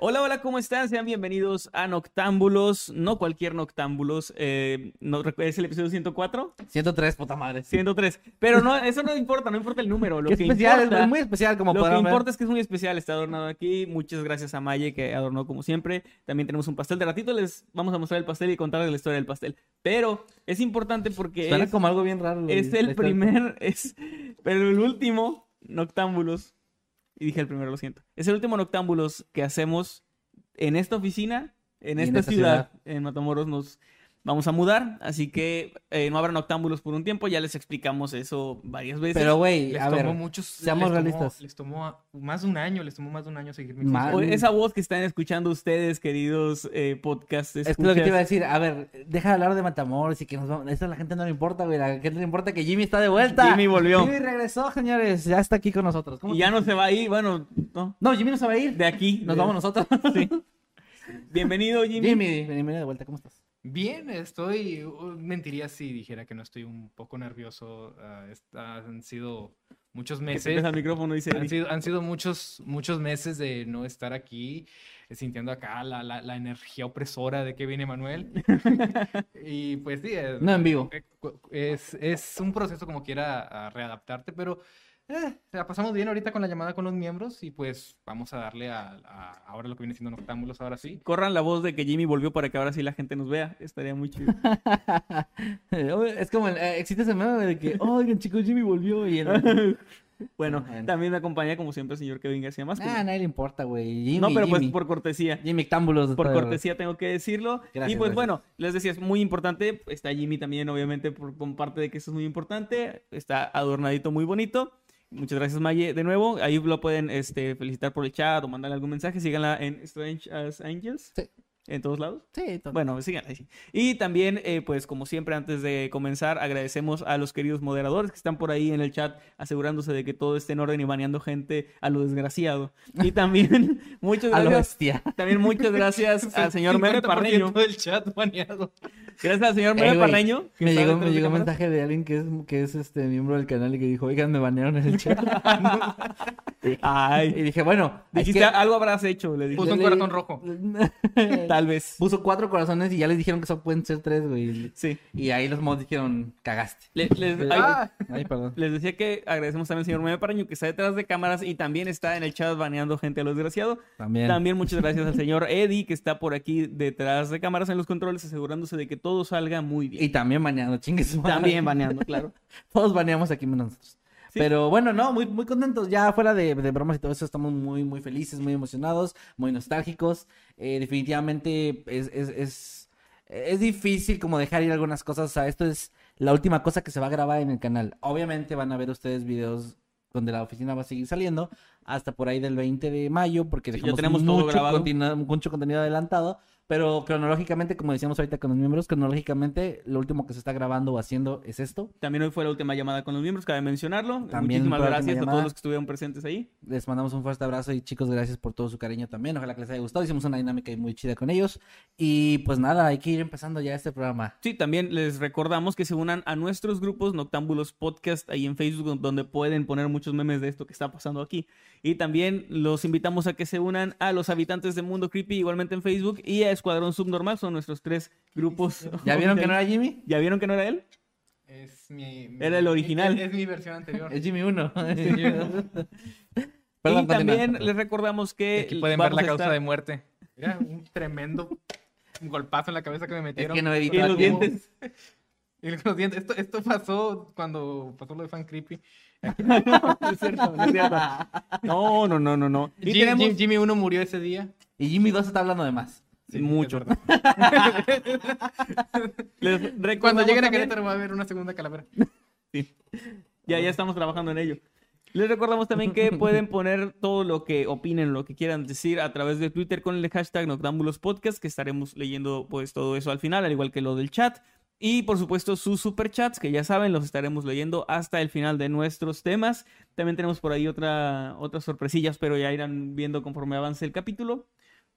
Hola, hola, ¿cómo están? Sean bienvenidos a Noctámbulos, no cualquier Noctámbulos. Eh, no, ¿Es el episodio 104? 103, puta madre. 103. Pero no, eso no importa, no importa el número. Lo Qué que especial, importa, es muy especial como Lo que ver. importa es que es muy especial, está adornado aquí. Muchas gracias a Maye que adornó como siempre. También tenemos un pastel. De ratito les vamos a mostrar el pastel y contarles la historia del pastel. Pero es importante porque Suena es, como algo bien raro. es el primer, es, pero el último Noctámbulos. Y dije el primero, lo siento. Es el último Noctámbulos que hacemos en esta oficina, en esta, esta ciudad, en Matamoros, nos vamos a mudar. Así que eh, no habrá Noctámbulos por un tiempo. Ya les explicamos eso varias veces. Pero, güey, Les a tomó ver. muchos. seamos les tomó- les más de un año, les tomó más de un año seguir mi esa voz que están escuchando ustedes, queridos eh, podcast Es que lo que te iba a decir, a ver, deja de hablar de Matamoros y que nos vamos. Eso a la gente no le importa, güey. A la gente le importa que Jimmy está de vuelta. Jimmy volvió. Jimmy regresó, señores. Ya está aquí con nosotros. ¿Cómo Y ya no se va a ir, bueno, no, No, Jimmy no se va a ir. de aquí. Nos de- vamos nosotros. Sí. Bienvenido, Jimmy. Jimmy, bienvenido de vuelta. ¿Cómo estás? Bien, estoy. uh, Mentiría si dijera que no estoy un poco nervioso. ah, est- han sido muchos meses. el micrófono, dice Han sido, han sido muchos, muchos meses de no estar aquí, eh, sintiendo acá la, la, la energía opresora de que viene Manuel. y pues sí, eh, No en vivo. eh, es, es un proceso como quiera a readaptarte, pero eh, la pasamos bien ahorita con la llamada con los miembros y pues vamos a darle a, a ahora lo que viene siendo Noctámbulos, ahora sí. Corran la voz de que Jimmy volvió para que ahora sí la gente nos vea. Estaría muy chido. es como, el, eh, existe ese meme de que, oigan, chicos, Jimmy volvió y el... Bueno, también me acompaña como siempre el señor Kevin García más. Ah, a nadie le importa, güey. No, pero pues Jimmy. por cortesía. Jimmy Támbulos. Por cortesía tengo que decirlo. Gracias, y pues gracias. bueno, les decía, es muy importante. Está Jimmy también, obviamente, por, con parte de que eso es muy importante. Está adornadito muy bonito. Muchas gracias, Maye, de nuevo. Ahí lo pueden este, felicitar por el chat o mandarle algún mensaje. Síganla en Strange as Angels. Sí. En todos lados. Sí, todo. Bueno, síganla. sí. Y también, eh, pues como siempre, antes de comenzar, agradecemos a los queridos moderadores que están por ahí en el chat asegurándose de que todo esté en orden y baneando gente a lo desgraciado. Y también, muchas a lo gracias. bestia. También muchas gracias al señor Meme 50% Parreño. del chat baneado. Gracias al señor Eh, Parreño. que Me llegó, me llegó un mensaje de alguien que es, que es este miembro del canal y que dijo, oigan, me banearon en el chat. y dije, bueno, dijiste, que- algo habrás hecho, le dije. Puso un le- corazón rojo. Tal vez. Puso cuatro corazones y ya les dijeron que solo pueden ser tres, güey. Sí. Y ahí los mods dijeron, cagaste. Le- les, ay, Ah, Ay, perdón. les decía que agradecemos también al señor Meme Parreño que está detrás de cámaras y también está en el chat baneando gente a lo desgraciado. También. También muchas gracias al señor Eddie que está por aquí detrás de cámaras en los controles asegurándose de que todo salga muy bien. Y también baneando, chingues. también baneando, claro. Todos baneamos aquí menos nosotros. Sí. Pero bueno, no, muy, muy contentos. Ya fuera de, de bromas y todo eso, estamos muy, muy felices, muy emocionados, muy nostálgicos. Eh, definitivamente es, es, es, es difícil como dejar ir algunas cosas. O sea, esto es la última cosa que se va a grabar en el canal. Obviamente van a ver ustedes videos donde la oficina va a seguir saliendo hasta por ahí del 20 de mayo, porque Sí, ya dejamos tenemos todo mucho, grabado. continu- mucho contenido adelantado. Pero cronológicamente, como decíamos ahorita con los miembros, cronológicamente lo último que se está grabando o haciendo es esto. También hoy fue la última llamada con los miembros, cabe mencionarlo. También Muchísimas gracias a todos los que estuvieron presentes ahí. Les mandamos un fuerte abrazo y chicos, gracias por todo su cariño también. Ojalá que les haya gustado. Hicimos una dinámica muy chida con ellos. Y pues nada, hay que ir empezando ya este programa. Sí, también les recordamos que se unan a nuestros grupos Noctámbulos Podcast ahí en Facebook, donde pueden poner muchos memes de esto que está pasando aquí. Y también los invitamos a que se unan a los habitantes de Mundo Creepy, igualmente en Facebook, y a Escuadrón Subnormal. Son nuestros tres grupos. ¿Ya vieron que no era Jimmy? ¿Ya vieron que no era él? Es mi, mi- Era el original. Es, es mi versión anterior. Es Jimmy 1. y también les recordamos que Aquí pueden ver la causa estar- de muerte. Mira, un tremendo golpazo en la cabeza que me Es metieron. que no he y los dientes. Y los dientes. Esto, esto pasó cuando pasó lo de Fan Creepy. no, es cierto, no es cierto. No, no, no, no, no. Y Jim- tenemos Jim- Jimmy 1 murió ese día. Y Jimmy 2 está hablando de más. Sí, mucho. les Cuando lleguen a Querétaro va a haber una segunda calavera. Ya, ya estamos trabajando en ello. Les recordamos también que pueden poner todo lo que opinen, lo que quieran decir a través de Twitter con el hashtag Noctámbulos Podcast, que estaremos leyendo pues todo eso al final, al igual que lo del chat. Y por supuesto sus superchats, que ya saben, los estaremos leyendo hasta el final de nuestros temas. También tenemos por ahí otra, otras sorpresillas, pero ya irán viendo conforme avance el capítulo.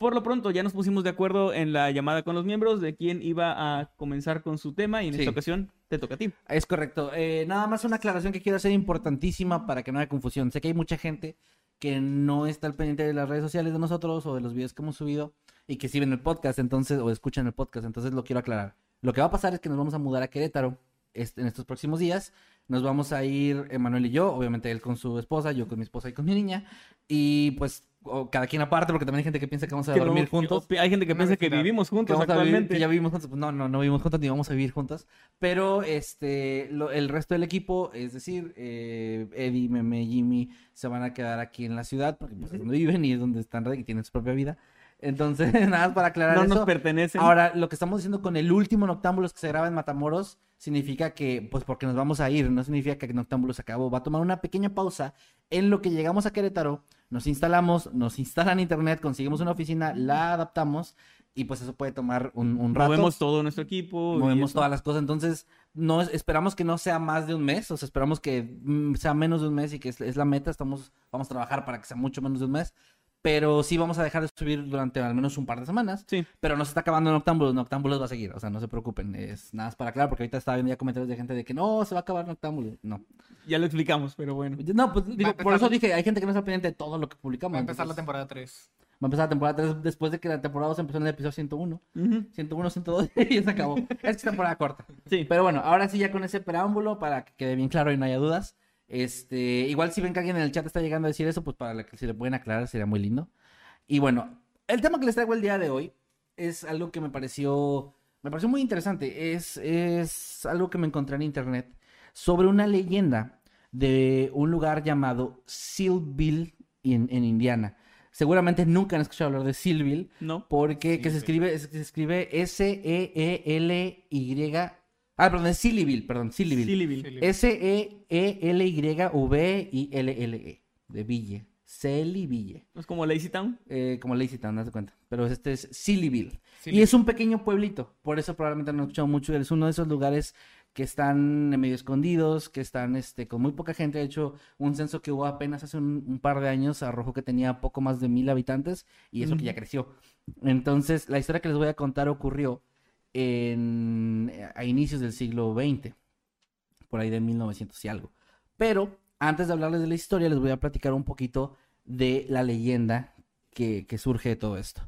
Por lo pronto, ya nos pusimos de acuerdo en la llamada con los miembros de quién iba a comenzar con su tema y en Sí. esta ocasión te toca a ti. Es correcto. Eh, nada más una aclaración que quiero hacer importantísima para que no haya confusión. Sé que hay mucha gente que no está al pendiente de las redes sociales de nosotros o de los videos que hemos subido y que sí ven el podcast, entonces, o escuchan el podcast, entonces lo quiero aclarar. Lo que va a pasar es que nos vamos a mudar a Querétaro en estos próximos días. Nos vamos a ir Emanuel y yo, obviamente él con su esposa, yo con mi esposa y con mi niña. Y pues o cada quien aparte, porque también hay gente que piensa que vamos a Que dormir juntos. que- hay gente que piensa que vivimos que juntos vamos a vivir- actualmente. que ya vivimos juntos. No, no, no vivimos juntos ni vamos a vivir juntos. Pero este, lo- el resto del equipo, es decir, eh, Eddie, Meme, Jimmy, se van a quedar aquí en la ciudad porque pues, es donde viven y es donde están y tienen su propia vida. Entonces, nada más para aclarar no eso. nos pertenecen. Ahora, lo que estamos diciendo con el último Noctámbulos que se graba en Matamoros significa que, pues porque nos vamos a ir, no significa que Noctámbulos se acabó. Va a tomar una pequeña pausa en lo que llegamos a Querétaro, nos instalamos, nos instalan internet, conseguimos una oficina, la adaptamos y pues eso puede tomar un, un rato. movemos todo nuestro equipo. Movemos todas las cosas, entonces no es- esperamos que no sea más de un mes, o sea, esperamos que mm, sea menos de un mes y que es, es la meta, estamos, vamos a trabajar para que sea mucho menos de un mes, pero sí vamos a dejar de subir durante al menos un par de semanas. Sí. Pero no se está acabando Noctámbulos, Noctámbulos va a seguir, o sea, no se preocupen, es nada más para aclarar, porque ahorita estaba viendo ya comentarios de gente de que no, se va a acabar Noctámbulos, no. Ya lo explicamos, pero bueno. No, pues digo, por eso dije, hay gente que no está pendiente de todo lo que publicamos. Va a empezar la entonces, temporada 3. Va a empezar la temporada 3 después de que la temporada 2 empezó en el episodio 101. Ujú. 101, 102 y ya se acabó. Es temporada corta. Sí. Pero bueno, ahora sí ya con ese preámbulo, para que quede bien claro y no haya dudas. Este, igual si ven que alguien en el chat está llegando a decir eso, pues para que si le pueden aclarar sería muy lindo. Y bueno, el tema que les traigo el día de hoy es algo que me pareció, me pareció muy interesante. Es, es algo que me encontré en internet sobre una leyenda de un lugar llamado Sealville en, en Indiana. Seguramente nunca han escuchado hablar de Sealville, ¿No? porque Sí, que se sí. escribe, se escribe E S-E-E-L-Y. Ah, perdón, es Sillyville, perdón, Sillyville. Sillyville. E S-E-E-L-Y-V-I-L-L-E. De Ville. Sillyville. Es como Lazy Town. Eh, como Lazy Town, haz de cuenta. Pero este es Sillyville. Y es un pequeño pueblito. Por eso probablemente no he escuchado mucho. Es uno de esos lugares que están medio escondidos, que están este, con muy poca gente. De hecho, un censo que hubo apenas hace un, un par de años arrojó que tenía poco más de mil habitantes y eso que ya creció. Entonces, la historia que les voy a contar ocurrió en, a inicios del siglo XX, por ahí de 1900 y algo. Pero antes de hablarles de la historia, les voy a platicar un poquito de la leyenda que, que surge de todo esto.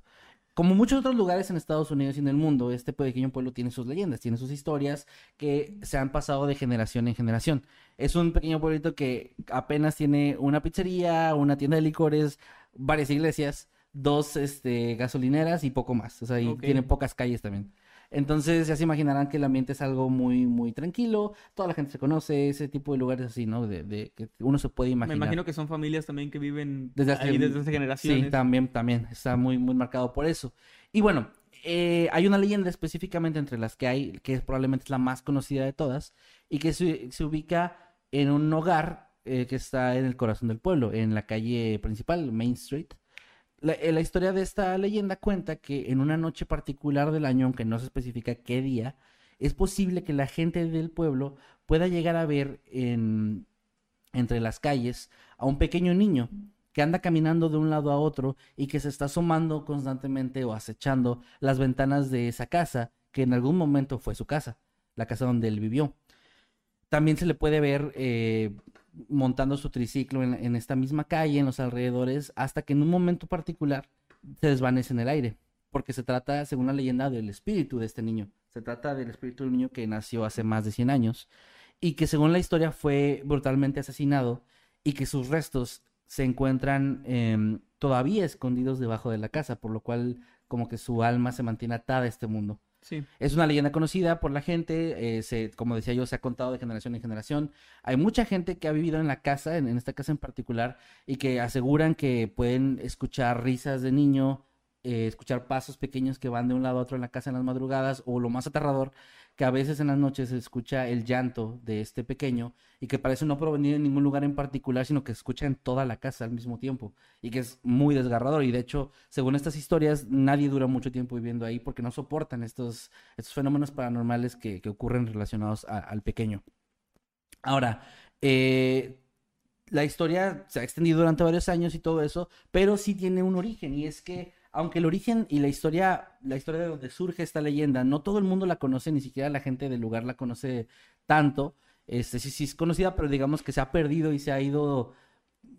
Como muchos otros lugares en Estados Unidos y en el mundo, este pequeño pueblo tiene sus leyendas, tiene sus historias que se han pasado de generación en generación. Es un pequeño pueblito que apenas tiene una pizzería, una tienda de licores, varias iglesias, dos este, gasolineras y poco más. O sea, y tiene pocas calles también. Entonces ya se imaginarán que el ambiente es algo muy, muy tranquilo, toda la gente se conoce, ese tipo de lugares así, ¿no? De, de que uno se puede Me imaginar. imagino que son familias también que viven Desde hace- ahí desde hace generaciones. Sí, también, también. Está muy, muy marcado por eso. Y bueno, eh, hay una leyenda específicamente entre las que hay, que es probablemente es la más conocida de todas, y que se, se ubica en un hogar eh, que está en el corazón del pueblo, en la calle principal, Main Street. La, eh, la historia de esta leyenda cuenta que en una noche particular del año, aunque no se especifica qué día, es posible que la gente del pueblo pueda llegar a ver en, entre las calles a un pequeño niño que anda caminando de un lado a otro y que se está asomando constantemente o acechando las ventanas de esa casa, que en algún momento fue su casa, la casa donde él vivió. También se le puede ver eh, montando su triciclo en, en esta misma calle, en los alrededores, hasta que en un momento particular se desvanece en el aire, porque se trata, según la leyenda, del espíritu de este niño. Se trata del espíritu de un niño que nació hace más de 100 años y que según la historia fue brutalmente asesinado y que sus restos se encuentran em, todavía escondidos debajo de la casa, por lo cual como que su alma se mantiene atada a este mundo. Es una leyenda conocida por la gente, eh, se, como decía yo, se ha contado de generación en generación. Hay mucha gente que ha vivido en la casa, en, en esta casa en particular, y que aseguran que pueden escuchar risas de niño, eh, escuchar pasos pequeños que van de un lado a otro en la casa en las madrugadas, o lo más aterrador, que a veces en las noches se escucha el llanto de este pequeño y que parece no provenir de ningún lugar en particular, sino que se escucha en toda la casa al mismo tiempo y que es muy desgarrador. Y de hecho, según estas historias, nadie dura mucho tiempo viviendo ahí porque no soportan estos, estos fenómenos paranormales que, que ocurren relacionados al pequeño. Ahora, eh, la historia se ha extendido durante varios años y todo eso, pero sí tiene un origen y es que aunque el origen y la historia, la historia de donde surge esta leyenda, no todo el mundo la conoce, ni siquiera la gente del lugar la conoce tanto. Este sí, sí es conocida, pero digamos que se ha perdido y se ha ido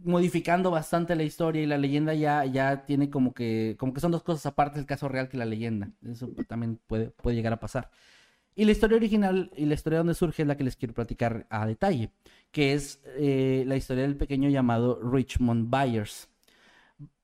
modificando bastante la historia y la leyenda ya, ya tiene como que, como que son dos cosas aparte del caso real que la leyenda. Eso también puede, puede llegar a pasar. Y la historia original y la historia donde surge es la que les quiero platicar a detalle, que es eh, la historia del pequeño llamado Richmond Byers.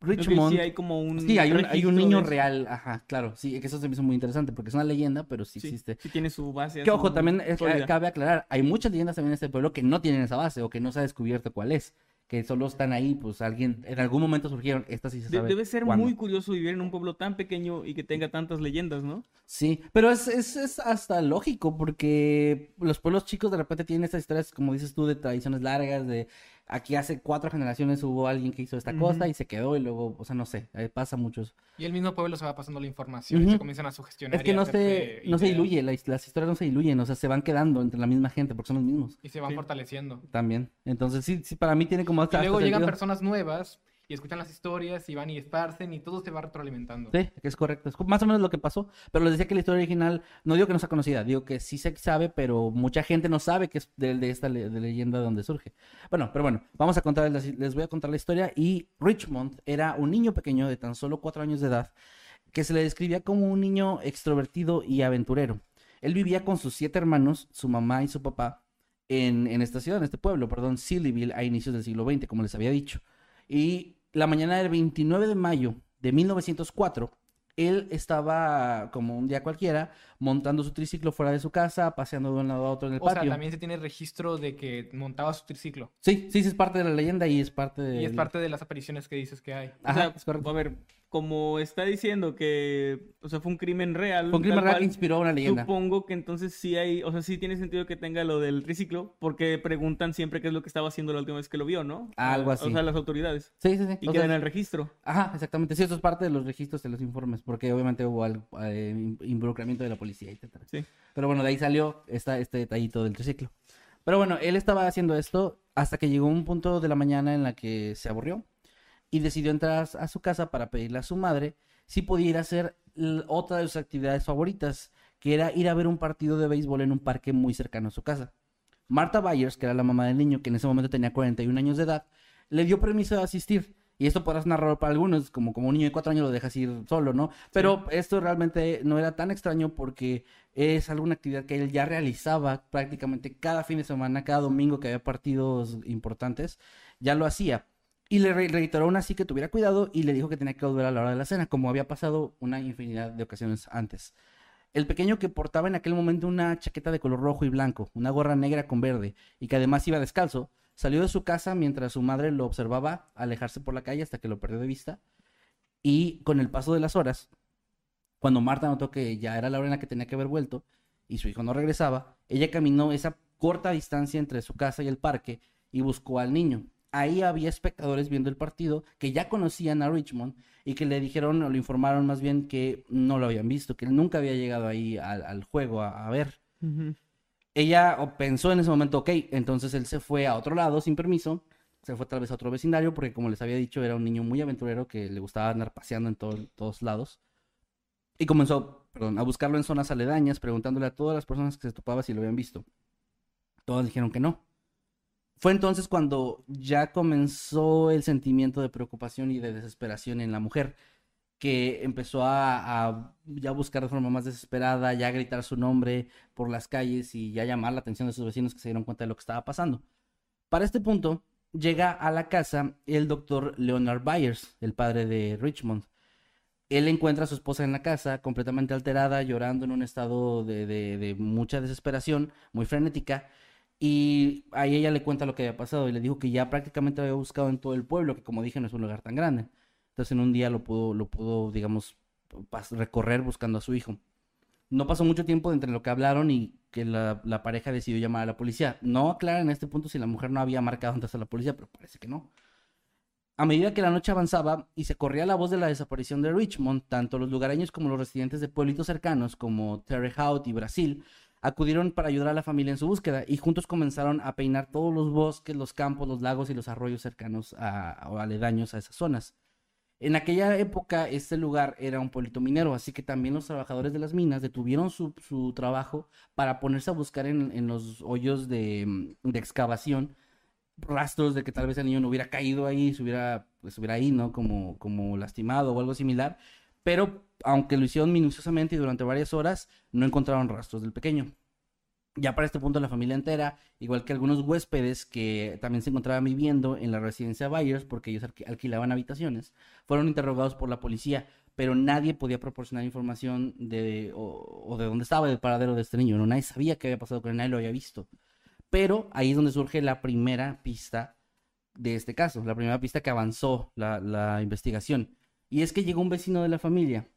Richmond. sí hay como un Sí, hay un, hay niño real, ajá, claro, sí, que eso se me hizo muy interesante porque es una leyenda, pero sí, Sí, existe. sí tiene su base. Que ojo, también es- cabe aclarar, hay muchas leyendas también en este pueblo que no tienen esa base o que no se ha descubierto cuál es, que solo están ahí, pues alguien, en algún momento surgieron, estas sí se De- debe ser cuándo. muy curioso vivir en un pueblo tan pequeño y que tenga tantas leyendas, ¿no? Sí, pero es, es, es hasta lógico porque los pueblos chicos de repente tienen estas historias, como dices tú, de tradiciones largas, de aquí hace cuatro generaciones hubo alguien que hizo esta cosa Ujú. y se quedó y luego, o sea, no sé, eh, pasa mucho eso. Y el mismo pueblo se va pasando la información y se comienzan a sugestionar. Es que y no se, no se diluye, las historias no se diluyen, o sea, se van quedando entre la misma gente porque son los mismos Y se van Sí. fortaleciendo. también. Entonces, sí, sí, para mí tiene como Y hasta luego hasta llegan sentido. personas nuevas y escuchan las historias y van y esparcen y todo se va retroalimentando. Sí, es correcto. Es más o menos lo que pasó. Pero les decía que la historia original, no digo que no sea conocida, digo que sí se sabe, pero mucha gente no sabe que es de, de esta de leyenda de donde surge. Bueno, pero bueno, vamos a contar, les voy a contar la historia. Y Richmond era un niño pequeño de tan solo cuatro años de edad que se le describía como un niño extrovertido y aventurero. Él vivía con sus siete hermanos, su mamá y su papá, en, en esta ciudad, en este pueblo, perdón, Sillyville, a inicios del siglo XX, como les había dicho. Y la mañana del 29 de mayo de 1904, él estaba como un día cualquiera, montando su triciclo fuera de su casa, paseando de un lado a otro en el O sea, patio. también se tiene registro de que montaba su triciclo. Sí, sí, sí, es parte de la leyenda y es parte de... Y es parte de las apariciones que dices que hay. Ajá, o sea, es correcto. a ver, como está diciendo que, o sea, fue un crimen real. Fue un crimen real cual, que inspiró una leyenda. Supongo que entonces sí hay, o sea, sí tiene sentido que tenga lo del triciclo, porque preguntan siempre qué es lo que estaba haciendo la última vez que lo vio, ¿no? Algo O- así. O sea, las autoridades. Sí, sí, sí. Y O queda sea, en el registro. Ajá, exactamente. Sí, eso es parte de los registros de los informes, porque obviamente hubo algo, eh, in- involucramiento de la policía, Sí. Pero bueno, de ahí salió esta, este detallito del triciclo. Pero bueno, él estaba haciendo esto hasta que llegó un punto de la mañana en la que se aburrió y decidió entrar a su casa para pedirle a su madre si podía ir a hacer otra de sus actividades favoritas, que era ir a ver un partido de béisbol en un parque muy cercano a su casa. Marta Byers, que era la mamá del niño, que en ese momento tenía 41 años de edad, le dio permiso de asistir. Y esto podrá sonar raro para algunos, como, como un niño de cuatro años lo dejas ir solo, ¿no? Pero esto realmente no era tan extraño porque es alguna actividad que él ya realizaba prácticamente cada fin de semana, cada domingo que había partidos importantes, ya lo hacía. Y le re- reiteró aún así que tuviera cuidado y le dijo que tenía que volver a la hora de la cena, como había pasado una infinidad de ocasiones antes. El pequeño que portaba en aquel momento una chaqueta de color rojo y blanco, una gorra negra con verde, y que además iba descalzo, salió de su casa mientras su madre lo observaba alejarse por la calle hasta que lo perdió de vista. Y con el paso de las horas, cuando Marta notó que ya era la hora en la que tenía que haber vuelto y su hijo no regresaba, ella caminó esa corta distancia entre su casa y el parque y buscó al niño. Ahí había espectadores viendo el partido que ya conocían a Richmond y que le dijeron o le informaron más bien que no lo habían visto, que él nunca había llegado ahí al, juego a, a ver. Ella pensó en ese momento, ok, entonces él se fue a otro lado sin permiso, se fue tal vez a otro vecindario porque como les había dicho era un niño muy aventurero que le gustaba andar paseando en todo- todos lados. Y comenzó, perdón, a buscarlo en zonas aledañas, preguntándole a todas las personas que se topaba si lo habían visto. Todas dijeron que no. Fue entonces cuando ya comenzó el sentimiento de preocupación y de desesperación en la mujer, que empezó a, ya buscar de forma más desesperada, ya gritar su nombre por las calles y ya llamar la atención de sus vecinos que se dieron cuenta de lo que estaba pasando. Para este punto, llega a la casa el doctor Leonard Byers, el padre de Richmond. Él encuentra a su esposa en la casa, completamente alterada, llorando en un estado de- de mucha desesperación, muy frenética. Y ahí ella le cuenta lo que había pasado y le dijo que ya prácticamente había buscado en todo el pueblo, que como dije no es un lugar tan grande. Entonces en un día lo pudo, lo pudo digamos, recorrer buscando a su hijo. No pasó mucho tiempo entre lo que hablaron y que la, pareja decidió llamar a la policía. No aclara en este punto si la mujer no había marcado antes a la policía, pero parece que no. A medida que la noche avanzaba y se corría la voz de la desaparición de Richmond, tanto los lugareños como los residentes de pueblitos cercanos como Terre y Brasil acudieron para ayudar a la familia en su búsqueda y juntos comenzaron a peinar todos los bosques, los campos, los lagos y los arroyos cercanos a, o aledaños a esas zonas. En aquella época este lugar era un pueblito minero, así que también los trabajadores de las minas detuvieron su, su trabajo para ponerse a buscar en, en los hoyos de, mm, de excavación rastros de que tal vez el niño no hubiera caído ahí, se hubiera, pues, hubiera ahí, ¿no? Como, como lastimado o algo similar. Pero aunque lo hicieron minuciosamente y durante varias horas, no encontraron rastros del pequeño. Ya para este punto la familia entera, igual que algunos huéspedes que también se encontraban viviendo en la residencia Byers, porque ellos alqui- alquilaban habitaciones, fueron interrogados por la policía, pero nadie podía proporcionar información de, o, de dónde estaba el paradero de este niño. ¿no? Nadie sabía qué había pasado con nadie lo había visto. Pero ahí es donde surge la primera pista de este caso, la primera pista que avanzó la, la investigación. Y es que llegó un vecino de la familia,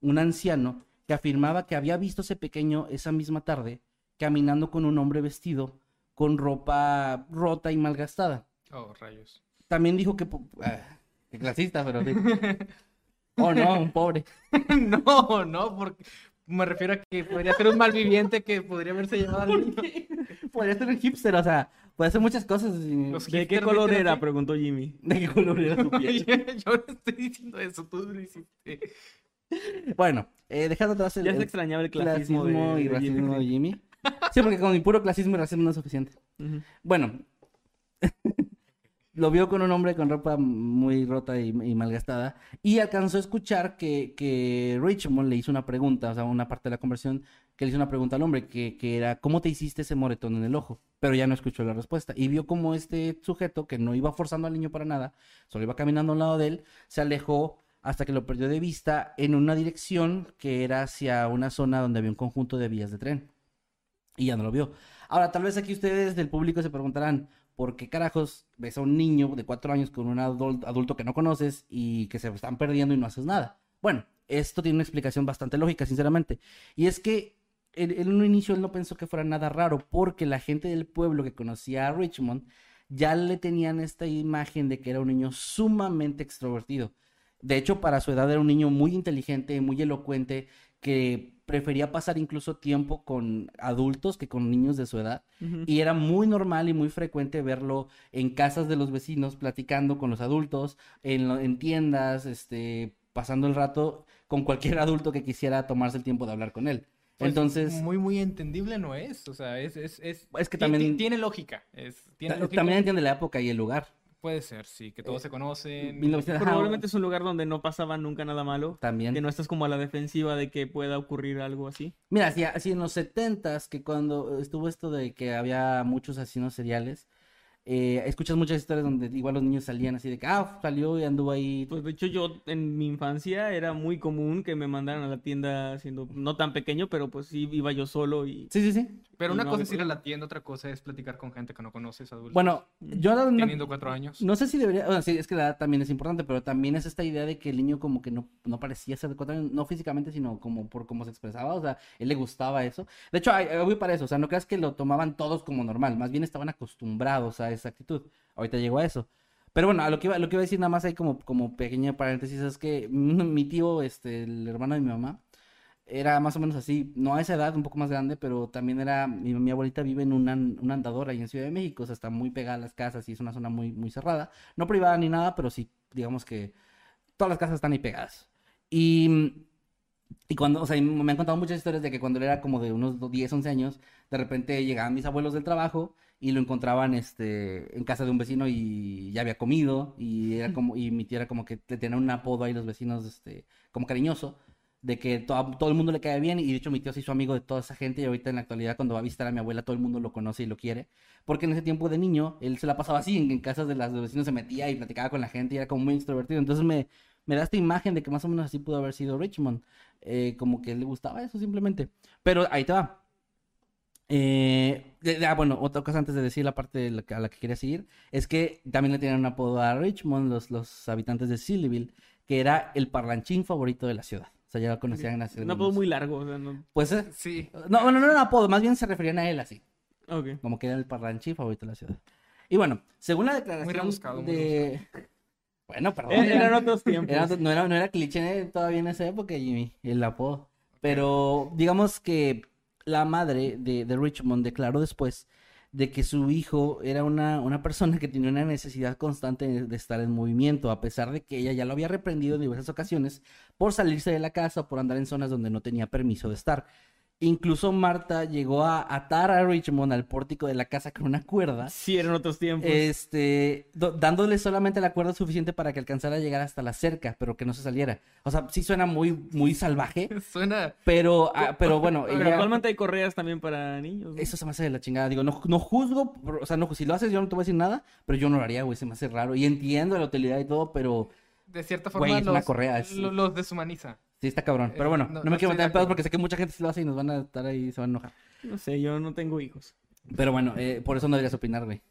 un anciano, que afirmaba que había visto a ese pequeño esa misma tarde caminando con un hombre vestido con ropa rota y malgastada. Oh, rayos. También dijo que... ah, clasista, pero sí. Oh, no, un pobre. no, no, porque me refiero a que podría ser un malviviente que podría haberse llevado al niño. Podría ser un hipster, o sea, puede hacer muchas cosas. ¿De qué color era? Preguntó Jimmy. ¿De qué color era su piel? Yo no estoy diciendo eso, tú lo hiciste. Bueno, eh, dejando atrás el, Ya se el extrañaba el clasismo, de- y de racismo de Jimmy. Jimmy. Sí, porque con mi puro clasismo y racismo no es suficiente. Bueno, lo vio con un hombre con ropa muy rota y, y malgastada y alcanzó a escuchar que, que Richmond le hizo una pregunta, o sea, una parte de la conversación que le hizo una pregunta al hombre, que, que era, ¿cómo te hiciste ese moretón en el ojo? Pero ya no escuchó la respuesta y vio como este sujeto, que no iba forzando al niño para nada, solo iba caminando a un lado de él, se alejó hasta que lo perdió de vista en una dirección que era hacia una zona donde había un conjunto de vías de tren y ya no lo vio. Ahora, tal vez aquí ustedes del público se preguntarán, ¿por qué carajos ves a un niño de cuatro años con un adul- adulto que no conoces y que se están perdiendo y no haces nada? Bueno, esto tiene una explicación bastante lógica, sinceramente. Y es que en un inicio él no pensó que fuera nada raro, porque la gente del pueblo que conocía a Richmond ya le tenían esta imagen de que era un niño sumamente extrovertido. De hecho, para su edad era un niño muy inteligente, muy elocuente, que prefería pasar incluso tiempo con adultos que con niños de su edad. Y era muy normal y muy frecuente verlo en casas de los vecinos platicando con los adultos, en, en tiendas, este, pasando el rato con cualquier adulto que quisiera tomarse el tiempo de hablar con él. Pues, Entonces, Muy, muy entendible no es. O sea, es. Es, es, Es que también- ti- Tiene lógica. Es, tiene lógica. también entiende la época y el lugar. Puede ser, sí, que todos Eh, se conocen. 1900 ajá, Probablemente es un lugar donde no pasaba nunca nada malo. También. Que no estás como a la defensiva de que pueda ocurrir algo así. Mira, así, así en los setentas, que cuando estuvo esto de que había muchos asesinos seriales, eh, escuchas muchas historias donde igual los niños salían así de que, ah, salió y anduvo ahí. Pues de hecho yo en mi infancia era muy común que me mandaran a la tienda siendo no tan pequeño, pero pues sí iba yo solo y Sí, sí, sí. Pero una No, cosa es ir a la tienda, otra cosa es platicar con gente que no conoces, adultos. Bueno, yo no, no- teniendo cuatro años. no sé si debería, bueno, sí, es que la edad también es importante, pero también es esta idea de que el niño como que no, no parecía ser de cuatro años, no físicamente, sino como por cómo se expresaba, o sea, él le gustaba eso. De hecho, voy para eso, o sea, no creas que lo tomaban todos como normal, más bien estaban acostumbrados a esa actitud. Ahorita llego a eso. Pero bueno, a lo que iba, lo que iba a decir nada más ahí como, como pequeño paréntesis es que mi tío, este, el hermano de mi mamá, era más o menos así, no a esa edad, un poco más grande, pero también era, mi, mi abuelita vive en una, una andadora ahí en Ciudad de México, o sea, está muy pegada a las casas y es una zona muy, muy cerrada, no privada ni nada, pero sí, digamos que todas las casas están ahí pegadas. Y, y cuando, o sea, me han contado muchas historias de que cuando él era como de unos 10, 11 años, de repente llegaban mis abuelos del trabajo y lo encontraban este, en casa de un vecino y ya había comido y era como, y mi tía era como que le tenían un apodo ahí los vecinos, este, como cariñoso de que to- todo el mundo le cae bien y de hecho mi tío se hizo amigo de toda esa gente y ahorita en la actualidad cuando va a visitar a mi abuela todo el mundo lo conoce y lo quiere porque en ese tiempo de niño él se la pasaba así en, en casas de las de los vecinos se metía y platicaba con la gente y era como muy extrovertido entonces me, me da esta imagen de que más o menos así pudo haber sido Richmond. Eh, como que le gustaba eso simplemente. Pero ahí te va. Eh, de- de- ah, bueno, otra cosa antes de decir la parte de la que- a la que quería seguir, es que también le tenían un apodo a Richmond, los, los habitantes de Sillyville, que era el parlanchín favorito de la ciudad. O sea, ya lo conocían así. Un apodo muy largo, o sea, no... Pues, eh, Sí. no, bueno, no era un apodo, más bien se referían a él así, Ok. como que era el parlanchín favorito de la ciudad. Y bueno, según la declaración rebuscado, muy de... Bueno, perdón. Eh, eran- Eran otros tiempos. era- no, era, no era cliché todavía en esa época, Jimmy, el apodo. Pero digamos que la madre de, de Richmond declaró después de que su hijo era una, una persona que tenía una necesidad constante de, estar en movimiento, a pesar de que ella ya lo había reprendido en diversas ocasiones por salirse de la casa o por andar en zonas donde no tenía permiso de estar. Incluso Marta llegó a atar a Richmond al pórtico de la casa con una cuerda Sí, eran otros tiempos. este, do- dándole solamente la cuerda suficiente para que alcanzara a llegar hasta la cerca, pero que no se saliera. O sea, sí suena muy, muy salvaje, Suena. pero, ah, pero bueno, Pero ella- actualmente hay correas también para niños. ¿no? eso se me hace de la chingada. Digo, no, no juzgo, o sea, no, si lo haces yo no te voy a decir nada, pero yo no lo haría, güey, se me hace raro. Y entiendo la utilidad y todo, pero De cierta Güey, forma una los, correa, es- lo- los deshumaniza. Sí está cabrón. Pero Eh, bueno, no- no, no me quiero meter en pedos porque sé que mucha gente sí lo hace y nos van a estar ahí y se van a enojar. No sé, yo no tengo hijos. Pero bueno, eh, por eso no deberías opinar, güey.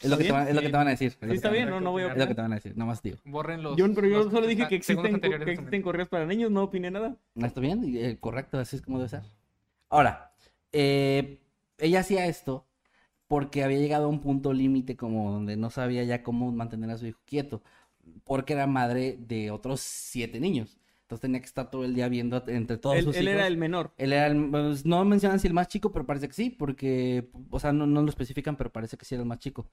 Es lo, ¿Está que te, van- es lo que te van a decir. es lo Sí, que está te van a- bien, no, no voy a Es lo que te van a decir, nada más digo. Borren los. Yo, pero yo los solo dije que existen, que existen correas para niños, no opiné nada. ¿No está bien? Y, eh, correcto, así es como debe ser. Ahora, eh, ella hacía esto porque había llegado a un punto límite como donde no sabía ya cómo mantener a su hijo quieto, porque era madre de otros siete niños. Entonces tenía que estar todo el día viendo entre todos Él, sus él hijos. era el menor. Él era el- pues, no mencionan si el más chico, pero parece que sí, porque, o sea, no, no lo especifican, pero parece que sí era el más chico.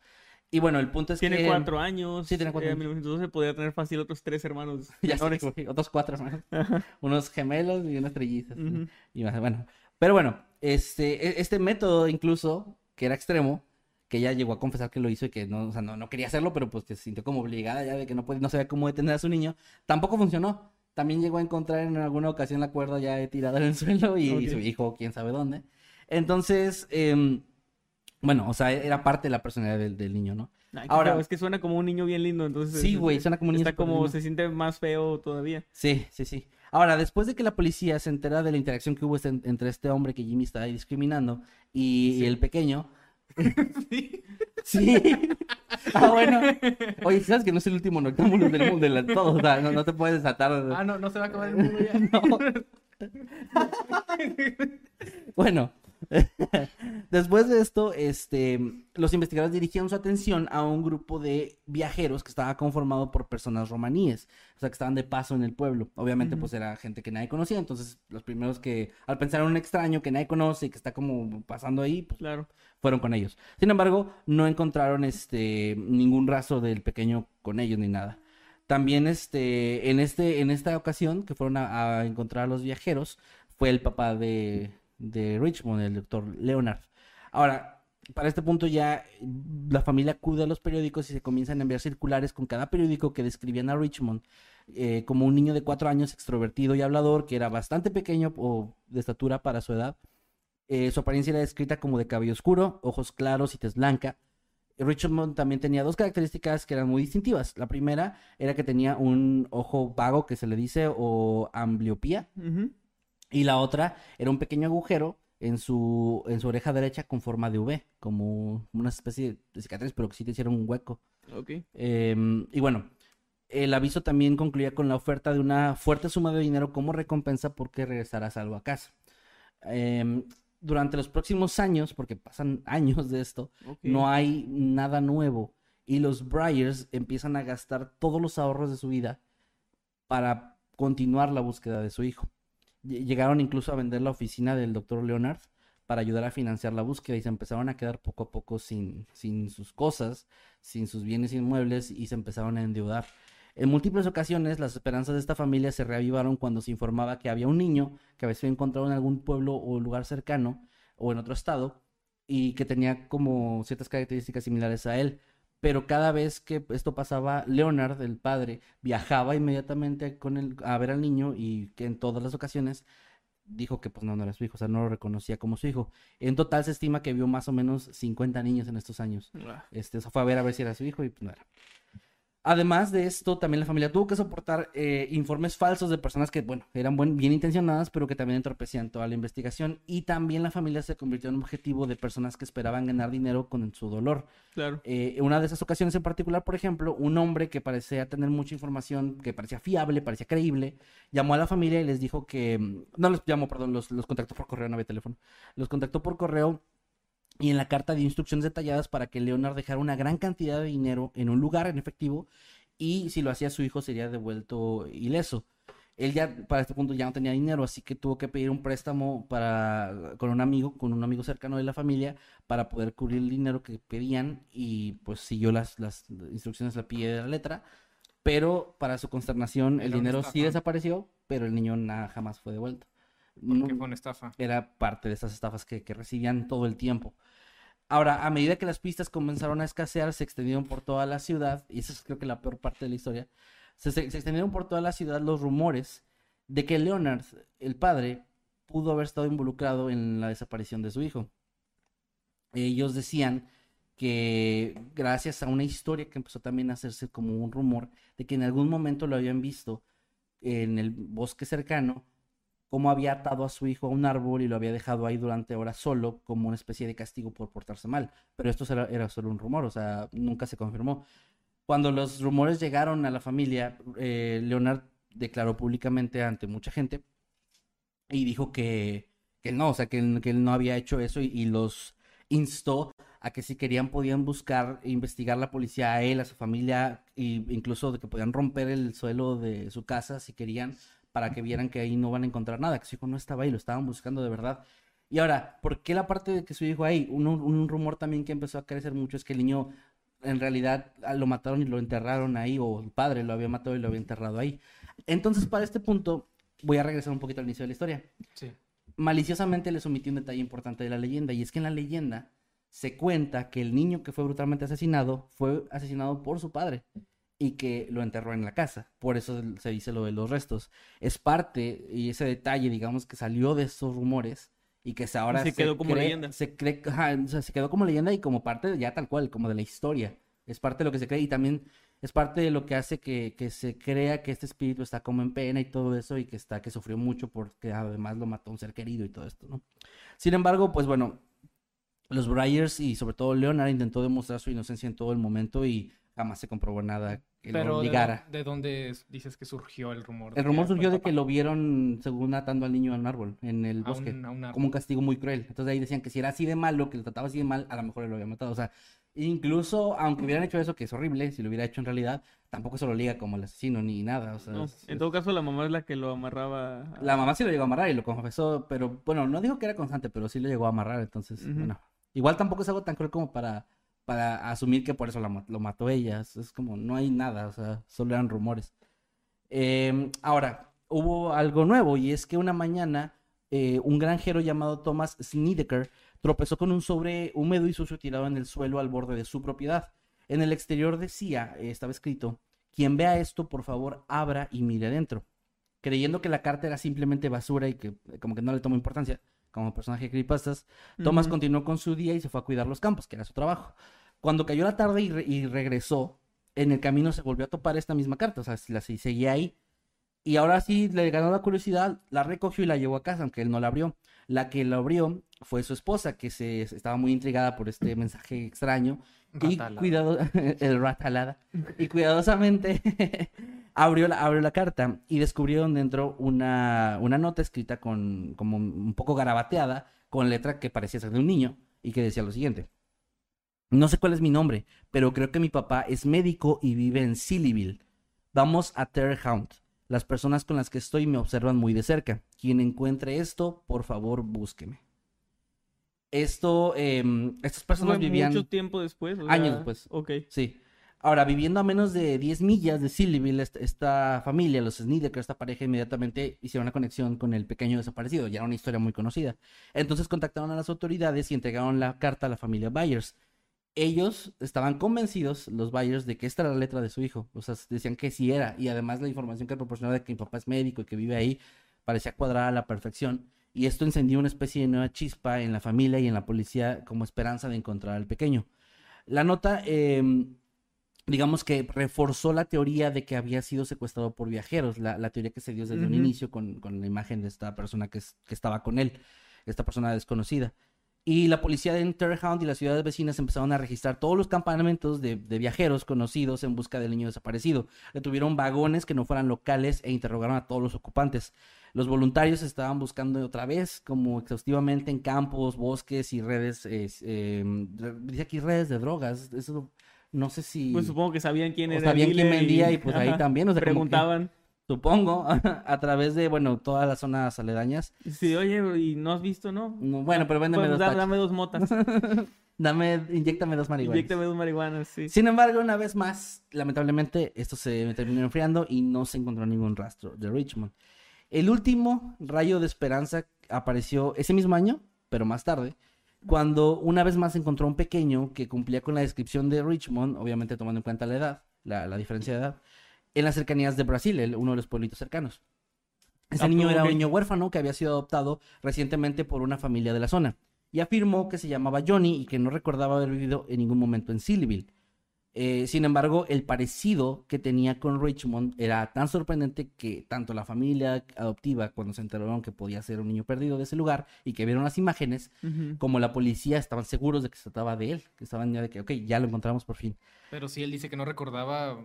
Y bueno, el punto es Tiene que... cuatro años. Sí, tiene cuatro eh, años. En 1912 podría tener fácil otros tres hermanos Ya sé, menores. güey, otros cuatro hermanos. Unos gemelos y unas trillizas. Ujú. Y más, bueno, pero bueno, este, e- este método incluso, que era extremo, que ella llegó a confesar que lo hizo y que no, o sea, no, no quería hacerlo, pero pues que se sintió como obligada ya de que no, podía, no sabía cómo detener a su niño, tampoco funcionó. También llegó a encontrar en alguna ocasión la cuerda ya tirada en el suelo y, y Ok. su hijo, quién sabe dónde. Entonces, em, bueno, o sea, era parte de la personalidad del, del niño, ¿no? Ay, Ahora- feo, es que suena como un niño bien lindo, entonces. Sí, güey, suena como un niño Está como, lindo. se siente más feo todavía. Sí, sí, sí. Ahora, después de que la policía se entera de la interacción que hubo este- entre este hombre que Jimmy estaba ahí discriminando y, y el pequeño. sí. Ah, bueno. Oye, ¿sabes que no es el último noctámbulo del mundo de la- todo? O sea, no, no te puedes desatar. Ah, no, no se va a acabar el mundo ya. No. Bueno, después de esto, este, los investigadores dirigieron su atención a un grupo de viajeros que estaba conformado por personas romaníes, o sea, que estaban de paso en el pueblo. Obviamente, pues era gente que nadie conocía, entonces los primeros que, al pensar en un extraño que nadie conoce y que está como pasando ahí, pues Claro. fueron con ellos. Sin embargo, no encontraron este ningún rastro del pequeño con ellos ni nada. También este en este en esta ocasión que fueron a, a encontrar a los viajeros fue el papá de, de Richmond, el doctor Leonard. Ahora, para este punto ya la familia acude a los periódicos y se comienzan a enviar circulares con cada periódico que describían a Richmond eh, como un niño de cuatro años extrovertido y hablador que era bastante pequeño o de estatura para su edad. Eh, su apariencia era descrita como de cabello oscuro, ojos claros y tez blanca. Richmond también tenía dos características que eran muy distintivas. La primera era que tenía un ojo vago que se le dice o ambliopía. Y la otra era un pequeño agujero en su, en su oreja derecha con forma de V, como una especie de cicatriz, pero que sí te hicieron un hueco. Ok. Eh, y bueno, el aviso también concluía con la oferta de una fuerte suma de dinero como recompensa porque regresara salvo a casa. Eh, durante los próximos años, porque pasan años de esto, no hay nada nuevo. Y los Bryers empiezan a gastar todos los ahorros de su vida para continuar la búsqueda de su hijo. Lle- Llegaron incluso a vender la oficina del doctor Leonard para ayudar a financiar la búsqueda y se empezaron a quedar poco a poco sin, sin sus cosas, sin sus bienes inmuebles y se empezaron a endeudar. En múltiples ocasiones las esperanzas de esta familia se reavivaron cuando se informaba que había un niño que había sido encontrado en algún pueblo o lugar cercano o en otro estado y que tenía como ciertas características similares a él. Pero cada vez que esto pasaba, Leonard, el padre, viajaba inmediatamente con él a ver al niño y que en todas las ocasiones dijo que pues no, no era su hijo, o sea, no lo reconocía como su hijo. En total se estima que vio más o menos 50 niños en estos años. Ah, Este, eso fue a ver a ver si era su hijo y pues no era. Además de esto, también la familia tuvo que soportar eh, informes falsos de personas que, bueno, eran buen- bien intencionadas, pero que también entorpecían toda la investigación. Y también la familia se convirtió en un objetivo de personas que esperaban ganar dinero con su dolor. Claro. Eh, una de esas ocasiones en particular, por ejemplo, un hombre que parecía tener mucha información, que parecía fiable, parecía creíble, llamó a la familia y les dijo que, mm, no les llamó, perdón, los, los contactó por correo, no había teléfono, los contactó por correo y en la carta dio instrucciones detalladas para que Leonard dejara una gran cantidad de dinero en un lugar en efectivo y si lo hacía su hijo sería devuelto ileso. Él ya para este punto ya no tenía dinero, así que tuvo que pedir un préstamo para con un amigo, con un amigo cercano de la familia para poder cubrir el dinero que pedían y pues siguió las, las instrucciones al pie de la letra. Pero para su consternación el dinero sí desapareció, pero el niño nada jamás fue devuelto. Porque No- fue una estafa. era parte de estas estafas que, que recibían todo el tiempo. Ahora, a medida que las pistas comenzaron a escasear, se extendieron por toda la ciudad, y esa es creo que la peor parte de la historia, se, se- se extendieron por toda la ciudad los rumores de que Leonard, el padre, pudo haber estado involucrado en la desaparición de su hijo. Ellos decían que gracias a una historia que empezó también a hacerse como un rumor de que en algún momento lo habían visto en el bosque cercano cómo había atado a su hijo a un árbol y lo había dejado ahí durante horas solo como una especie de castigo por portarse mal. Pero esto era, solo un rumor, o sea, nunca se confirmó. Cuando los rumores llegaron a la familia, eh, Leonard declaró públicamente ante mucha gente y dijo que, que no, o sea, que, él- no había hecho eso y, y los instó a que si querían podían buscar e investigar la policía a él, a su familia, e incluso de que podían romper el suelo de su casa si querían, para que vieran que ahí no van a encontrar nada, que su hijo no estaba ahí, lo estaban buscando de verdad. Y ahora, ¿por qué la parte de que su hijo ahí? Un, un rumor también que empezó a crecer mucho es que el niño en realidad ah, lo mataron y lo enterraron ahí, o el padre lo había matado y lo había enterrado ahí. Entonces, para este punto, voy a regresar un poquito al inicio de la historia Sí. maliciosamente les omití un detalle importante de la leyenda, y es que en la leyenda se cuenta que el niño que fue brutalmente asesinado fue asesinado por su padre y que lo enterró en la casa. Por eso se dice lo de los restos. Es parte, y ese detalle, digamos, que salió de esos rumores y que se ahora se quedó como cree- leyenda. Se cree, ajá, o sea, se quedó como leyenda y como parte ya tal cual, como de la historia. Es parte de lo que se cree y también es parte de lo que hace que, que se crea que este espíritu está como en pena y todo eso y que está que sufrió mucho porque además lo mató un ser querido y todo esto, ¿no? Sin embargo, pues bueno, los Bryers y sobre todo Leonard intentó demostrar su inocencia en todo el momento y jamás se comprobó nada que lo Pero ¿de, obligara. dó- de dónde es- dices que surgió el rumor? El rumor surgió de papá? que lo vieron según atando al niño a un árbol en el A bosque. un- a un árbol. como un castigo muy cruel. Entonces ahí decían que si era así de malo, que lo trataba así de mal, a lo mejor él lo había matado. O sea, incluso aunque hubieran hecho eso, que es horrible, si lo hubiera hecho en realidad, tampoco se lo liga como el asesino ni nada. O sea, No, es- en es- todo caso, la mamá es la que lo amarraba. a- la mamá sí lo llegó a amarrar y lo confesó, pero bueno, no dijo que era constante, pero sí lo llegó a amarrar. Entonces, bueno, igual tampoco es algo tan cruel como para, para asumir que por eso la lo mató ella. Es, como, no hay nada, o sea, solo eran rumores. Eh, ahora, hubo algo nuevo y es que una mañana eh, un granjero llamado Thomas Snedeker tropezó con un sobre húmedo y sucio tirado en el suelo al borde de su propiedad. En el exterior decía, eh, estaba escrito, quien vea esto, por favor, abra y mire adentro. Creyendo que la carta era simplemente basura y que eh, como que no le tomó importancia como personaje de creepypastas, Thomas continuó con su día y se fue a cuidar los campos, que era su trabajo. Cuando cayó la tarde y, re- y regresó, en el camino se volvió a topar esta misma carta, o sea, la se- seguía ahí. Y ahora sí le ganó la curiosidad, la recogió y la llevó a casa, aunque él no la abrió. La que la abrió fue su esposa, que se estaba muy intrigada por este mensaje extraño. Y cuidado, el ratalada. Y cuidadosamente abrió la, abrió la carta y descubrieron dentro una, una nota escrita con, como un poco garabateada, con letra que parecía ser de un niño y que decía lo siguiente. No sé cuál es mi nombre, pero creo que mi papá es médico y vive en Sillyville. Vamos a Terrehound. Las personas con las que estoy me observan muy de cerca. Quien encuentre esto, por favor, búsqueme. Esto, em, estas personas Fue vivían... mucho tiempo después. o Años después. Ok. Sí. Ahora, viviendo a menos de 10 millas de Sillyville, esta, esta familia, los Snedeker, esta pareja, inmediatamente hicieron una conexión con el pequeño desaparecido. Ya era una historia muy conocida. Entonces contactaron a las autoridades y entregaron la carta a la familia Byers. Ellos estaban convencidos, los Byers, de que esta era la letra de su hijo. O sea, decían que sí era. Y además la información que proporcionaba de que mi papá es médico y que vive ahí parecía cuadrar a la perfección. Y esto encendió una especie de nueva chispa en la familia y en la policía como esperanza de encontrar al pequeño. La nota... em, digamos que reforzó la teoría de que había sido secuestrado por viajeros, la, la teoría que se dio desde un inicio con, con la imagen de esta persona que, que estaba con él, esta persona desconocida. Y la policía de Interhound y las ciudades vecinas empezaron a registrar todos los campamentos de, de viajeros conocidos en busca del niño desaparecido. Detuvieron vagones que no fueran locales e interrogaron a todos los ocupantes. Los voluntarios estaban buscando otra vez, como exhaustivamente en campos, bosques y redes, eh, eh, dice aquí redes de drogas. Eso no sé si Pues supongo que sabían quién o era. sabían el quién vendía y pues ahí también, o sea, preguntaban. Supongo, a través de, bueno, todas las zonas aledañas. Sí, oye, ¿y no has visto, no? No, bueno, pero véndeme Pues, dos da- dame dos motas. Dame, inyéctame dos marihuanas. Inyéctame dos marihuanas, sí. Sin embargo, una vez más, lamentablemente, esto se terminó enfriando y no se encontró ningún rastro de Richmond. El último rayo de esperanza apareció ese mismo año, pero más tarde, cuando una vez más encontró un pequeño que cumplía con la descripción de Richmond, obviamente tomando en cuenta la edad, la, la diferencia de edad, en las cercanías de Brasil, el- uno de los pueblitos cercanos. Ese Ah, niño era un niño huérfano que había sido adoptado recientemente por una familia de la zona y afirmó que se llamaba Johnny y que no recordaba haber vivido en ningún momento en Sillyville. Eh, sin embargo, el parecido que tenía con Richmond era tan sorprendente que tanto la familia adoptiva, cuando se enteraron que podía ser un niño perdido de ese lugar y que vieron las imágenes, como la policía estaban seguros de que se trataba de él, que estaban ya de que, ok, ya lo encontramos por fin. Pero si él dice que no recordaba,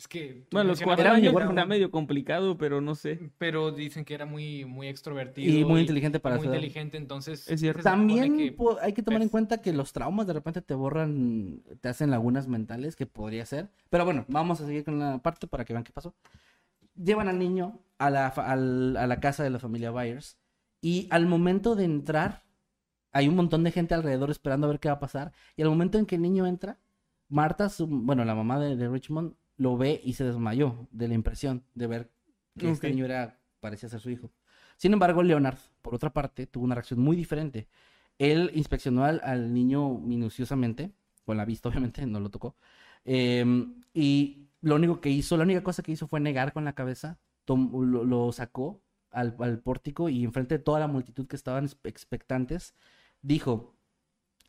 es que... Bueno, los cuatro Era años está medio complicado, pero no sé. Pero dicen que era muy, muy extrovertido. Y muy inteligente para Muy inteligente, entonces... Es cierto. También que- hay que tomar en cuenta que los traumas de repente te borran, te hacen lagunas mentales, que podría ser. Pero bueno, vamos a seguir con la parte para que vean qué pasó. Llevan al niño a la, fa- al- a la casa de la familia Byers y al momento de entrar, hay un montón de gente alrededor esperando a ver qué va a pasar. Y al momento en que el niño entra, Marta, su- bueno, la mamá de, de Richmond, lo ve y se desmayó de la impresión de ver que este Ok. niño era, parecía ser su hijo. Sin embargo, Leonard, por otra parte, tuvo una reacción muy diferente. Él inspeccionó al, al niño minuciosamente, con la vista obviamente, no lo tocó. eh, y lo único que hizo, la única cosa que hizo fue negar con la cabeza, tom- lo, lo sacó al, al pórtico y enfrente de toda la multitud que estaban expe- expectantes, dijo,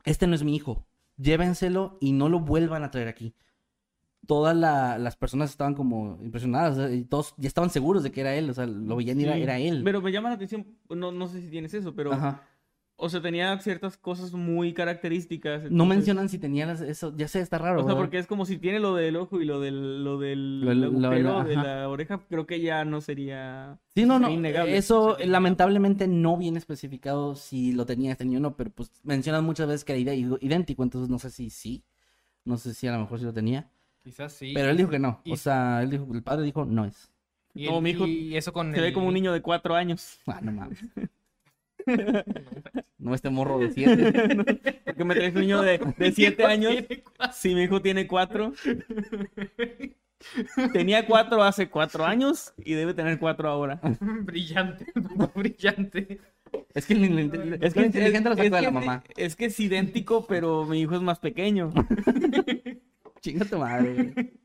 este no es mi hijo, llévenselo y no lo vuelvan a traer aquí. Todas la- las personas estaban como impresionadas o sea, y todos ya estaban seguros de que era él, o sea, lo veían y era, Sí. era él. Pero me llama la atención, no, no sé si tienes eso, pero... Ajá. O sea, tenía ciertas cosas muy características. No entonces- mencionan si tenía eso, ya sé, está raro. O sea, ¿verdad? porque es como si tiene lo del ojo y lo del, lo del Lo- lo- agujero de la oreja, creo que ya no sería... Sí, no, no. innegable. Eso Sería lamentablemente no viene especificado si lo tenía este niño o no, pero pues mencionan muchas veces que era idéntico, entonces no sé si sí. No sé si a lo mejor sí lo tenía. Quizás sí. Pero él dijo que no. y- O sea, él dijo, el padre dijo no es. Y, No, el- mijo, y eso con Se ve como un niño de cuatro años. Ah, no mames. no este morro de siete. Porque me traes un niño de, de siete años. Si mi hijo tiene cuatro. Tenía cuatro hace cuatro años y debe tener cuatro ahora. brillante, brillante. Es que es que el inteligente lo sacó de la que- mamá. es que es idéntico, pero mi hijo es más pequeño. Chinga tu madre.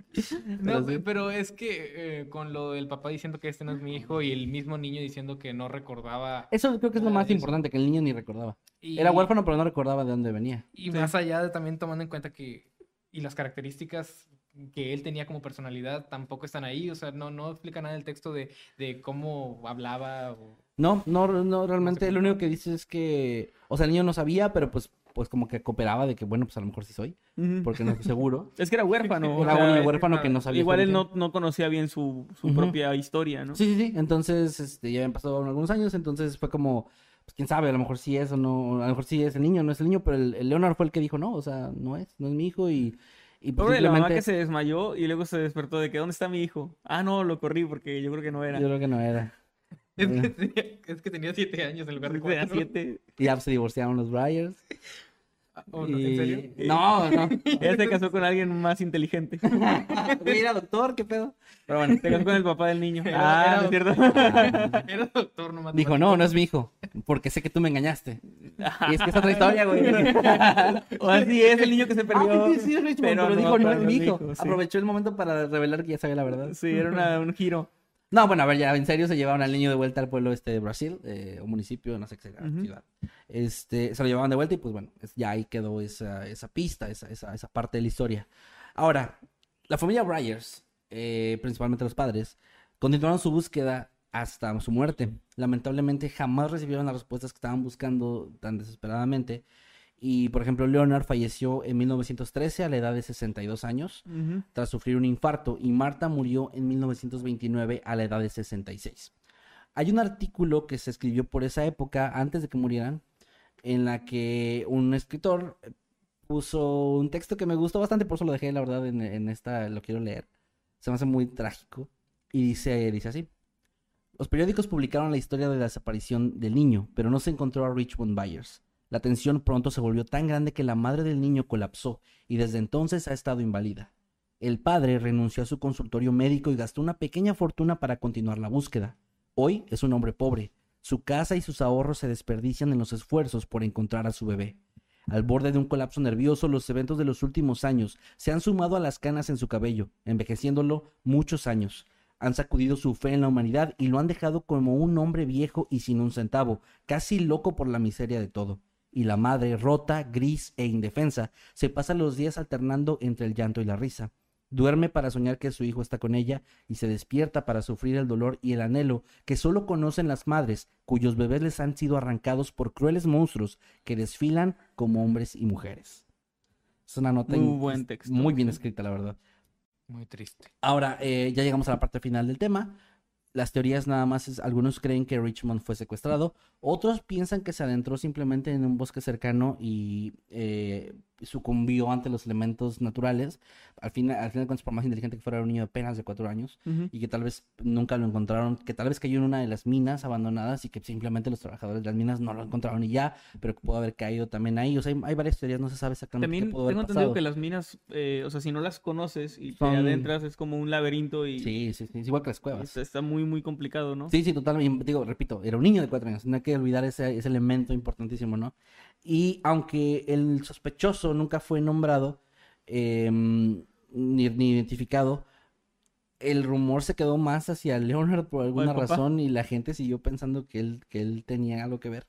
No, Pero sí. pero es que eh, con lo del papá diciendo que este no es mi hijo y el mismo niño diciendo que no recordaba. Eso creo que es lo más importante, que el niño ni recordaba. Y, Era huérfano, pero no recordaba de dónde venía. Y más allá de también tomando en cuenta que. Y las características que él tenía como personalidad tampoco están ahí. O sea, no, no explica nada el texto de, de cómo hablaba. o- No, no, no, realmente lo único que dice es que, o sea, el niño no sabía, pero pues, pues como que cooperaba de que, bueno, pues a lo mejor sí soy, porque no estoy seguro. Es que era huérfano. o Era sea, un huérfano que no sabía. Igual él no, no conocía bien su, su propia historia, ¿no? Sí, sí, sí. Entonces, este, ya habían pasado algunos años, entonces fue como, pues quién sabe, a lo mejor sí es o no, a lo mejor sí es el niño, no es el niño, pero el, el Leonard fue el que dijo, no, o sea, no es, no es mi hijo y, y pues, Pobre la mamá que se desmayó y luego se despertó de que ¿dónde está mi hijo? Ah, no, lo corrí porque yo creo que no era. yo creo que no era. Es que, tenía, es que tenía siete años en lugar de Tenía cuatro. siete. Y ya se divorciaron los Bryers. Oh, no, ¿En y- serio? No, no. Él se casó con alguien más inteligente. Era doctor, qué pedo. Pero bueno, Se casó con el papá del niño. Era- Ah, era ¿no es cierto? Era doctor, no Dijo, no, no es mi hijo, porque sé que tú me engañaste. Y es que es otra historia, güey. o así es el niño que se perdió. Ah, sí, sí, es Richmond, pero, pero no, dijo, no es mi hijo. sí. Aprovechó el momento para revelar que ya sabía la verdad. Sí, era una- un giro. No, bueno, a ver, ya en serio se llevaron al niño de vuelta al pueblo este de Brasil, eh, o municipio, no sé qué ciudad. Este, se lo llevaban de vuelta y pues bueno, ya ahí quedó esa, esa pista, esa, esa, esa parte de la historia. Ahora, La familia Byers, eh, principalmente los padres, continuaron su búsqueda hasta su muerte. Lamentablemente jamás recibieron las respuestas que estaban buscando tan desesperadamente. Y, por ejemplo, Leonard falleció en 1913 a la edad de 62 años tras sufrir un infarto y Marta murió en 1929 a la edad de 66. Hay un artículo que se escribió por esa época, antes de que murieran, en la que un escritor puso un texto que me gustó bastante, por eso lo dejé, la verdad, en, en esta, lo quiero leer. Se me hace muy trágico. Y dice, dice así. Los periódicos publicaron la historia de la desaparición del niño, pero no se encontró a Richmond Byers. La tensión pronto se volvió tan grande que la madre del niño colapsó y desde entonces ha estado inválida. El padre renunció a su consultorio médico y gastó una pequeña fortuna para continuar la búsqueda. Hoy es un hombre pobre. Su casa y sus ahorros se desperdician en los esfuerzos por encontrar a su bebé. Al borde de un colapso nervioso, los eventos de los últimos años se han sumado a las canas en su cabello, envejeciéndolo muchos años. Han sacudido su fe en la humanidad y lo han dejado como un hombre viejo y sin un centavo, casi loco por la miseria de todo. Y la madre, rota, gris e indefensa, se pasa los días alternando entre el llanto y la risa. Duerme para soñar que su hijo está con ella y se despierta para sufrir el dolor y el anhelo que solo conocen las madres cuyos bebés les han sido arrancados por crueles monstruos que desfilan como hombres y mujeres. Es una nota Muy buen texto, muy bien sí. escrita, la verdad. Muy triste. Ahora, eh, ya llegamos a la parte final del tema. Las teorías nada más es, algunos creen que Richmond fue secuestrado, otros piensan que se adentró simplemente en un bosque cercano y eh, sucumbió ante los elementos naturales. Al final, al final por más inteligente que fuera, era un niño de apenas de cuatro años Ujú. y que tal vez nunca lo encontraron, que tal vez cayó en una de las minas abandonadas y que simplemente los trabajadores de las minas no lo encontraron y ya, pero que pudo haber caído también ahí. O sea, hay, hay varias teorías, no se sabe exactamente qué También pudo haber tengo entendido pasado. que las minas, eh, o sea, si no las conoces y Son- te adentras, es como un laberinto y Sí, sí, sí, es igual que las cuevas. está, está muy, muy complicado, ¿no? Sí, sí, totalmente. Digo, repito, era un niño de cuatro años. No hay que olvidar ese, ese elemento importantísimo, ¿no? Y aunque el sospechoso nunca fue nombrado eh, ni, ni identificado, el rumor se quedó más hacia Leonard por alguna razón y la gente siguió pensando que él, que él tenía algo que ver.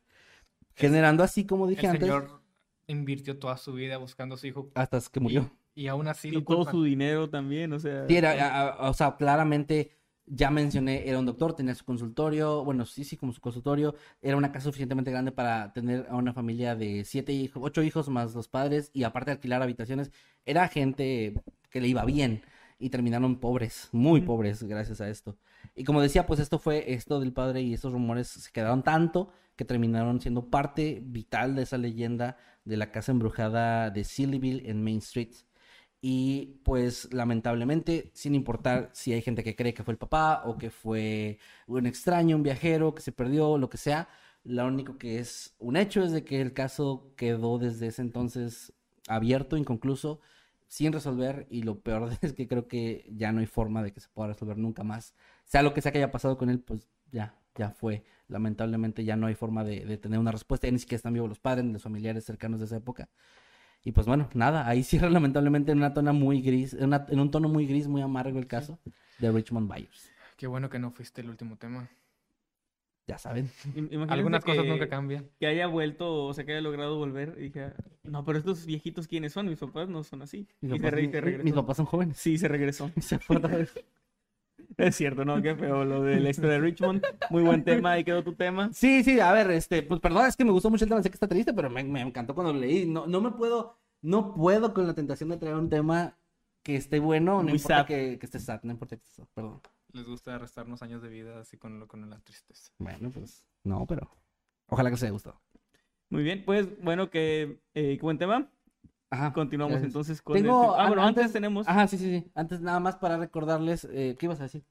Generando así, como dije El antes, señor invirtió toda su vida buscando a su hijo hasta que murió. y, y aún así Y lo todo culpan. su dinero también, o sea... Sí, era, a- a- o sea, claramente ya mencioné, era un doctor, tenía su consultorio, bueno, sí, sí, como su consultorio, era una casa suficientemente grande para tener a una familia de siete hijos, ocho hijos más los padres y aparte alquilar habitaciones, era gente que le iba bien y terminaron pobres, muy pobres gracias a esto. Y como decía, pues esto fue esto del padre y estos rumores se quedaron tanto que terminaron siendo parte vital de esa leyenda de la casa embrujada de Sillyville en Main Street. Y pues lamentablemente, sin importar si hay gente que cree que fue el papá o que fue un extraño, un viajero que se perdió, lo que sea, lo único que es un hecho es de que el caso quedó desde ese entonces abierto, inconcluso, sin resolver y lo peor es que creo que ya no hay forma de que se pueda resolver nunca más. Sea lo que sea que haya pasado con él, pues ya, ya fue. Lamentablemente ya no hay forma de, de tener una respuesta, ya ni siquiera están vivos los padres, los familiares cercanos de esa época. Y pues bueno, nada, ahí cierra lamentablemente en una tona muy gris, en, una- en un tono muy gris, muy amargo el caso de Richmond Byers. Qué bueno que no fuiste el último tema. Ya saben. imagínense Algunas cosas que- nunca cambian. Que haya vuelto, o sea, que haya logrado volver y dije, no, pero estos viejitos, ¿quiénes son? Mis papás no son así. Mis y se, papás, re- y se mis papás son jóvenes. Sí, se regresó. Se fue otra vez. Es cierto, ¿no? Qué feo lo de la historia de Richmond. Muy buen tema, ahí quedó tu tema. Sí, sí, a ver, este, pues perdón, es que me gustó mucho el tema, sé que está triste, pero me, me encantó cuando lo leí. No, no me puedo, no puedo con la tentación de traer un tema que esté bueno, no Muy importa sad. que, que esté sad, no importa que esté sad, perdón. Les gusta restarnos años de vida así con, lo- con la tristeza. Bueno, pues, no, pero ojalá que os haya gustado. Muy bien, pues bueno, que eh, qué buen tema. Ajá. Continuamos gracias. entonces con Tengo, el... Ah, bueno, antes, tenemos... Ajá, sí, sí, sí. Antes nada más para recordarles, eh, ¿qué ibas a decir?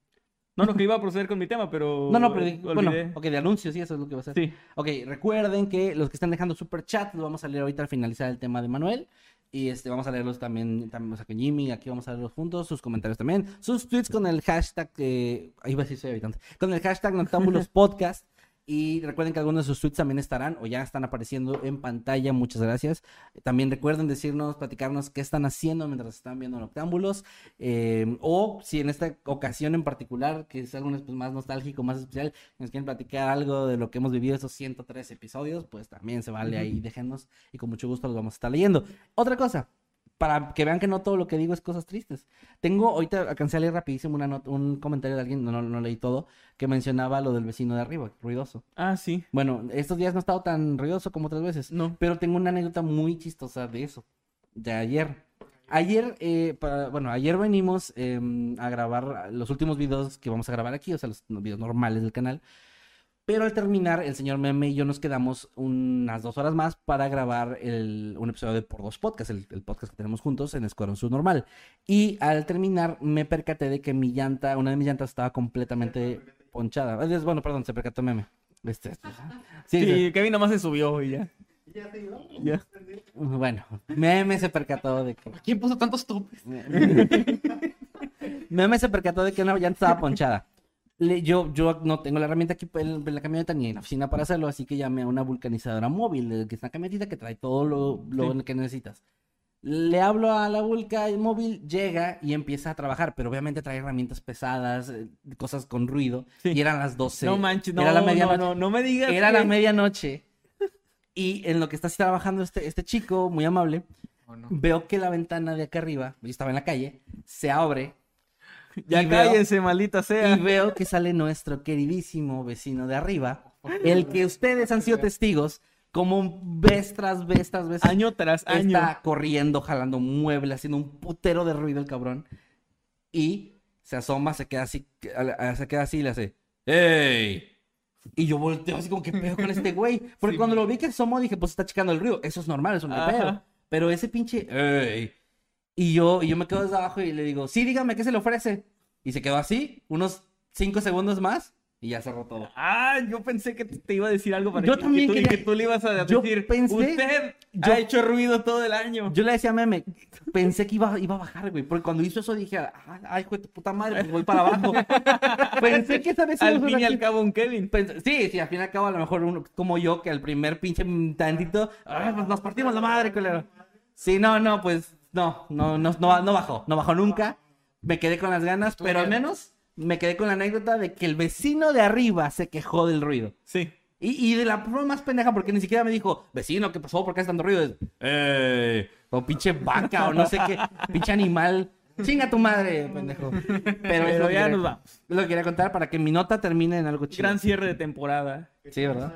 No, no, que iba a proceder con mi tema, pero... No, no, pero eh, bueno, ok, de anuncios, sí, eso es lo que va a hacer. Sí, Ok, recuerden que los que están dejando super chat los vamos a leer ahorita al finalizar el tema de Manuel. Y este, vamos a leerlos también, también o sea, con Jimmy, aquí vamos a leerlos juntos, sus comentarios también, sus tweets con el hashtag, eh, ahí va a decir soy habitante, con el hashtag Noctámbulos Podcast. Y recuerden que algunos de sus tweets también estarán o ya están apareciendo en pantalla. Muchas gracias. También recuerden decirnos, platicarnos qué están haciendo mientras están viendo Noctámbulos. eh, o si en esta ocasión en particular, que es algo pues, más nostálgico, más especial, nos quieren platicar algo de lo que hemos vivido esos 103 episodios, pues también se vale ahí, déjenos y con mucho gusto los vamos a estar leyendo. Otra cosa, para que vean que no todo lo que digo es cosas tristes. Tengo, ahorita alcancé a leer rapidísimo una not- un comentario de alguien, no, no, no leí todo, que mencionaba lo del vecino de arriba, ruidoso. Ah, sí. Bueno, estos días no ha estado tan ruidoso como otras veces. No. Pero tengo una anécdota muy chistosa de eso, de ayer. Ayer, eh, para- bueno, ayer venimos em, a grabar los últimos videos que vamos a grabar aquí, o sea, los videos normales del canal. Pero al terminar, el señor Meme y yo nos quedamos unas dos horas más para grabar el- un episodio de Por Dos Podcast, el, el podcast que tenemos juntos en Escuadrón Subnormal. Y al terminar, me percaté de que mi llanta, una de mis llantas estaba completamente ponchada. Es- Bueno, perdón, se percató Meme. Este, este, Sí, sí, sí. Kevin nomás se subió y ya. Ya. Bueno, Meme se percató de que. ¿Quién puso tantos topes? Meme se percató de que una llanta estaba ponchada. Le- yo, yo no tengo la herramienta aquí en, en la camioneta ni en la oficina para hacerlo, así que llamé a una vulcanizadora móvil, que es una camionetita que trae todo lo, lo Sí. que necesitas. Le hablo a la vulca móvil, llega y empieza a trabajar, pero obviamente trae herramientas pesadas, eh, cosas con ruido, Sí. y eran las 12. No manches, no, era la no, medianoche. no, no me digas Era que- la medianoche. Y en lo que está así trabajando este, este chico, muy amable, ¿O no? veo que la ventana de acá arriba, yo estaba en la calle, se abre Ya y veo- cállese, maldita sea. y veo que sale nuestro queridísimo vecino de arriba, el que ustedes han sido testigos, como vez tras vez tras vez Año tras año. está corriendo, jalando muebles, haciendo un putero de ruido el cabrón. Y se asoma, se queda así, se queda así y le hace, ¡Ey! Y yo volteo así como que pedo con este güey. Porque Sí. cuando lo vi que asomó dije, pues está checando el ruido. Eso es normal, eso no hay pedo. Pero ese pinche, ¡Ey! Y yo, y yo me quedo desde abajo y le digo, sí, dígame, ¿qué se le ofrece? Y se quedó así, unos cinco segundos más, y ya cerró todo. Ah, yo pensé que te iba a decir algo para Yo que, también que tú, quería- que tú le ibas a Yo decir. pensé- Usted yo- ha hecho ruido todo el año. Yo le decía a Meme, pensé que iba, iba a bajar, güey. Porque cuando hizo eso dije, "Ah, ay, hijo de tu puta madre, pues voy para abajo. pensé que esa vez al fin y al cabo, un Kevin. Sí, sí, al fin y al cabo, a lo mejor uno como yo, que al primer pinche tantito, "Ay, pues nos partimos la madre, culero. Sí, no, no, pues no, no, no, no, no bajó, no bajó nunca. Me quedé con las ganas, pero al menos me quedé con la anécdota de que el vecino de arriba se quejó del ruido. Sí. Y, y de la forma más pendeja, porque ni siquiera me dijo, vecino, ¿qué pasó? ¿Por qué hace tanto ruido? Es, "Ey", o pinche vaca, o no sé qué, pinche animal. Chinga tu madre, pendejo. Pero, es Pero lo que ya quería- nos vamos. es Lo que quería contar para que mi nota termine en algo chido. Gran cierre de temporada. Sí, ¿verdad?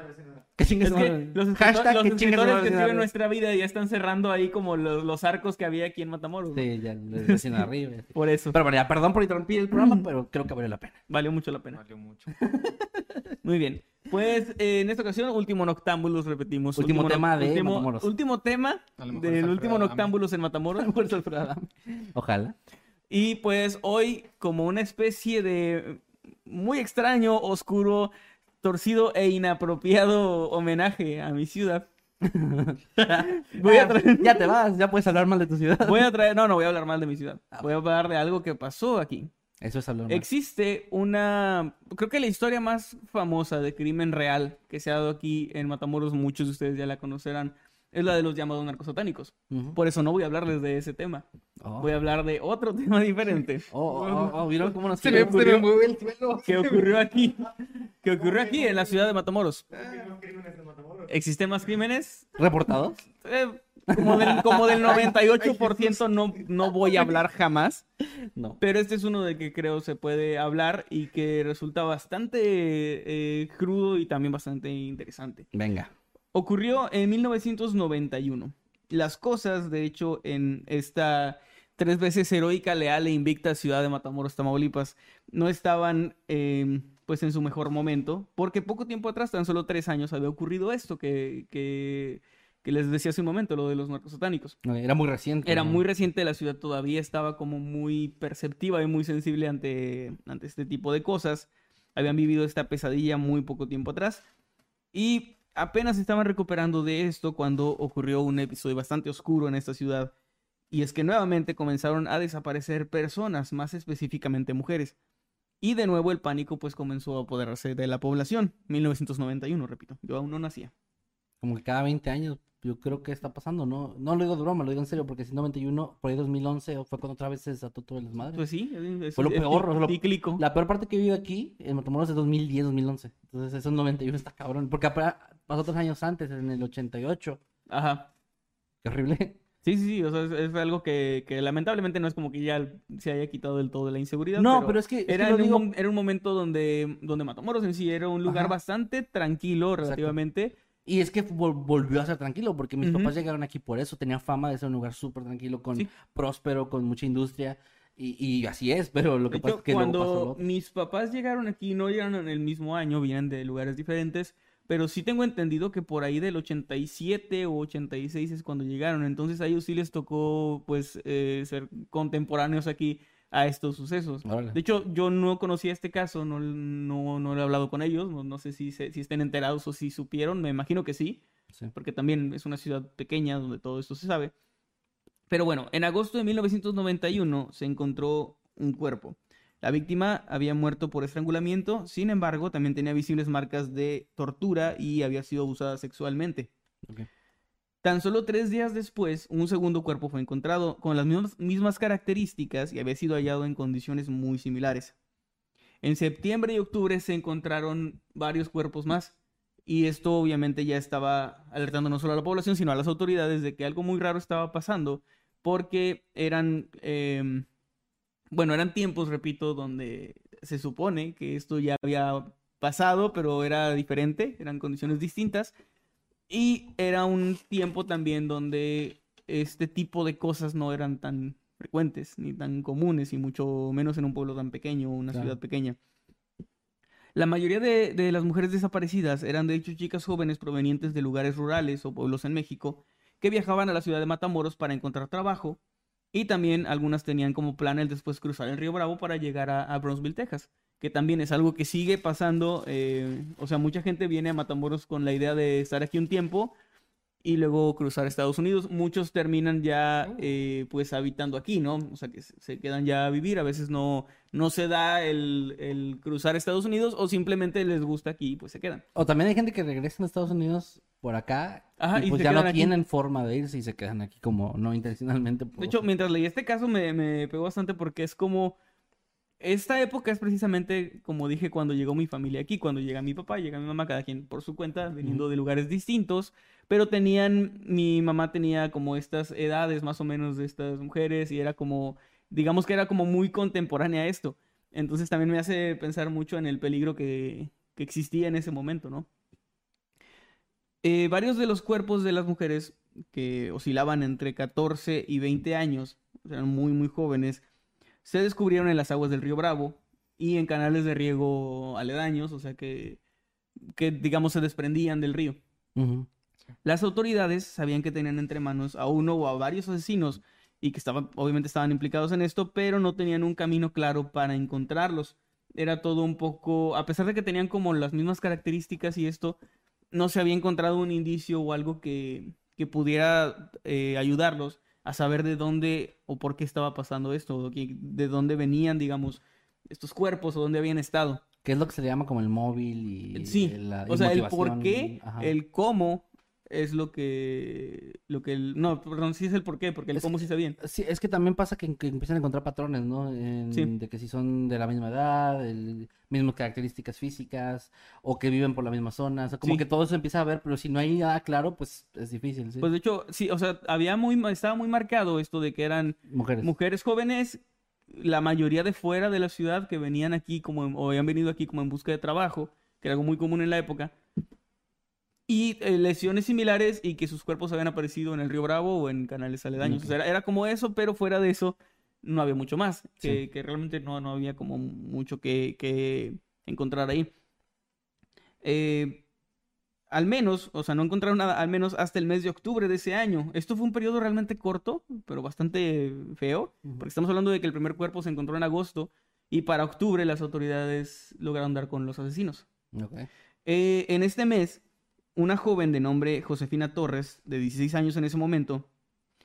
Que Es que los, escritor- Hashtag los que escritores que escriben nuestra vida ya están cerrando ahí como los, los arcos que había aquí en Matamoros. ¿no? Sí, ya, de arriba. Por eso. Pero bueno, ya perdón por interrumpir el programa, pero creo que valió la pena. Valió mucho la pena. Valió mucho. Muy bien. Pues eh, en esta ocasión, último Noctámbulos, repetimos. Último tema de último, Matamoros. Último tema del último. Noctámbulos en Matamoros. Ojalá. Y pues hoy, como una especie de muy extraño, oscuro, torcido e inapropiado homenaje a mi ciudad, voy a traer... Ya te vas, ya puedes hablar mal de tu ciudad. Voy a traer, no, no voy a hablar mal de mi ciudad. Ah, Voy a hablar de algo que pasó aquí. Eso es hablar mal. Existe una, creo que la historia más famosa de crimen real que se ha dado aquí en Matamoros, muchos de ustedes ya la conocerán, es la de los llamados narcosatánicos. Ujú. Por eso no voy a hablarles de ese tema. Oh. Voy a hablar de otro tema diferente. Oh, oh, oh, oh, ¿vieron cómo nos Se me, tiró? se me mueve el suelo. ¿Qué ocurrió aquí? ¿Qué ocurrió aquí en la ciudad de Matamoros? ¿Existen más crímenes? ¿Reportados? Eh, como del, como del 98% no, no voy a hablar jamás. No. Pero este es uno del que creo se puede hablar y que resulta bastante eh, crudo y también bastante interesante. Venga. Ocurrió en 1991. Las cosas, de hecho, en esta tres veces heroica, leal e invicta ciudad de Matamoros, Tamaulipas, no estaban eh, pues en su mejor momento, porque poco tiempo atrás, tan solo tres años, había ocurrido esto que, que, que les decía hace un momento, lo de los narcosatánicos. Era muy reciente. Era ¿no? muy reciente, la ciudad todavía estaba como muy perceptiva y muy sensible ante, ante este tipo de cosas. Habían vivido esta pesadilla muy poco tiempo atrás. Y apenas estaban recuperando de esto cuando ocurrió un episodio bastante oscuro en esta ciudad. Y es que nuevamente comenzaron a desaparecer personas, más específicamente mujeres. Y de nuevo el pánico pues comenzó a apoderarse de la población. 1991, repito. Yo aún no nacía. Como que cada 20 años, yo creo que está pasando, ¿no? No lo digo de broma, lo digo en serio, porque si 91, por ahí 2011, fue cuando otra vez se desató todo el desmadre. Pues sí, es, Fue lo es peor, lo- cíclico. La peor parte que he vivido aquí en Matamoros es 2010, 2011. Entonces, esos 91 está cabrón. Porque pasó otros años antes, en el 88. Ajá. Qué horrible. Sí, sí, sí, o sea, es, es algo que, que lamentablemente no es como que ya se haya quitado del todo de la inseguridad. No, pero es que- es que era, en un digo- mom- era un momento donde, donde Matamoros en sí era un lugar Ajá. bastante tranquilo relativamente. Y es que vol- volvió a ser tranquilo, porque mis Ujú. papás llegaron aquí por eso. Tenía fama de ser un lugar súper tranquilo, con Sí. próspero, con mucha industria. Y, y así es, pero lo que pasa hecho, es que luego pasó lo cuando mis papás llegaron aquí, no llegaron en el mismo año, vienen de lugares diferentes, pero sí tengo entendido que por ahí del 87 o 86 es cuando llegaron, entonces a ellos sí les tocó pues eh, ser contemporáneos aquí a estos sucesos. De hecho, yo no conocía este caso, no, no, no he hablado con ellos, no, no sé si, se- si estén enterados o si supieron, me imagino que sí, Sí. porque también es una ciudad pequeña donde todo esto se sabe. Pero bueno, en agosto de 1991 se encontró un cuerpo. La víctima había muerto por estrangulamiento, sin embargo, también tenía visibles marcas de tortura y había sido abusada sexualmente. Tan solo tres días después, un segundo cuerpo fue encontrado con las mismas, mismas características y había sido hallado en condiciones muy similares. En septiembre y octubre se encontraron varios cuerpos más. Y esto obviamente ya estaba alertando no solo a la población, sino a las autoridades de que algo muy raro estaba pasando, porque eran, em, bueno, eran tiempos, repito, donde se supone que esto ya había pasado, pero era diferente, eran condiciones distintas. Y era un tiempo también donde este tipo de cosas no eran tan frecuentes ni tan comunes, y mucho menos en un pueblo tan pequeño o una Claro. ciudad pequeña. La mayoría de, de las mujeres desaparecidas eran de hecho chicas jóvenes provenientes de lugares rurales o pueblos en México que viajaban a la ciudad de Matamoros para encontrar trabajo y también algunas tenían como plan el después cruzar el río Bravo para llegar a, Brownsville, Texas, que también es algo que sigue pasando, eh, o sea, mucha gente viene a Matamoros con la idea de estar aquí un tiempo y luego cruzar Estados Unidos. Muchos terminan ya eh, pues habitando aquí, ¿no? O sea, que se, quedan ya a vivir. A veces no, no se da el, el cruzar Estados Unidos o simplemente les gusta aquí y pues se quedan. O también hay gente que regresa a Estados Unidos por acá Ajá, y y pues se ya no aquí. tienen forma de irse y se quedan aquí como no intencionalmente. De hecho, mientras leí este caso me, me pegó bastante porque es como... Esta época es precisamente, como dije, cuando llegó mi familia aquí, cuando llega mi papá, llega mi mamá, cada quien por su cuenta, viniendo de lugares distintos, pero tenían, mi mamá tenía como estas edades más o menos de estas mujeres y era como, digamos que era como muy contemporánea a esto. Entonces también me hace pensar mucho en el peligro que, que existía en ese momento, ¿no? Eh, varios de los cuerpos de las mujeres que oscilaban entre 14 y 20 años, eran muy, muy jóvenes, se descubrieron en las aguas del río Bravo y en canales de riego aledaños, o sea que, que digamos se desprendían del río. Las autoridades sabían que tenían entre manos a uno o a varios asesinos y que estaban, obviamente estaban implicados en esto, pero no tenían un camino claro para encontrarlos. Era todo un poco, a pesar de que tenían como las mismas características y esto, no se había encontrado un indicio o algo que, que pudiera eh, ayudarlos a saber de dónde o por qué estaba pasando esto, o de dónde venían, digamos, estos cuerpos o dónde habían estado. Que es lo que se le llama como el móvil y Sí, la o sea, el por qué, y- el cómo es lo que, lo que el, no, perdón, sí es el por qué, porque el Es cómo sí está bien. Sí, es que también pasa que, que empiezan a encontrar patrones, ¿no? En- Sí. De que si son de la misma edad, el, mismas características físicas, o que viven por la misma zona. O sea, como Sí. que todo eso empieza a ver, pero si no hay nada claro, pues es difícil, ¿sí? Pues de hecho, sí, o sea, había muy, estaba muy marcado esto de que eran Mujeres. mujeres jóvenes, la mayoría de fuera de la ciudad que venían aquí como, en- o habían venido aquí como en busca de trabajo, que era algo muy común en la época, y eh, lesiones similares y que sus cuerpos habían aparecido en el río Bravo o en canales aledaños. O sea, era, era como eso, pero fuera de eso no había mucho más, que, Sí. que realmente no, no había como mucho que, que encontrar ahí. Eh, al menos, o sea, no encontraron nada, al menos hasta el mes de octubre de ese año. Esto fue un periodo realmente corto, pero bastante feo, porque estamos hablando de que el primer cuerpo se encontró en agosto y para octubre las autoridades lograron dar con los asesinos. Eh, en este mes, una joven de nombre Josefina Torres, de 16 años en ese momento,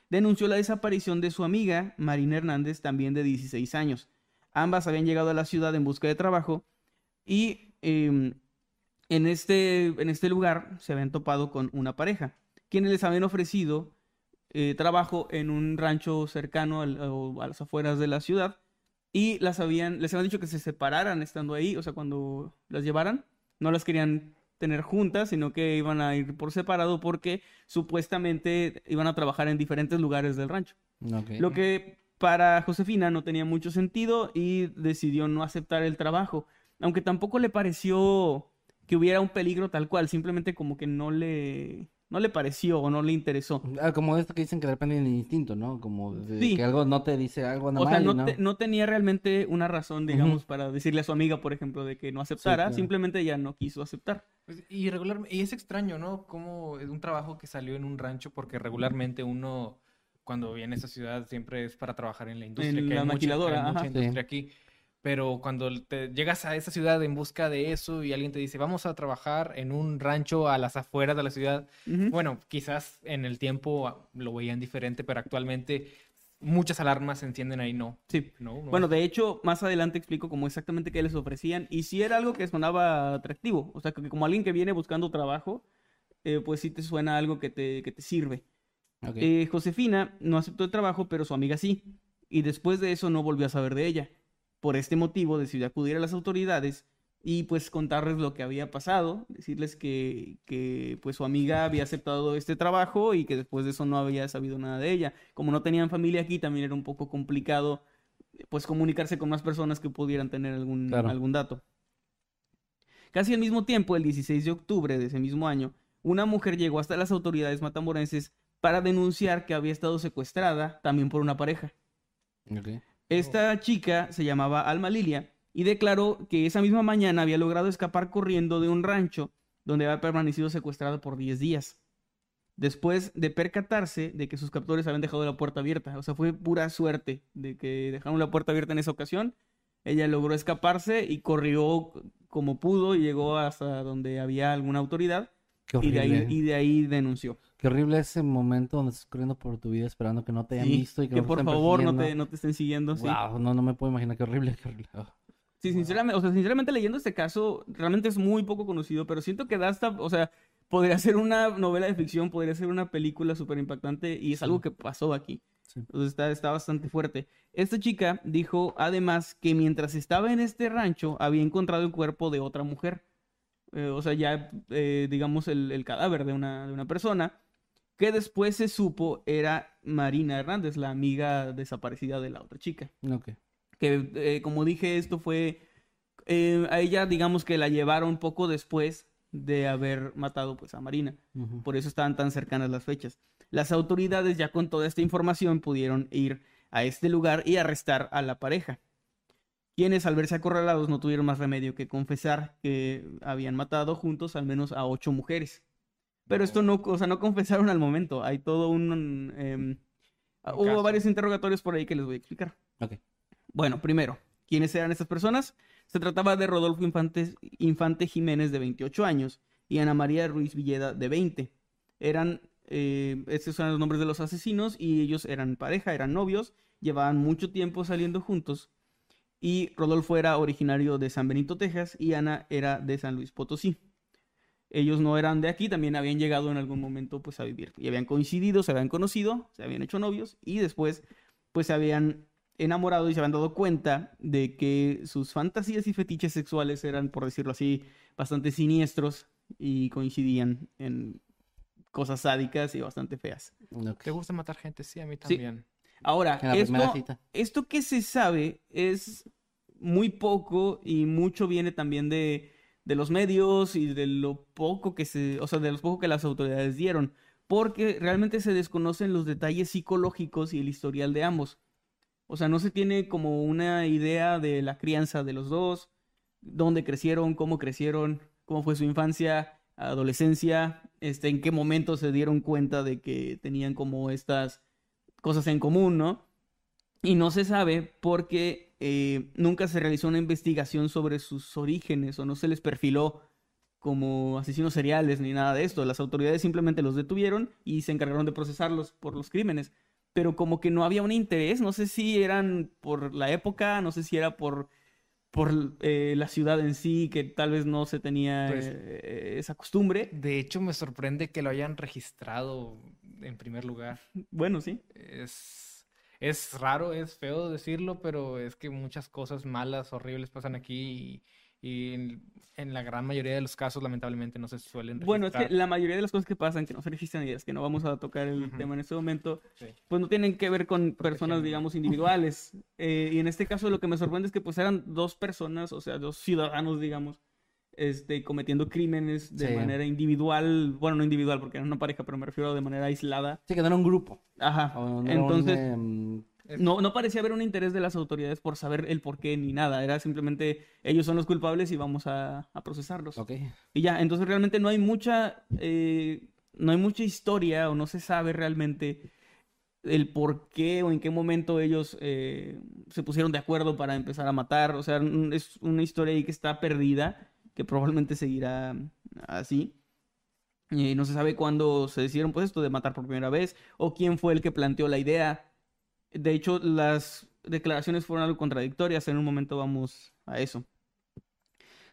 denunció la desaparición de su amiga Marina Hernández, también de 16 años. Ambas habían llegado a la ciudad en busca de trabajo y em, en, este, en este lugar se habían topado con una pareja, quienes les habían ofrecido eh, trabajo en un rancho cercano a las afueras de la ciudad y las habían, les habían dicho que se separaran estando ahí, o sea, cuando las llevaran, no las querían tener juntas, sino que iban a ir por separado porque supuestamente iban a trabajar en diferentes lugares del rancho. Lo que para Josefina no tenía mucho sentido y decidió no aceptar el trabajo, aunque tampoco le pareció que hubiera un peligro tal cual, simplemente como que no le no le pareció o no le interesó. Ah, como esto que dicen que depende del instinto, ¿no? Como de Sí. que algo no te dice algo anda O sea, mal no, no. te- no tenía realmente una razón, digamos, para decirle a su amiga, por ejemplo, de que no aceptara, claro. simplemente ella no quiso aceptar. Pues, y regular, y es extraño, ¿no? Como es un trabajo que salió en un rancho, porque regularmente uno, cuando viene a esta ciudad, siempre es para trabajar en la industria. En que la hay mucha- maquiladora, hay mucha ajá. industria aquí. Pero cuando te llegas a esa ciudad en busca de eso y alguien te dice, vamos a trabajar en un rancho a las afueras de la ciudad, Ujú. bueno, quizás en el tiempo ah, lo veían diferente, pero actualmente muchas alarmas se encienden ahí, no. Sí. No, no Bueno, es- de hecho, más adelante explico cómo exactamente qué les ofrecían y si era algo que sonaba atractivo, o sea, que como alguien que viene buscando trabajo, eh, pues sí te suena algo que te, que te sirve. Ok. Eh, Josefina no aceptó el trabajo, pero su amiga sí, y después de eso no volvió a saber de ella. Por este motivo decidió acudir a las autoridades y pues contarles lo que había pasado, decirles que, que pues su amiga había aceptado este trabajo y que después de eso no había sabido nada de ella. Como no tenían familia aquí, también era un poco complicado pues comunicarse con más personas que pudieran tener algún, Claro. algún dato. Casi al mismo tiempo, el 16 de octubre de ese mismo año, una mujer llegó hasta las autoridades matamorenses para denunciar que había estado secuestrada también por una pareja. Ok. Esta chica se llamaba Alma Lilia y declaró que esa misma mañana había logrado escapar corriendo de un rancho donde había permanecido secuestrada por 10 días. Después de percatarse de que sus captores habían dejado la puerta abierta. O sea, fue pura suerte de que dejaron la puerta abierta en esa ocasión. Ella logró escaparse y corrió como pudo y llegó hasta donde había alguna autoridad Qué y de, y de ahí denunció. Qué horrible ese momento donde estás corriendo por tu vida esperando que no te hayan Sí, visto y que, que no por estén favor no te, no te estén siguiendo. sí. Wow, no, no me puedo imaginar qué horrible, qué horrible. Oh. Sí, sinceramente, o sea, sinceramente leyendo este caso, realmente es muy poco conocido, pero siento que da hasta, o sea, podría ser una novela de ficción, podría ser una película súper impactante y es algo que pasó aquí. Sí. Entonces está, está bastante fuerte. Esta chica dijo además que mientras estaba en este rancho había encontrado el cuerpo de otra mujer. Eh, o sea, ya, eh, digamos, el, el cadáver de una, de una persona que después se supo era Marina Hernández, la amiga desaparecida de la otra chica Ok. que eh, como dije, esto fue eh, a ella, digamos que la llevaron poco después de haber matado pues a Marina. Por eso estaban tan cercanas las fechas. Las autoridades ya con toda esta información pudieron ir a este lugar y arrestar a la pareja. Quienes al verse acorralados no tuvieron más remedio que confesar que habían matado juntos al menos a ocho mujeres. Pero esto no, o sea, no confesaron al momento. Hay todo un... em, hubo caso. varios interrogatorios por ahí que les voy a explicar. Ok. Bueno, primero, ¿quiénes eran estas personas? Se trataba de Rodolfo Infante, Infante Jiménez, de 28 años, y Ana María Ruiz Villeda, de 20. Eran, eh, estos son los nombres de los asesinos, y ellos eran pareja, eran novios, llevaban mucho tiempo saliendo juntos, y Rodolfo era originario de San Benito, Texas, y Ana era de San Luis Potosí. Ellos no eran de aquí, también habían llegado en algún momento pues a vivir, y habían coincidido, se habían conocido, se habían hecho novios, y después pues se habían enamorado y se habían dado cuenta de que sus fantasías y fetiches sexuales eran, por decirlo así, bastante siniestros y coincidían en cosas sádicas y bastante feas. ¿Te gusta matar gente? Sí, a mí Sí. también. Ahora, esto, esto que se sabe es muy poco y mucho viene también de, de los medios y de lo poco que se, o sea, de los poco que las autoridades dieron, porque realmente se desconocen los detalles psicológicos y el historial de ambos. O sea, no se tiene como una idea de la crianza de los dos, dónde crecieron, cómo crecieron, cómo fue su infancia, adolescencia, este, en qué momento se dieron cuenta de que tenían como estas cosas en común, ¿no? Y no se sabe porque eh, nunca se realizó una investigación sobre sus orígenes o no se les perfiló como asesinos seriales ni nada de esto. Las autoridades simplemente los detuvieron y se encargaron de procesarlos por los crímenes. Pero como que no había un interés, no sé si eran por la época, no sé si era por, por eh, la ciudad en sí, que tal vez no se tenía Pues- eh, esa costumbre. De hecho, me sorprende que lo hayan registrado en primer lugar. Bueno, sí. Es, es raro, es feo decirlo, pero es que muchas cosas malas, horribles pasan aquí y, Y en, en la gran mayoría de los casos, lamentablemente, no se suelen Bueno, es que registrar. la mayoría de las cosas que pasan, que no se registran y es que no vamos a tocar el tema en este momento, Sí. pues no tienen que ver con personas, digamos, individuales. Eh, y en este caso lo que me sorprende es que pues eran dos personas, o sea, dos ciudadanos, digamos, este, cometiendo crímenes de Sí. manera individual, bueno, no individual porque era una pareja, pero me refiero de manera aislada. Sí, que no era un grupo. Ajá. no un, Entonces, em, no, no parecía haber un interés de las autoridades por saber el por qué ni nada. Era simplemente ellos son los culpables y vamos a, a procesarlos. ok. Y ya, entonces realmente no hay mucha, eh, no hay mucha historia o no se sabe realmente el por qué o en qué momento ellos eh, se pusieron de acuerdo para empezar a matar. O sea, es una historia ahí que está perdida, que probablemente seguirá así. Y no se sabe cuándo se decidieron pues esto de matar por primera vez o quién fue el que planteó la idea. De hecho, las declaraciones fueron algo contradictorias. En un momento vamos a eso.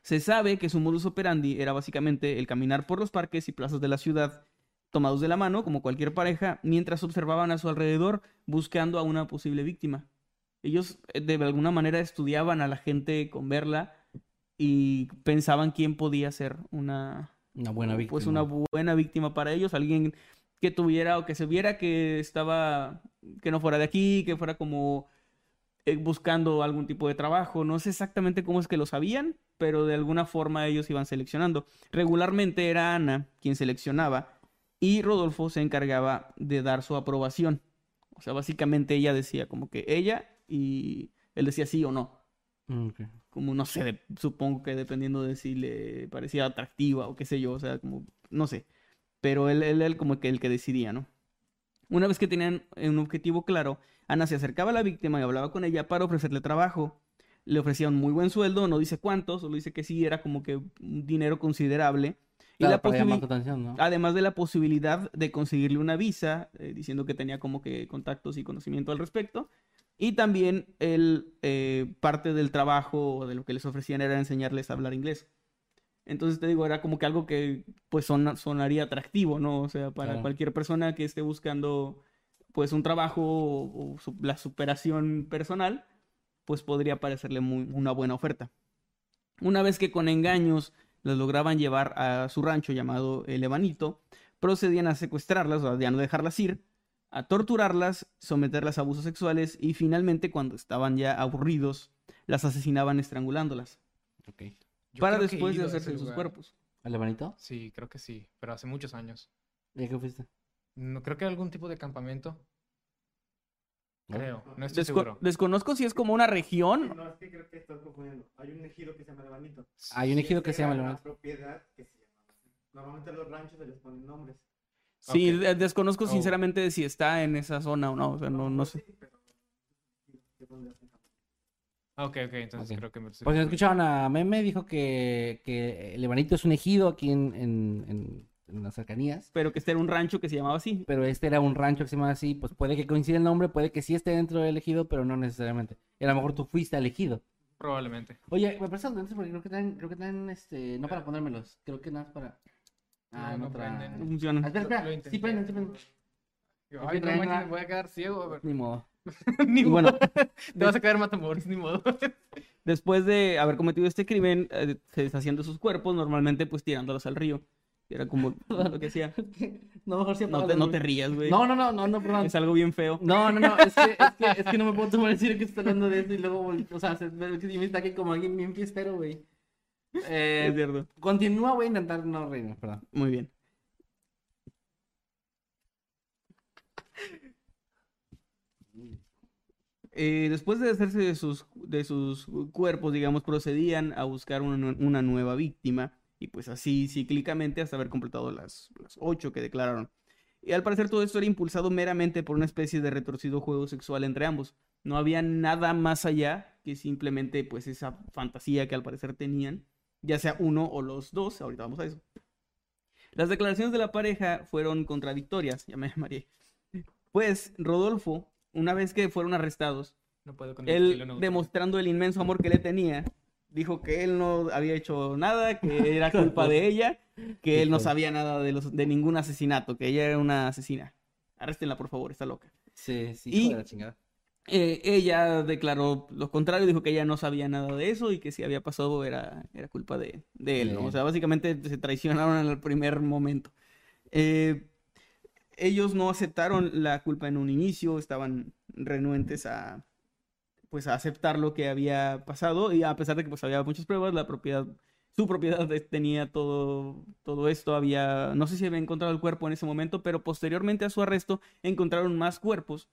Se sabe que su modus operandi era básicamente el caminar por los parques y plazas de la ciudad, tomados de la mano, como cualquier pareja, mientras observaban a su alrededor buscando a una posible víctima. Ellos eh, de alguna manera estudiaban a la gente con verla y pensaban quién podía ser una, Una buena víctima. pues una buena víctima para ellos, alguien que tuviera o que se viera que estaba, que no fuera de aquí, que fuera como eh, buscando algún tipo de trabajo. No sé exactamente cómo es que lo sabían, pero de alguna forma ellos iban seleccionando. Regularmente era Ana quien seleccionaba y Rodolfo se encargaba de dar su aprobación. O sea, básicamente ella decía como que ella y él decía sí o no Mm, ok. Como no sé, de- supongo que dependiendo de si le parecía atractiva o qué sé yo, o sea, como, no sé. Pero él, él, él como que el que decidía, ¿no? Una vez que tenían un objetivo claro, Ana se acercaba a la víctima y hablaba con ella para ofrecerle trabajo. Le ofrecía un muy buen sueldo, no dice cuánto, solo dice que sí, era como que un dinero considerable. Y la posibil- tu atención, ¿no? Además de la posibilidad de conseguirle una visa, eh, diciendo que tenía como que contactos y conocimiento al respecto. Y también el, eh, parte del trabajo de lo que les ofrecían era enseñarles a hablar inglés. Entonces te digo, era como que algo que pues sona- sonaría atractivo, ¿no? O sea, para Claro. cualquier persona que esté buscando pues un trabajo o, o su- la superación personal, pues podría parecerle muy, una buena oferta. Una vez que con engaños las lograban llevar a su rancho llamado El Ebanito, procedían a secuestrarlas, o sea, a no dejarlas ir, a torturarlas, someterlas a abusos sexuales y finalmente, cuando estaban ya aburridos, las asesinaban estrangulándolas, Ok. Yo para después de hacerse sus cuerpos. ¿Al Lebanito? Sí, creo que sí, pero hace muchos años. ¿Y a qué fuiste? No, creo que algún tipo de campamento. ¿No? Creo, no estoy Desco- seguro. desconozco si es como una región. No, es que creo que estás confundiendo. Hay un ejido que se llama Lebanito. Hay un ejido que se llama Lebanito. Propiedad que se llama. Normalmente a los ranchos se les ponen nombres. Sí, desconozco Oh. sinceramente si está en esa zona o no, o sea, no, no sé. Ah, Ok, ok, entonces creo que me confundiendo. escuchaban a Meme, dijo que, que el Lebanito es un ejido aquí en, en, en- en las cercanías. Pero que este era un rancho que se llamaba así. Pero este era un rancho que se llama así, pues puede que coincida el nombre, puede que sí esté dentro del ejido, pero no necesariamente. Y a lo mejor tú fuiste al ejido. Probablemente. Oye, me prestas lentes porque creo que traen, creo que traen, este, no para ponérmelos, creo que nada más para... Ah, No, no, no traen. prenden. No funciona. Ah, espera, Lo- lo espera, intenté. sí prenden, sí prenden. Ay, no manches, me voy a quedar ciego. a ver. Ni modo. Ni Y modo. bueno, Te vas a quedar matamoros, ni modo. después de haber cometido este crimen, eh, se deshacían de sus cuerpos, normalmente pues tirándolos al río. Era como lo que hacía. No, mejor sí No te, no te rías, güey. No, no, no, no, no, perdón. Es algo bien feo. No, no, no, es que, es que, es que no me puedo tomar en serio que estoy hablando de eso y luego, o sea, se, sí me está aquí como alguien bien fiestero, güey. Es Eh, cierto. continúa, voy a intentar no reírme, perdón. Muy bien. Eh, después de hacerse de sus, de sus cuerpos, digamos, procedían a buscar una, una nueva víctima. Y pues así cíclicamente hasta haber completado las, las ocho que declararon. Y al parecer todo esto era impulsado meramente por una especie de retorcido juego sexual entre ambos. No había nada más allá que simplemente pues esa fantasía que al parecer tenían, ya sea uno o los dos, ahorita vamos a eso. Las declaraciones de la pareja fueron contradictorias, ya me mareé. Pues Rodolfo, una vez que fueron arrestados, No puedo con estilo él neutral. demostrando el inmenso amor que le tenía, dijo que él no había hecho nada, que era culpa de ella, que él no sabía nada de, los, de ningún asesinato, que ella era una asesina. Arréstenla, por favor, está loca. Sí, sí, Y- hijo de la chingada. Eh, ella declaró lo contrario, dijo que ella no sabía nada de eso y que si había pasado era, era culpa de, de él, O sea, básicamente se traicionaron en el primer momento. Eh, ellos no aceptaron la culpa en un inicio, estaban renuentes a, pues, a aceptar lo que había pasado y a pesar de que pues, había muchas pruebas, la propiedad, su propiedad tenía todo, todo esto, había, no sé si había encontrado el cuerpo en ese momento, pero posteriormente a su arresto encontraron más cuerpos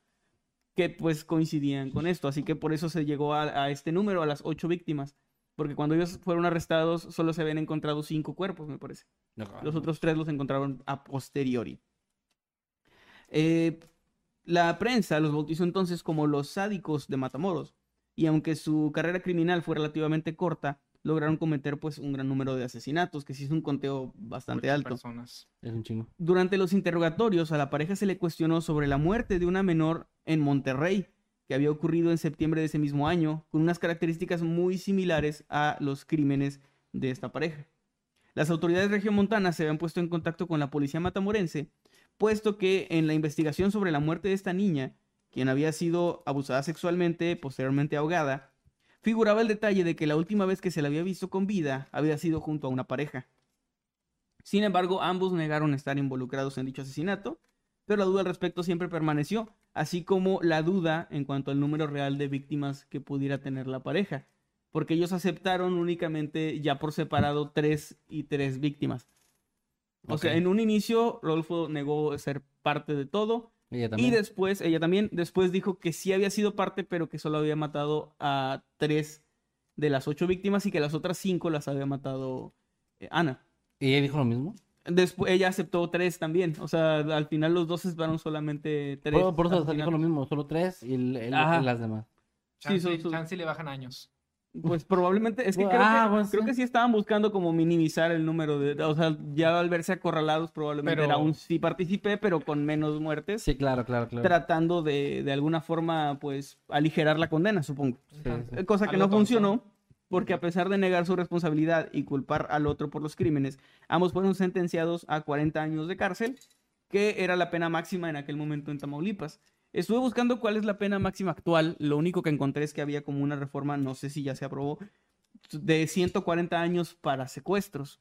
que pues coincidían con esto, así que por eso se llegó a, a este número, a las ocho víctimas, porque cuando ellos fueron arrestados solo se habían encontrado cinco cuerpos, me parece. Los otros tres los encontraron a posteriori. Eh, la prensa los bautizó entonces como los sádicos de Matamoros. Y aunque su carrera criminal fue relativamente corta, lograron cometer pues un gran número de asesinatos, que sí es un conteo bastante Muchas alto. personas. Es un chingo. Durante los interrogatorios a la pareja se le cuestionó sobre la muerte de una menor en Monterrey, que había ocurrido en septiembre de ese mismo año, con unas características muy similares a los crímenes de esta pareja. Las autoridades regiomontanas se habían puesto en contacto con la policía matamorense, puesto que en la investigación sobre la muerte de esta niña, quien había sido abusada sexualmente, posteriormente ahogada, figuraba el detalle de que la última vez que se la había visto con vida había sido junto a una pareja. Sin embargo, ambos negaron estar involucrados en dicho asesinato, pero la duda al respecto siempre permaneció, así como la duda en cuanto al número real de víctimas que pudiera tener la pareja, porque ellos aceptaron únicamente ya por separado tres y tres víctimas. O sea, en un inicio Rodolfo negó ser parte de todo Ella y después, ella también, después dijo que sí había sido parte, pero que solo había matado a tres de las ocho víctimas y que las otras cinco las había matado eh, Ana. ¿Y ella dijo lo mismo? Después ella aceptó tres también. O sea, al final los dos fueron solamente tres. Por, por eso dijo lo mismo, solo tres y el- el- las demás. Sí, Chance, son- son- chance le bajan años. Pues probablemente, es que creo, ah, que, bueno, creo sí. que sí estaban buscando como minimizar el número de, o sea, ya al verse acorralados probablemente Pero- era un sí participé, pero con menos muertes, Sí, claro, claro, claro. tratando de, de alguna forma, pues, aligerar la condena, supongo. Sí, sí. Eh, Cosa que Algo no tonto. funcionó, porque a pesar de negar su responsabilidad y culpar al otro por los crímenes, ambos fueron sentenciados a 40 años de cárcel, que era la pena máxima en aquel momento en Tamaulipas. Estuve buscando cuál es la pena máxima actual. Lo único que encontré es que había como una reforma, no sé si ya se aprobó, de 140 años para secuestros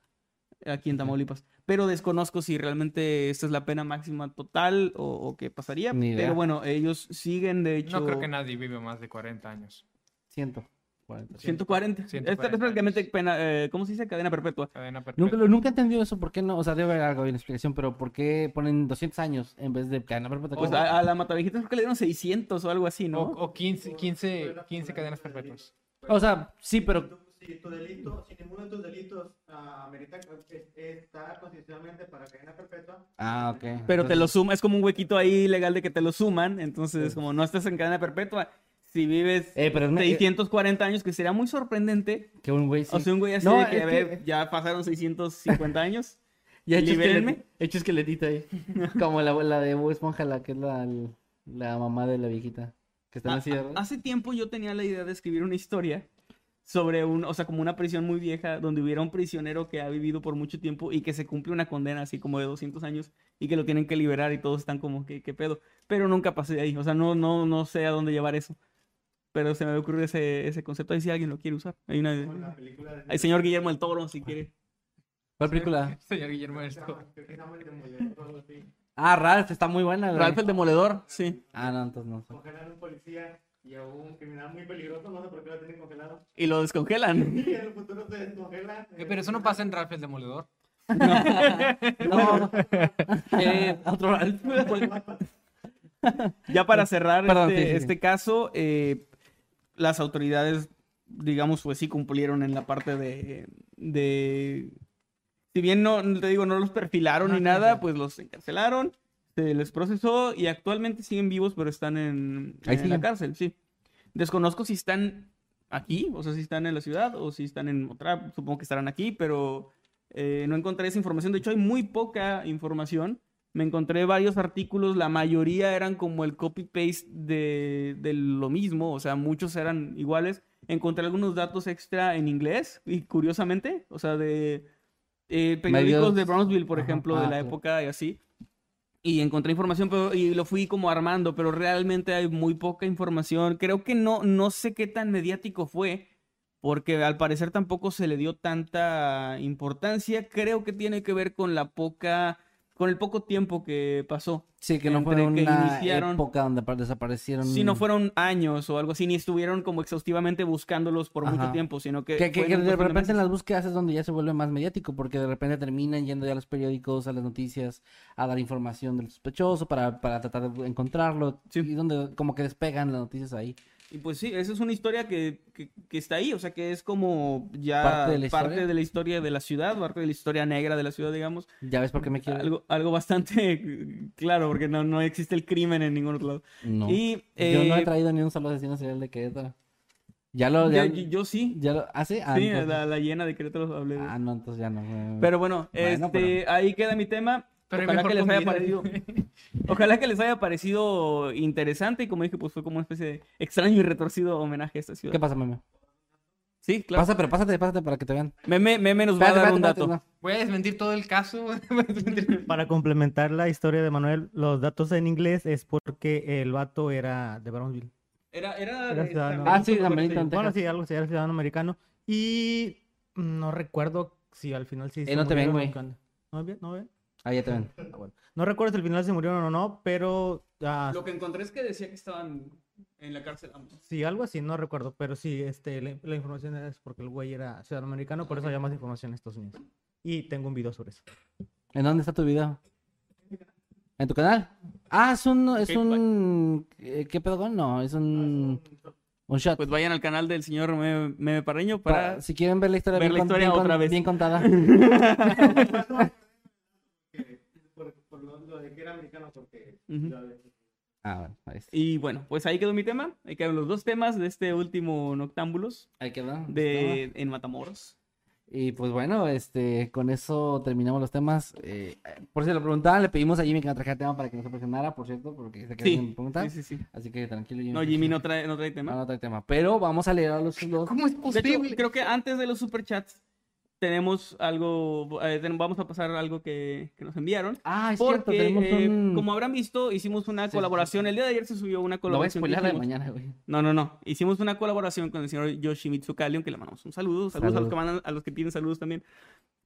aquí en Tamaulipas. Pero desconozco si realmente esta es la pena máxima total o, qué pasaría. Pero bueno, ellos siguen, de hecho. No creo que nadie vive más de 40 años. Siento. 140. 140. 140 Esto es prácticamente pena, eh, ¿cómo se dice? Cadena perpetua. Cadena perpetua. Nunca, nunca he entendido eso, ¿por qué no? O sea, debe haber algo de explicación, pero ¿por qué ponen 200 años en vez de cadena perpetua? Pues a, a, la Mataviejitas creo que le dieron 600 o algo así, ¿no? O, o 15, 15, 15 cadenas perpetuas. O sea, sí, pero si tu delito, si ninguno de tus delitos ah, amerita, está constitucionalmente para cadena perpetua. Ah, ok. Pero te lo suma, es como un huequito ahí legal de que te lo suman, entonces como no estás en cadena perpetua, si vives Eh, pero es me- 640 años, que sería muy sorprendente. Que un güey sí. O sea, un güey así No, de que, a que- ver, ya pasaron 650 años. Ya hecho libérenme. hecho esqueletito ahí. Como la abuela de Bob Esponja, la que es la, la mamá de la viejita. Que está Ah, la ¿verdad? Hace tiempo yo tenía la idea de escribir una historia sobre un, o sea, como una prisión muy vieja, donde hubiera un prisionero que ha vivido por mucho tiempo y que se cumple una condena así como de 200 años y que lo tienen que liberar y todos están como, ¿qué, qué pedo? Pero nunca pasé de ahí, o sea, no, no, no sé a dónde llevar eso. Pero se me ocurrió ese, ese concepto, ahí si alguien lo quiere usar. Hay una... la película de... Hay señor Guillermo el Toro, si quiere. ¿Cuál película? Señor Guillermo del Toro. Ah, Ralph, está muy buena. Ralph el Demoledor, sí. Ah, no, entonces no. Congelan a un policía y a un criminal muy peligroso, no sé por qué lo tienen congelado. Y lo descongelan. Y en el futuro se descongela. Eh, Pero eso no pasa en Ralph el Demoledor. No. eh, otro Ralph. Ya para cerrar Perdón, este, sí, sí, sí. este caso, eh, las autoridades, digamos, pues sí cumplieron en la parte de, de... Si bien no, te digo, no los perfilaron No, ni nada, pues los encarcelaron, se les procesó y actualmente siguen vivos, pero están en, Ahí en la cárcel, sí. Desconozco si están aquí, o sea, si están en la ciudad o si están en otra, supongo que estarán aquí, pero eh, no encontré esa información. De hecho, hay muy poca información. Me encontré varios artículos, la mayoría eran como el copy-paste de, de lo mismo, o sea, muchos eran iguales. Encontré algunos datos extra en inglés, y curiosamente, o sea, de eh, periódicos Medios- de Brownsville, por Ajá, ejemplo, de ah, la claro. época y así. y encontré información pero, y lo fui como armando, pero realmente hay muy poca información. Creo que no, no sé qué tan mediático fue, porque al parecer tampoco se le dio tanta importancia. Creo que tiene que ver con la poca, con el poco tiempo que pasó. Sí, que no fue una iniciaron- época donde apa- desaparecieron. Si no fueron años o algo así, ni estuvieron como exhaustivamente buscándolos por mucho tiempo, sino que... Que, que- que de repente en las búsquedas es donde ya se vuelve más mediático, porque de repente terminan yendo ya a los periódicos, a las noticias, a dar información del sospechoso para, para tratar de encontrarlo. Sí. Y donde como que despegan las noticias ahí. Y pues sí, esa es una historia que, que, que está ahí, o sea, que es como ya Parte de la parte historia. de la historia de la ciudad, parte de la historia negra de la ciudad, digamos. ¿Ya ves por qué me quiero? Algo, algo bastante claro, porque no, no existe el crimen en ningún otro lado. No. Y Yo no he eh, traído ni un solo asesino serial de Querétaro. Ya lo... Ya, yo- yo sí, ya lo... ¿Ah, sí? Ah, sí, entonces- la, la llena de Querétaro hablé de- Ah, no, entonces ya no. eh. Pero bueno, Bueno, este, pero- ahí queda mi tema. Pero Ojalá que les haya parecido. Ojalá que les haya parecido interesante y como dije, pues fue como una especie de extraño y retorcido homenaje a esta ciudad. ¿Qué pasa, meme? Sí, claro. Pasa, pero pásate, pásate para que te vean. Meme, Meme nos va a dar un dato. Voy a desmentir todo el caso. Para complementar la historia de Manuel, los datos en inglés es porque el vato era de Brownsville. Era, era, ciudadano. Ah, sí, en Bueno, sí, algo así, era ciudadano americano. Y no recuerdo si al final sí Eh, se no te ven, güey. ¿No ven? ¿No ven? Ah, ya te ven. Ah, bueno. No recuerdo si al final se murieron o no, pero ah, Lo que encontré es que decía que estaban en la cárcel ambos. sí, algo así, no recuerdo. Pero sí, este, la, la información es porque el güey era ciudadano americano, por eso había más información en Estados Unidos. Y tengo un video sobre eso. ¿En dónde está tu video? ¿En tu canal? Ah, es un... Es un... eh, ¿Qué pedo? No, es un... Un shot. Pues vayan al canal del señor Meme, Meme Parreño Pa- para... si quieren ver la historia, ver bien, la con- historia bien con- otra vez. bien contada. Por, por lo, lo de que era americano, porque. Ujú. ya ves. ah, bueno, ahí está. Y bueno, pues ahí quedó mi tema. Ahí quedan los dos temas de este último Noctámbulos Ahí quedó. de, en Matamoros. Y pues bueno, este, con eso terminamos los temas. Eh, por si lo preguntaban, le pedimos a Jimmy que nos trajera tema para que no se presionara, por cierto, porque se querían Sí, preguntar. sí, sí, sí. Así que tranquilo, Jimmy. No, Jimmy no trae, no trae tema. no trae tema. Pero vamos a leer a los dos. ¿Cómo es De hecho, posible? creo que antes de los superchats tenemos algo, eh, vamos a pasar algo que, que nos enviaron. Ah, es cierto, Porque, tenemos eh, un... como habrán visto, hicimos una Sí, sí, colaboración. El día de ayer se subió una Lo voy a colaboración. de mañana, güey. No, no, no. Hicimos una colaboración con el señor Yoshimitsu Kalion, que le mandamos un saludo. Saludos a los Saludos. que mandan, a los que piden saludos también.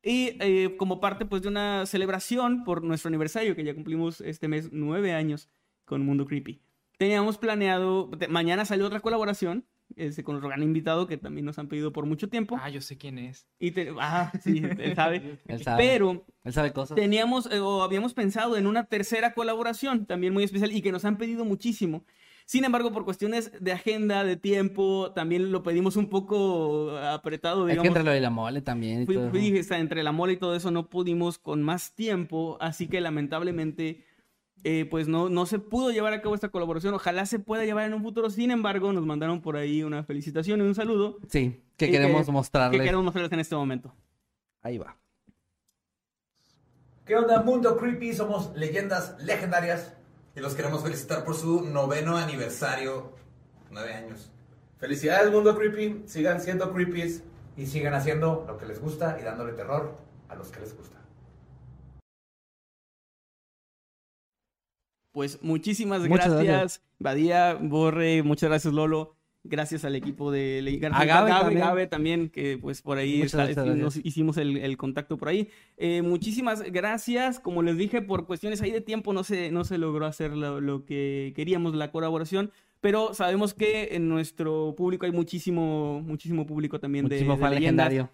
Y eh, como parte pues de una celebración por nuestro aniversario, que ya cumplimos este mes nueve años con Mundo Creepy. Teníamos planeado, mañana salió otra colaboración este, con otro gran invitado que también nos han pedido por mucho tiempo. Ah, yo sé quién es. Y te- ah, sí, él sabe. Él sabe. Pero Él sabe cosas. teníamos eh, o habíamos pensado en una tercera colaboración también muy especial y que nos han pedido muchísimo. Sin embargo, por cuestiones de agenda, de tiempo, también lo pedimos un poco apretado, Es que digamos. entre lo de la mole también y Fui- todo fui- entre la mole y todo eso no pudimos con más tiempo, así que lamentablemente eh, pues no, no se pudo llevar a cabo esta colaboración. Ojalá se pueda llevar en un futuro. Sin embargo, nos mandaron por ahí una felicitación y un saludo Sí, que Y queremos que- mostrarles. que queremos mostrarles en este momento. Ahí va. ¿Qué onda, Mundo Creepy? Somos leyendas legendarias y los queremos felicitar por su noveno aniversario. Nueve años. Felicidades, Mundo Creepy. Sigan siendo creepies y sigan haciendo lo que les gusta y dándole terror a los que les gusta. Pues muchísimas Muchas gracias, gracias. Badía, Borre, muchas gracias Lolo, gracias al equipo de le- gracias A Gabe también. Gabe también, que pues por ahí está- nos hicimos el, el contacto por ahí. Eh, muchísimas gracias, como les dije, por cuestiones ahí de tiempo no se, no se logró hacer lo, lo que queríamos, la colaboración, pero sabemos que en nuestro público hay muchísimo, muchísimo público también de, Muchísimo de leyendas. legendario.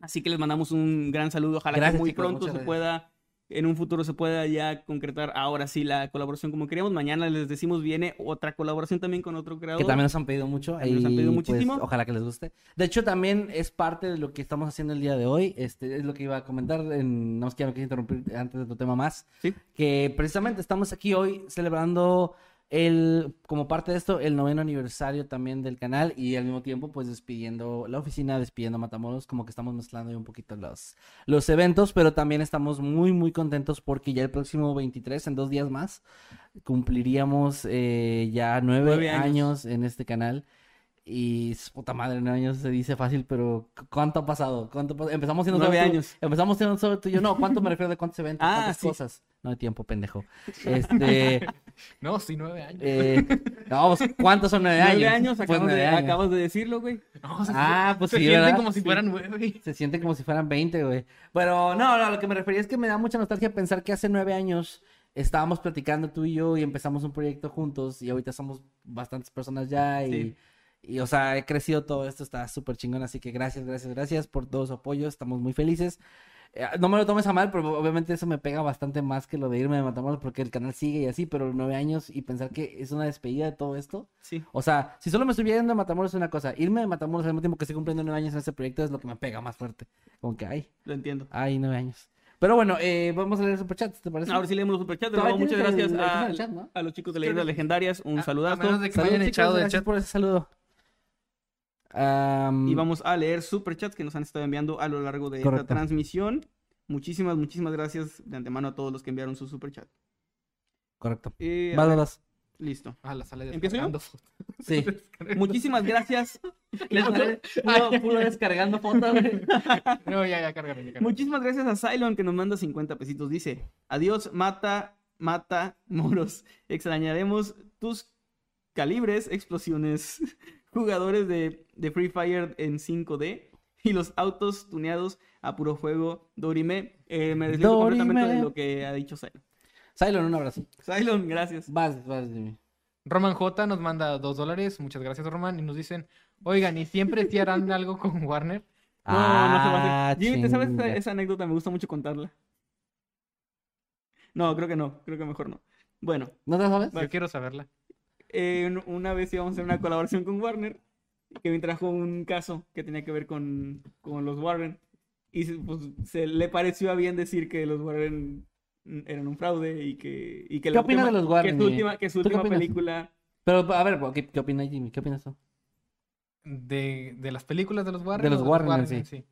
Así que les mandamos un gran saludo. Ojalá Gracias, que muy chicos, pronto se pueda, en un futuro se pueda ya concretar ahora sí la colaboración como queríamos. Mañana les decimos viene otra colaboración también con otro creador. Que también nos han pedido mucho. También nos han y, pedido pues, muchísimo. ojalá que les guste. De hecho, también es parte de lo que estamos haciendo el día de hoy. Este es lo que iba a comentar. En, no es que ya no quise interrumpir antes de tu tema más. Sí. Que precisamente estamos aquí hoy celebrando el, como parte de esto, el noveno aniversario también del canal y al mismo tiempo, pues despidiendo la oficina, despidiendo Matamoros, como que estamos mezclando ahí un poquito los, los eventos, pero también estamos muy, muy contentos porque ya el próximo 23, en dos días más, cumpliríamos eh, ya nueve, Nueve años. años en este canal. Y su puta madre, nueve años se dice fácil, pero ¿cu- ¿cuánto ha pasado? ¿Cuánto pa- Empezamos siendo Nueve solo tú- años. Empezamos siendo solo tú y yo. No, ¿cuánto me refiero de cuántos eventos? Ah, cuántas sí. cosas? No hay tiempo, pendejo. Este. No, sí, nueve años. eh, no, pues, ¿cuántos son nueve años? Nueve años, Pues acabas, nueve de, años. acabas de decirlo, güey. No, se, Ah, pues se sí, sienten ¿verdad? como si Sí. fueran nueve. Se sienten como si fueran 20, güey. Pero no, no, a lo que me refería es que me da mucha nostalgia pensar que hace nueve años estábamos platicando tú y yo y empezamos un proyecto juntos y ahorita somos bastantes personas ya y, Sí. Y o sea, he crecido todo esto, está súper chingón, así que gracias, gracias, gracias por todo su apoyo, estamos muy felices. Eh, No me lo tomes a mal, pero obviamente eso me pega bastante más que lo de irme de Matamoros porque el canal sigue y así, pero nueve años y pensar que es una despedida de todo esto. Sí. O sea, si solo me estuviera yendo de Matamoros es una cosa, irme de Matamoros al mismo tiempo que estoy cumpliendo nueve años en este proyecto es lo que me pega más fuerte. Como que, ay, Lo entiendo. ay, nueve años. Pero bueno, eh, vamos a leer superchats, ¿te parece? Ahora sí leemos los superchats. De muchas gracias el- el a, el chat, ¿no? a los chicos de Leyendas Legendarias. Un A- saludazo. A menos de que me hayan chicos, echado del gracias chat. por ese saludo. Y vamos a leer superchats que nos han estado enviando a lo largo de Correcto. esta transmisión. Muchísimas, muchísimas gracias de antemano a todos los que enviaron su superchat. Correcto. Eh, vas. listo. Ah, la sala ¿Empiezo yo? Sí. Muchísimas gracias. Puro, puro descargando fotos. No, ya, ya, cárgalo. Muchísimas gracias a Cylon que nos manda 50 pesitos. Dice, adiós, mata, mata, moros. Extrañaremos tus calibres, explosiones, jugadores de, de Free Fire en 5D y los autos tuneados a puro fuego. Dorime, eh, me desligo completamente Dorime. de lo que ha dicho Cylon. Cylon, un abrazo. Cylon, gracias. Vas, vas, Jimmy. Roman J nos manda dos dólares. Muchas gracias, Roman. Y nos dicen, oigan, ¿y siempre sí harán algo con Warner? No, no se va a Ah, hacer. Jimmy, ¿te sabes esa, anécdota? Me gusta mucho contarla. No, creo que no. Creo que mejor no. Bueno, ¿No te sabes? Yo quiero saberla. eh, un- una vez íbamos a hacer una colaboración con Warner. Que me trajo un caso que tenía que ver con, con los Warren. Y se- pues, se le pareció a bien decir que los Warren eran un fraude y que, y que ¿Qué opinas de los Warren, Que su última, que su ¿Tú qué última película. Pero, a ver, ¿qué, qué opinas, Jimmy? ¿Qué opinas tú? De, de las películas de los Warren. De los Warren en sí.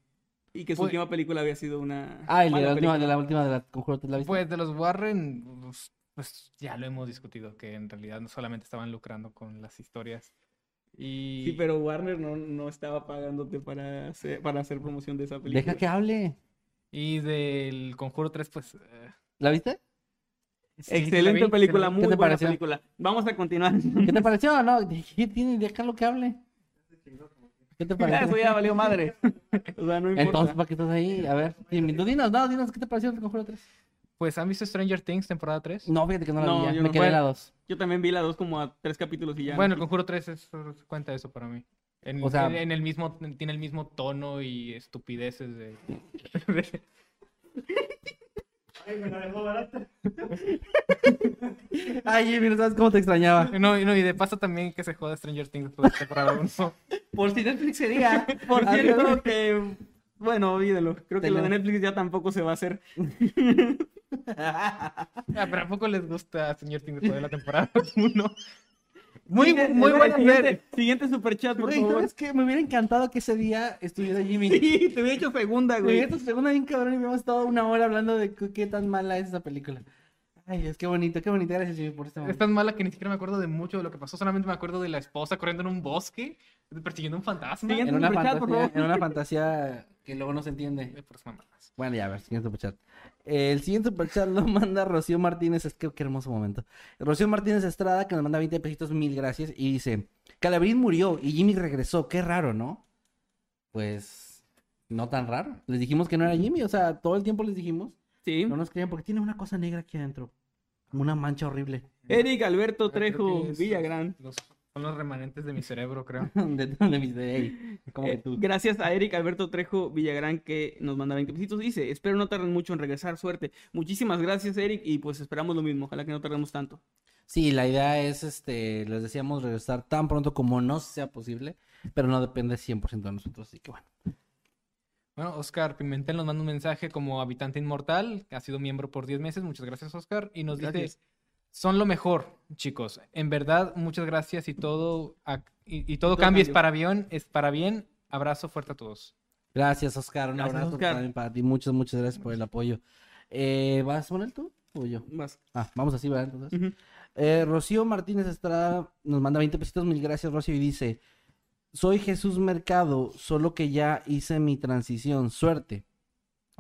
Y que su Pues- última película había sido una. Ah, el de la, última, de la última de la Conjuro, ¿te la viste? Pues de los Warren, pues, pues, ya lo hemos discutido, que en realidad no solamente estaban lucrando con las historias. Y Sí, pero Warner no, no estaba pagándote para hacer, para hacer promoción de esa película. Deja que hable. Y del Conjuro 3, pues... eh, ¿La viste? sí, Excelente vi, película, muy ¿Qué te buena pareció? película. Vamos a continuar. ¿Qué te pareció? No, ¿qué tiene? Déjalo que hable. ¿Qué te pareció? Eso ya valió madre. O sea, no importa. Entonces, ¿para qué estás ahí? A ver, tú dinos, no, dinos, ¿qué te pareció el Conjuro 3? Pues, ¿han visto Stranger Things temporada 3? No, fíjate que no la No, vi ya, me no. quedé en la Bueno. 2. Yo también vi la dos como a tres capítulos y ya. Bueno, no el. Conjuro 3 es, cuenta eso para mí. En, O sea- en- en el mismo, tiene el mismo tono y estupideces de... Ay, me la dejó barata. Ay, Jimmy, no sabes cómo te extrañaba. No, y no, y de paso también que se joda Stranger Things después de temporada 1. Por si Netflix sería. Por cierto, que. Bueno, olvídelo. Creo que lo de Netflix ya tampoco se va a hacer. Ah, pero ¿a poco les gusta Things después de la temporada 1? Muy, muy buena siguiente. Siguiente superchat, por Güey, favor. ¿sabes qué? Me hubiera encantado que ese día estuviera Jimmy. Sí, te hubiera hecho segunda, Me güey. hubiera hecho segunda bien cabrón y hubiéramos estado una hora hablando de qué tan mala es esa película. Ay, Dios, qué bonito, qué bonito. Gracias, Jimmy, por este Es tan mala que ni siquiera me acuerdo de mucho de lo que pasó. Solamente me acuerdo de la esposa corriendo en un bosque, persiguiendo un fantasma. Siguiente En una, superchat, por fantasía, favor. en una fantasía que luego no se entiende. Por. Bueno, ya, a ver, siguiente superchat. El siguiente superchat lo manda Rocío Martínez. Es que qué hermoso momento. Rocío Martínez Estrada, que nos manda 20 pesitos, mil gracias. Y dice: Calabrín murió y Jimmy regresó. Qué raro, ¿no? Pues, no tan raro. Les dijimos que no era Jimmy. O sea, todo el tiempo les dijimos. Sí. No nos creían porque tiene una cosa negra aquí adentro. Una mancha horrible. Eric Alberto Trejo Villagrán. los- son los remanentes de mi cerebro, creo. de, de mis de como que Eh, tú. gracias a Eric Alberto Trejo Villagrán que nos manda 20 pesitos. Dice, espero no tarden mucho en regresar, suerte. Muchísimas gracias, Eric, y pues esperamos lo mismo. Ojalá que no tardemos tanto. Sí, la idea es, este, les decíamos, regresar tan pronto como nos sea posible, pero no depende 100% de nosotros, así que bueno. Bueno, Oscar Pimentel nos manda un mensaje como habitante inmortal, que ha sido miembro por 10 meses. Muchas gracias, Oscar. Y nos Gracias. dice, son lo mejor, chicos. En verdad, muchas gracias y todo, y, y todo, Todo cambia es cambio. para bien, es para bien. Abrazo fuerte a todos. Gracias, Oscar, un Gracias, abrazo Oscar. también para ti, muchas, muchas gracias por el apoyo. Eh, ¿Vas a poner tú o yo? Más. Ah, vamos así, ¿verdad? Entonces. Eh, Rocío Martínez Estrada nos manda 20 pesitos, mil gracias, Rocío, y dice, Soy Jesús Mercado, solo que ya hice mi transición. Suerte.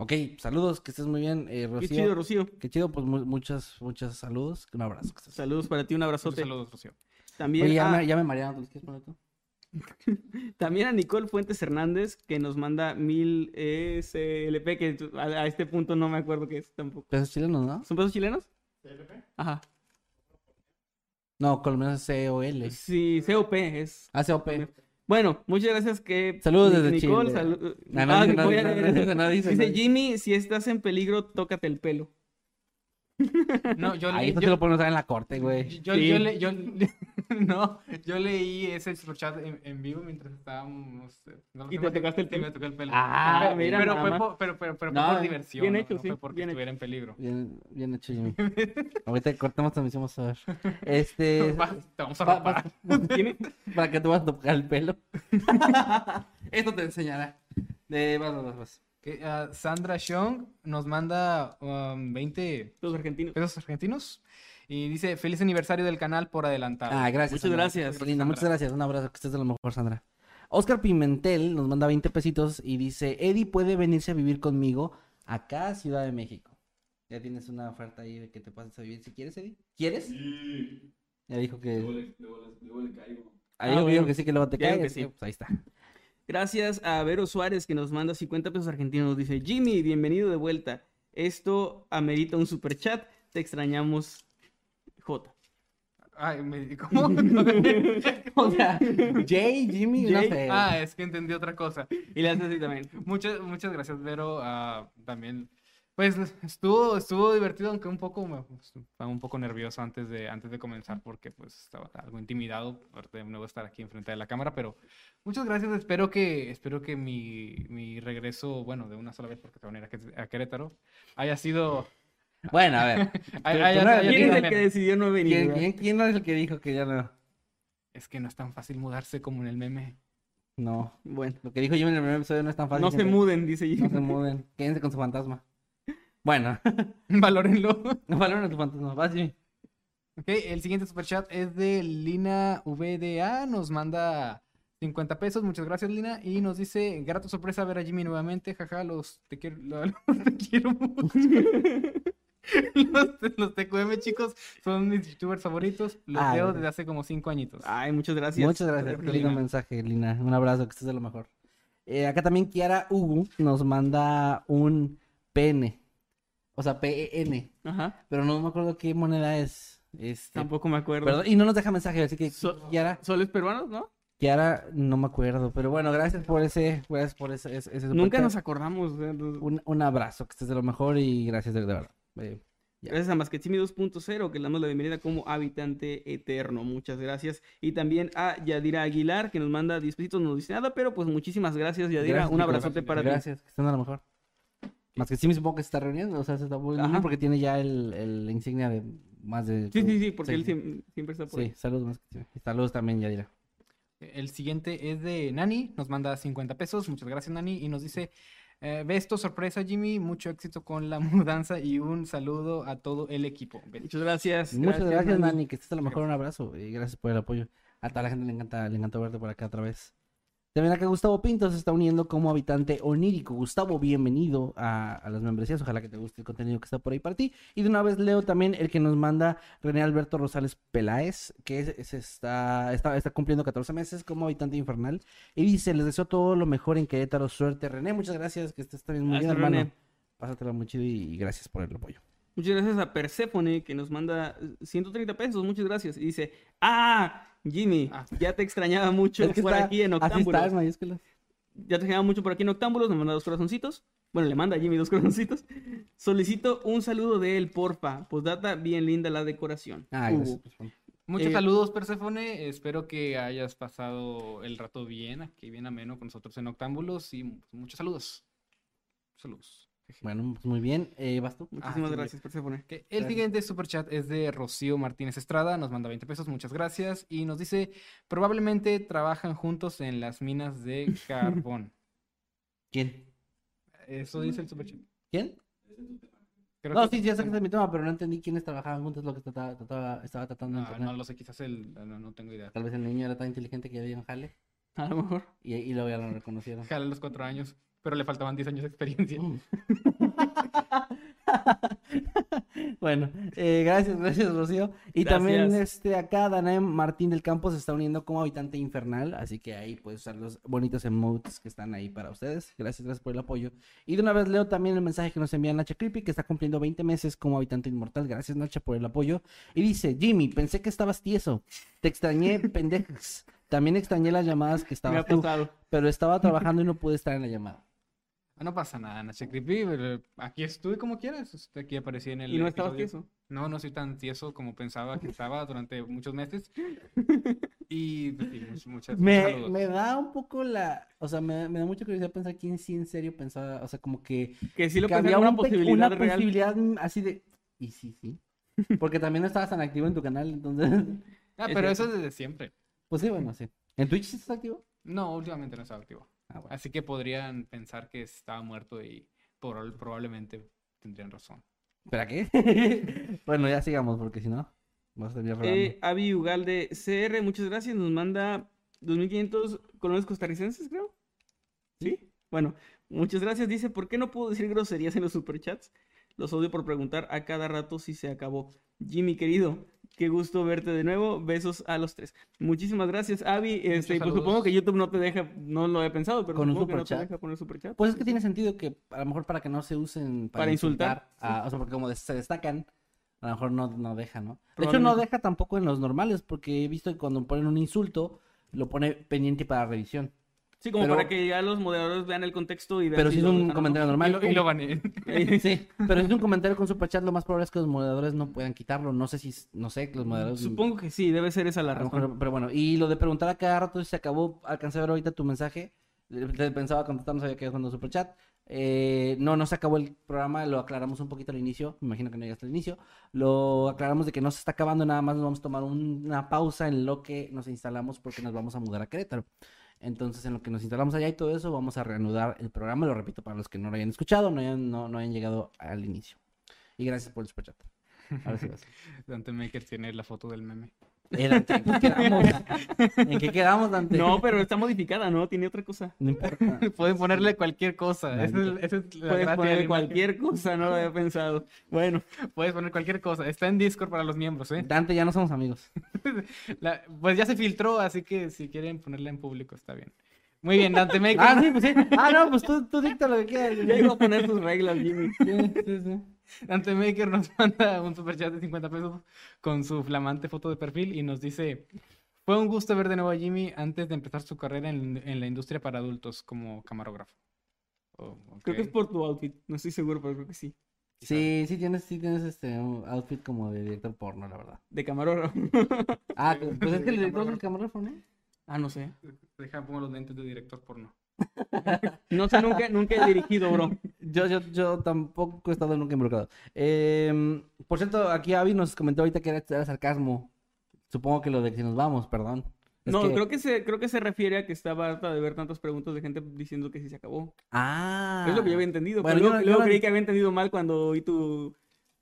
Ok, saludos, que estés muy bien, eh, Qué Rocío. chido, Rocío. Qué chido, pues mu- muchas, muchas saludos. Un abrazo. que estés- Saludos para ti, un abrazote. Saludos, Rocío. También, Oye, ya, a, me, ya me marearon, ¿te los quieres poner tú? también a Nicole Fuentes Hernández, que nos manda mil SLP, que a, a este punto no me acuerdo qué es tampoco. Pesos chilenos, ¿no? ¿Son pesos chilenos? Ajá. No, colombianos COL. Sí, COP es. Ah, COP. Bueno, muchas gracias que... Saludos desde Nicole, Chile. salu- No, no Ah, dice, no voy a dice, leer no eso. dice, no dice, Dice no. Jimmy, si estás en peligro, tócate el pelo. No, yo Ahí leí. esto yo- se lo pueden usar en la corte, güey. Yo, Sí. yo, le- yo- no, yo leí ese superchat en, en vivo mientras estábamos. eh, no ¿Y te tocaste el pelo? me tocó el pelo. Ah, pero, mira pero fue por, pero, pero, pero No, fue por diversión. bien no- hecho, no sí, fue porque bien hecho. estuviera en peligro. Bien, bien hecho, Jimmy. Ahorita cortamos transmisión, vamos a ver. Este. Va, te vamos a va- va- para que te vas a tocar el pelo. Esto te enseñará. De, vas, vas, vas. Que, ah, Sandra Xiong nos manda um, 20 los argentinos. pesos argentinos y dice: Feliz aniversario del canal por adelantado. Ah, gracias. Muchas Sandra. gracias. Linda, muchas gracias. Un abrazo, que estés de lo mejor, Sandra. Oscar Pimentel nos manda 20 pesitos y dice: Eddie puede venirse a vivir conmigo acá a Ciudad de México. Ya tienes una oferta ahí de que te pases a vivir si quieres, Eddie. ¿Quieres? Sí. Ya dijo que. Luego le, luego le- luego le caigo. Ahí Ah, dijo bueno. que sí, que luego te que sí. Pues ahí está. Gracias a Vero Suárez que nos manda 50 pesos argentinos. Nos dice, Jimmy, bienvenido de vuelta. Esto amerita un super chat. Te extrañamos, J. Ay, me, ¿cómo? O sea, Jay, Jimmy, no Jay, sé. ah, es que entendí otra cosa. Y le haces así también. Muchas, muchas gracias, Vero. ah, también, pues estuvo, estuvo divertido, aunque un poco, estaba un poco nervioso antes de, antes de comenzar, porque pues estaba algo intimidado de nuevo estar aquí enfrente de la cámara, pero muchas gracias. Espero que, espero que mi, mi regreso, bueno, de una sola vez, porque te van a ir a Querétaro, haya sido, Bueno, a ver. no ¿Quién es el que decidió no venir? ¿Quién, quién, es el que dijo que ya no? Es que no es tan fácil mudarse como en el meme. No. Bueno, Lo que dijo Jimmy en el primer episodio no es tan fácil. no se muden, dice No Jimmy. se muden. Quédense con su fantasma. Bueno, Valórenlo. no valoren tu fantasma. Vas, Jimmy. Ok, el siguiente superchat es de Lina VDA, nos manda 50 pesos, muchas gracias Lina, y nos dice, grato sorpresa ver a Jimmy nuevamente, jaja, los te quiero, lo- los te quiero mucho. los, los TQM chicos son mis youtubers favoritos, los veo desde hace como 5 añitos. Ay, muchas gracias. Muchas gracias. Qué lindo Lina. mensaje, Lina. Un abrazo, que estés de lo mejor. Eh, acá también Kiara Hugo nos manda un PN. O sea, PEN. Ajá, Pero no me acuerdo qué moneda es. Este, tampoco me acuerdo. perdón, y no nos deja mensaje, así que So- Kiara, ¿Soles peruanos, no? Kiara, no me acuerdo. Pero bueno, gracias por ese, gracias por ese, ese, ese Nunca nos acordamos. los- un, un abrazo, que estés de lo mejor y gracias de, de verdad. Eh, Ya. Gracias a Masquetsimi 2.0, que le damos la bienvenida como habitante eterno. Muchas gracias. Y también a Yadira Aguilar, que nos manda 10 pesitos, no dice nada, pero pues muchísimas gracias, Yadira. Gracias, Un abrazote para ti. Gracias, que estén a lo mejor. Más que sí me supongo que se está reuniendo, o sea, se está volviendo Ajá. porque tiene ya el, el insignia de más de... Sí, sí, sí, porque Sí, él sí. siem- siempre está por Sí, ahí. saludos más que sí. Y Saludos también, Yadira. El siguiente es de Nani, nos manda 50 pesos, muchas gracias Nani, y nos dice, eh, ve esto, sorpresa Jimmy, mucho éxito con la mudanza y un saludo a todo el equipo. Muchas gracias. Muchas gracias, Nani, que estés a lo mejor un abrazo y gracias por el apoyo. A toda la gente le encanta, le encanta verte por acá otra vez. También acá Gustavo Pinto se está uniendo como habitante onírico. Gustavo, bienvenido a, a las membresías. Ojalá que te guste el contenido que está por ahí para ti. Y de una vez leo también el que nos manda René Alberto Rosales Peláez, que es, es- está, está, está cumpliendo 14 meses como habitante infernal. Y dice, les deseo todo lo mejor en Querétaro. Suerte, René. Muchas gracias, que estés también muy bien, hermano. René. Pásatela muy chido y gracias por el apoyo. Muchas gracias a Persephone, que nos manda 130 pesos. Muchas gracias. Y dice, ah, Jimmy, Ah. ya te extrañaba mucho Es que por está- aquí en así está, Octámbulos. mayúsculas. Ya te extrañaba mucho por aquí en Octámbulos. Nos manda dos corazoncitos. Bueno, le manda a Jimmy dos corazoncitos. Solicito un saludo de él, porfa. Postdata, bien linda la decoración. Ah, pues, bueno. Muchos Eh, saludos, Perséfone. Espero que hayas pasado el rato bien, aquí bien ameno con nosotros en Octámbulos. Y mu- muchos saludos. Saludos. Bueno, pues muy bien. Eh, ¿Vas tú? Muchísimas sí, gracias, Persephone. Ok, El Gracias. siguiente superchat es de Rocío Martínez Estrada, nos manda 20 pesos, muchas gracias, y nos dice, probablemente trabajan juntos en las minas de carbón. ¿Quién? Eso dice el superchat. ¿Quién? Creo No, que- sí, ya sé que es mi tema, pero no entendí quiénes trabajaban juntos, lo que trataba, trataba- estaba tratando de Ah, entender. no lo sé, quizás el, no, no tengo idea. Tal vez el niño era tan inteligente que ya dio un jale. A lo mejor. Y, y luego ya lo reconocieron. Jala los cuatro años, pero le faltaban 10 años de experiencia. Bueno, eh, gracias, gracias, Rocío. Y también este acá Danae Martín del Campo se está uniendo como habitante infernal, así que ahí puedes usar los bonitos emotes que están ahí para ustedes. Gracias, gracias por el apoyo. Y de una vez leo también el mensaje que nos envía Nacha Creepy, que está cumpliendo 20 meses como habitante inmortal. Gracias, Nacha, por el apoyo. Y dice, Jimmy, pensé que estabas tieso. Te extrañé, pendejas. También extrañé las llamadas que Me ha estabas tú, pasado. pero estaba trabajando y no pude estar en la llamada. Ah, No pasa nada, Nache Creepy. pero Aquí estuve como quieras. este, Aquí aparecí en el. Y no estabas tieso. No, no soy tan tieso como pensaba que estaba durante muchos meses. Y pues, sí, much- muchas Me, me da un poco la... O sea, me, me da mucha curiosidad pensar quién sí en serio pensaba, o sea, como que... Que sí lo que había una posibilidad una real. posibilidad así de... Y sí, sí. Porque también no estabas tan activo en tu canal, entonces... Ah, pero eso es desde siempre. Pues sí, bueno, sí. ¿En Twitch sí estás activo? No, últimamente no estaba activo. Ah, bueno. Así que podrían pensar que estaba muerto y por- probablemente tendrían razón. ¿Espera qué? bueno, ya sigamos, porque si no, vas a terminar. Eh, Avi Ugalde CR, muchas gracias. Nos manda 2500 colones costarricenses, creo. ¿Sí? Bueno, muchas gracias. Dice, ¿por qué no puedo decir groserías en los superchats? Los odio por preguntar a cada rato si se acabó. Jimmy, querido, qué gusto verte de nuevo. Besos a los tres. Muchísimas gracias, Avi. Este, pues supongo que YouTube no te deja, no lo he pensado, pero Con un supongo que no te deja poner superchat. Pues es que tiene sentido que a lo mejor para que no se usen para, Para insultar, a- o sea, porque como se destacan, a lo mejor no, no deja, ¿no? De hecho, no deja tampoco en los normales, porque he visto que cuando ponen un insulto, lo pone pendiente para revisión. Sí, como pero- para que ya los moderadores vean el contexto y vean Pero si es un no. comentario Y normal. lo, y lo baneé. Sí, pero si es un comentario con superchat, lo más probable es que los moderadores no puedan quitarlo. No sé si, no sé, que los moderadores... Supongo que sí, debe ser esa la razón. mejor- pero bueno, y lo de preguntar a cada rato si se acabó, alcancé a ver ahorita tu mensaje. Pensaba contestar, no sabía que cuando superchat. Eh, no, no se acabó el programa, lo aclaramos un poquito al inicio. Me imagino que no llegaste al inicio. Lo aclaramos de que no se está acabando, nada más nos vamos a tomar un- una pausa en lo que nos instalamos porque nos vamos a mudar a Querétaro. Entonces, en lo que nos instalamos allá y todo eso, vamos a reanudar el programa. Lo repito para los que no lo hayan escuchado, no hayan, llegado al inicio. Y gracias por el superchat. Ahora sí. Dante Maker tiene la foto del meme. Dante, ¿En qué quedamos? ¿En qué quedamos, Dante? No, pero está modificada, ¿no? Tiene otra cosa. No importa. Pueden ponerle cualquier cosa. Esa es, esa es la Puedes poner cualquier cosa, no lo había pensado. Bueno, Puedes poner cualquier cosa. Está en Discord para los miembros, ¿eh? Dante, ya no somos amigos. La- pues ya se filtró, así que si quieren ponerla en público está bien. Muy bien, Dante Maker. Ah, sí, pues sí. Ah, no, pues tú, tú dicta lo que quieras. ya iba a poner sus reglas, Jimmy. Sí, sí, sí. Dante Maker nos manda un superchat de 50 pesos con su flamante foto de perfil y nos dice: Fue un gusto ver de nuevo a Jimmy antes de empezar su carrera en, en la industria para adultos como camarógrafo. Oh, Creo que es por tu outfit. No estoy seguro, pero creo que sí. Sí, sí tienes, sí tienes este un outfit como de director porno, la verdad. De camarógrafo. Ah, pues es que el director del camarógrafo, ¿no? ah, no sé. Deja, pongo los lentes de director porno. No sé, nunca, nunca he dirigido, bro. Yo, yo, yo tampoco he estado nunca involucrado. Eh, por cierto, aquí Avi nos comentó ahorita que era, era sarcasmo. Supongo que lo de que si nos vamos, perdón. Es No, que- creo que se, creo que se refiere a que estaba harta de ver tantas preguntas de gente diciendo que sí se acabó. Ah. Es lo que yo había entendido. Bueno, pero yo luego, yo luego creí que había entendido mal cuando oí tu,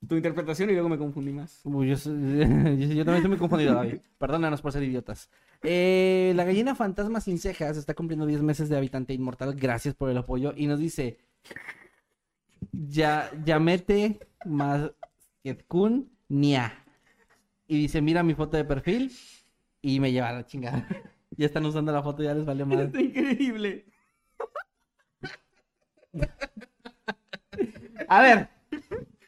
tu interpretación y luego me confundí más. Uy, yo, soy- yo, yo también estoy muy confundido, David. Perdónanos por ser idiotas. Eh, la gallina fantasma sin cejas está cumpliendo 10 meses de habitante inmortal. Gracias por el apoyo. Y nos dice: Ya, Yamete Masketkun Nia. Y dice: Mira mi foto de perfil. Y me lleva a la chingada. Ya están usando la foto, ya les vale más. Está increíble. A ver,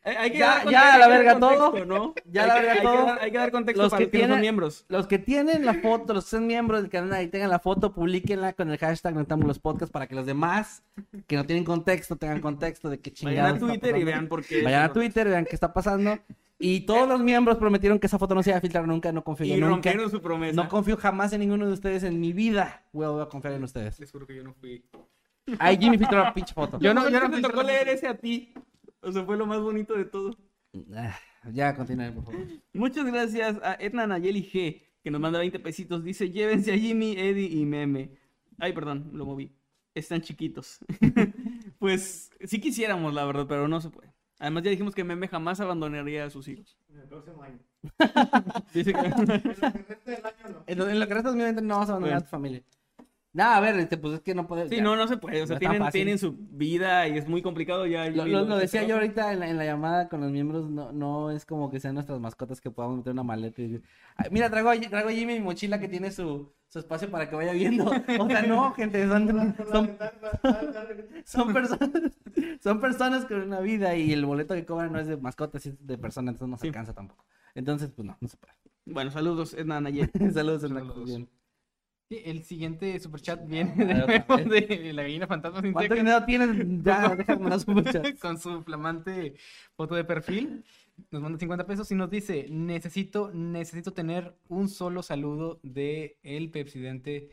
Hay que Ya- dar ya, conte- a la verga contexto, todo. ¿no? Ya Hay la que- verga hay que todo. dar- Hay que dar contexto Los para que los que no son tienen- miembros. Los que tienen la foto, los que son miembros del canal y tengan la foto, publíquenla con el hashtag Noctámbulos Podcast para que los demás que no tienen contexto tengan contexto de qué chingados Vayan a Twitter y vean por qué. Vayan a Twitter, vean qué está pasando. Y todos los miembros prometieron que esa foto no se iba a filtrar nunca, no confío yo Y nunca. rompieron su promesa. No confío jamás en ninguno de ustedes en mi vida. Vuelvo a confiar en ustedes. Les juro que yo no fui. Ay, Jimmy filtró la pinche foto. Yo no, yo no me fui tocó solo- leer ese a ti. O sea, fue lo más bonito de todo. Ah, Ya, continúen, por favor. Muchas gracias a Etna Nayeli G, que nos manda 20 pesitos. Dice, llévense a Jimmy, Eddie y Meme. Ay, perdón, lo moví. Están chiquitos. pues sí quisiéramos, la verdad, pero no se puede. Además ya dijimos que Meme jamás abandonaría a sus hijos. En el próximo año. Dice que... El resto del año no. En lo, en lo que resta de 2020 no vas a abandonar Bueno. a tu familia. No, a ver, este, pues es que no puede. Sí, ya. no, no se puede. O sea, No tienen, tienen su vida y es muy complicado ya. Lo, lo- lo de decía yo ahorita en la, en la llamada con los miembros, no, no es como que sean nuestras mascotas que podamos meter una maleta y decir, "Ay, mira, traigo, a- traigo a Jimmy mi mochila que tiene su, su espacio para que vaya viendo. O sea, no, gente, son, son, son personas, son personas con una vida y el boleto que cobran no es de mascotas, es de personas, entonces no se Sí. alcanza tampoco. Entonces, pues no, no se puede. Bueno, saludos, Edna Nayel. Saludos, Hernán, el siguiente superchat viene A ver, de, la gallina fantasma sin ¿Cuánto dinero tienes? Ya, déjame superchat. con su flamante foto de perfil. Nos manda 50 pesos y nos dice, necesito, necesito tener un solo saludo de el presidente.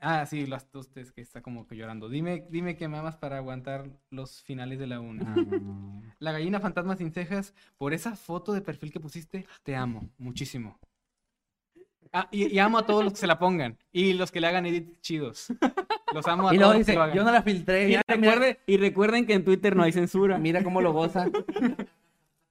Ah, sí, las tostes que está como que llorando. Dime, dime que me amas para aguantar los finales de la una. Ah, La gallina fantasma sin cejas, por esa foto de perfil que pusiste, te amo muchísimo. Ah, y, y amo a todos los que se la pongan y los que le hagan edits chidos. Los amo a Y todos luego los que dice, lo hagan. yo no la filtré. Recuerde- y recuerden que en Twitter no hay censura. mira cómo lo goza.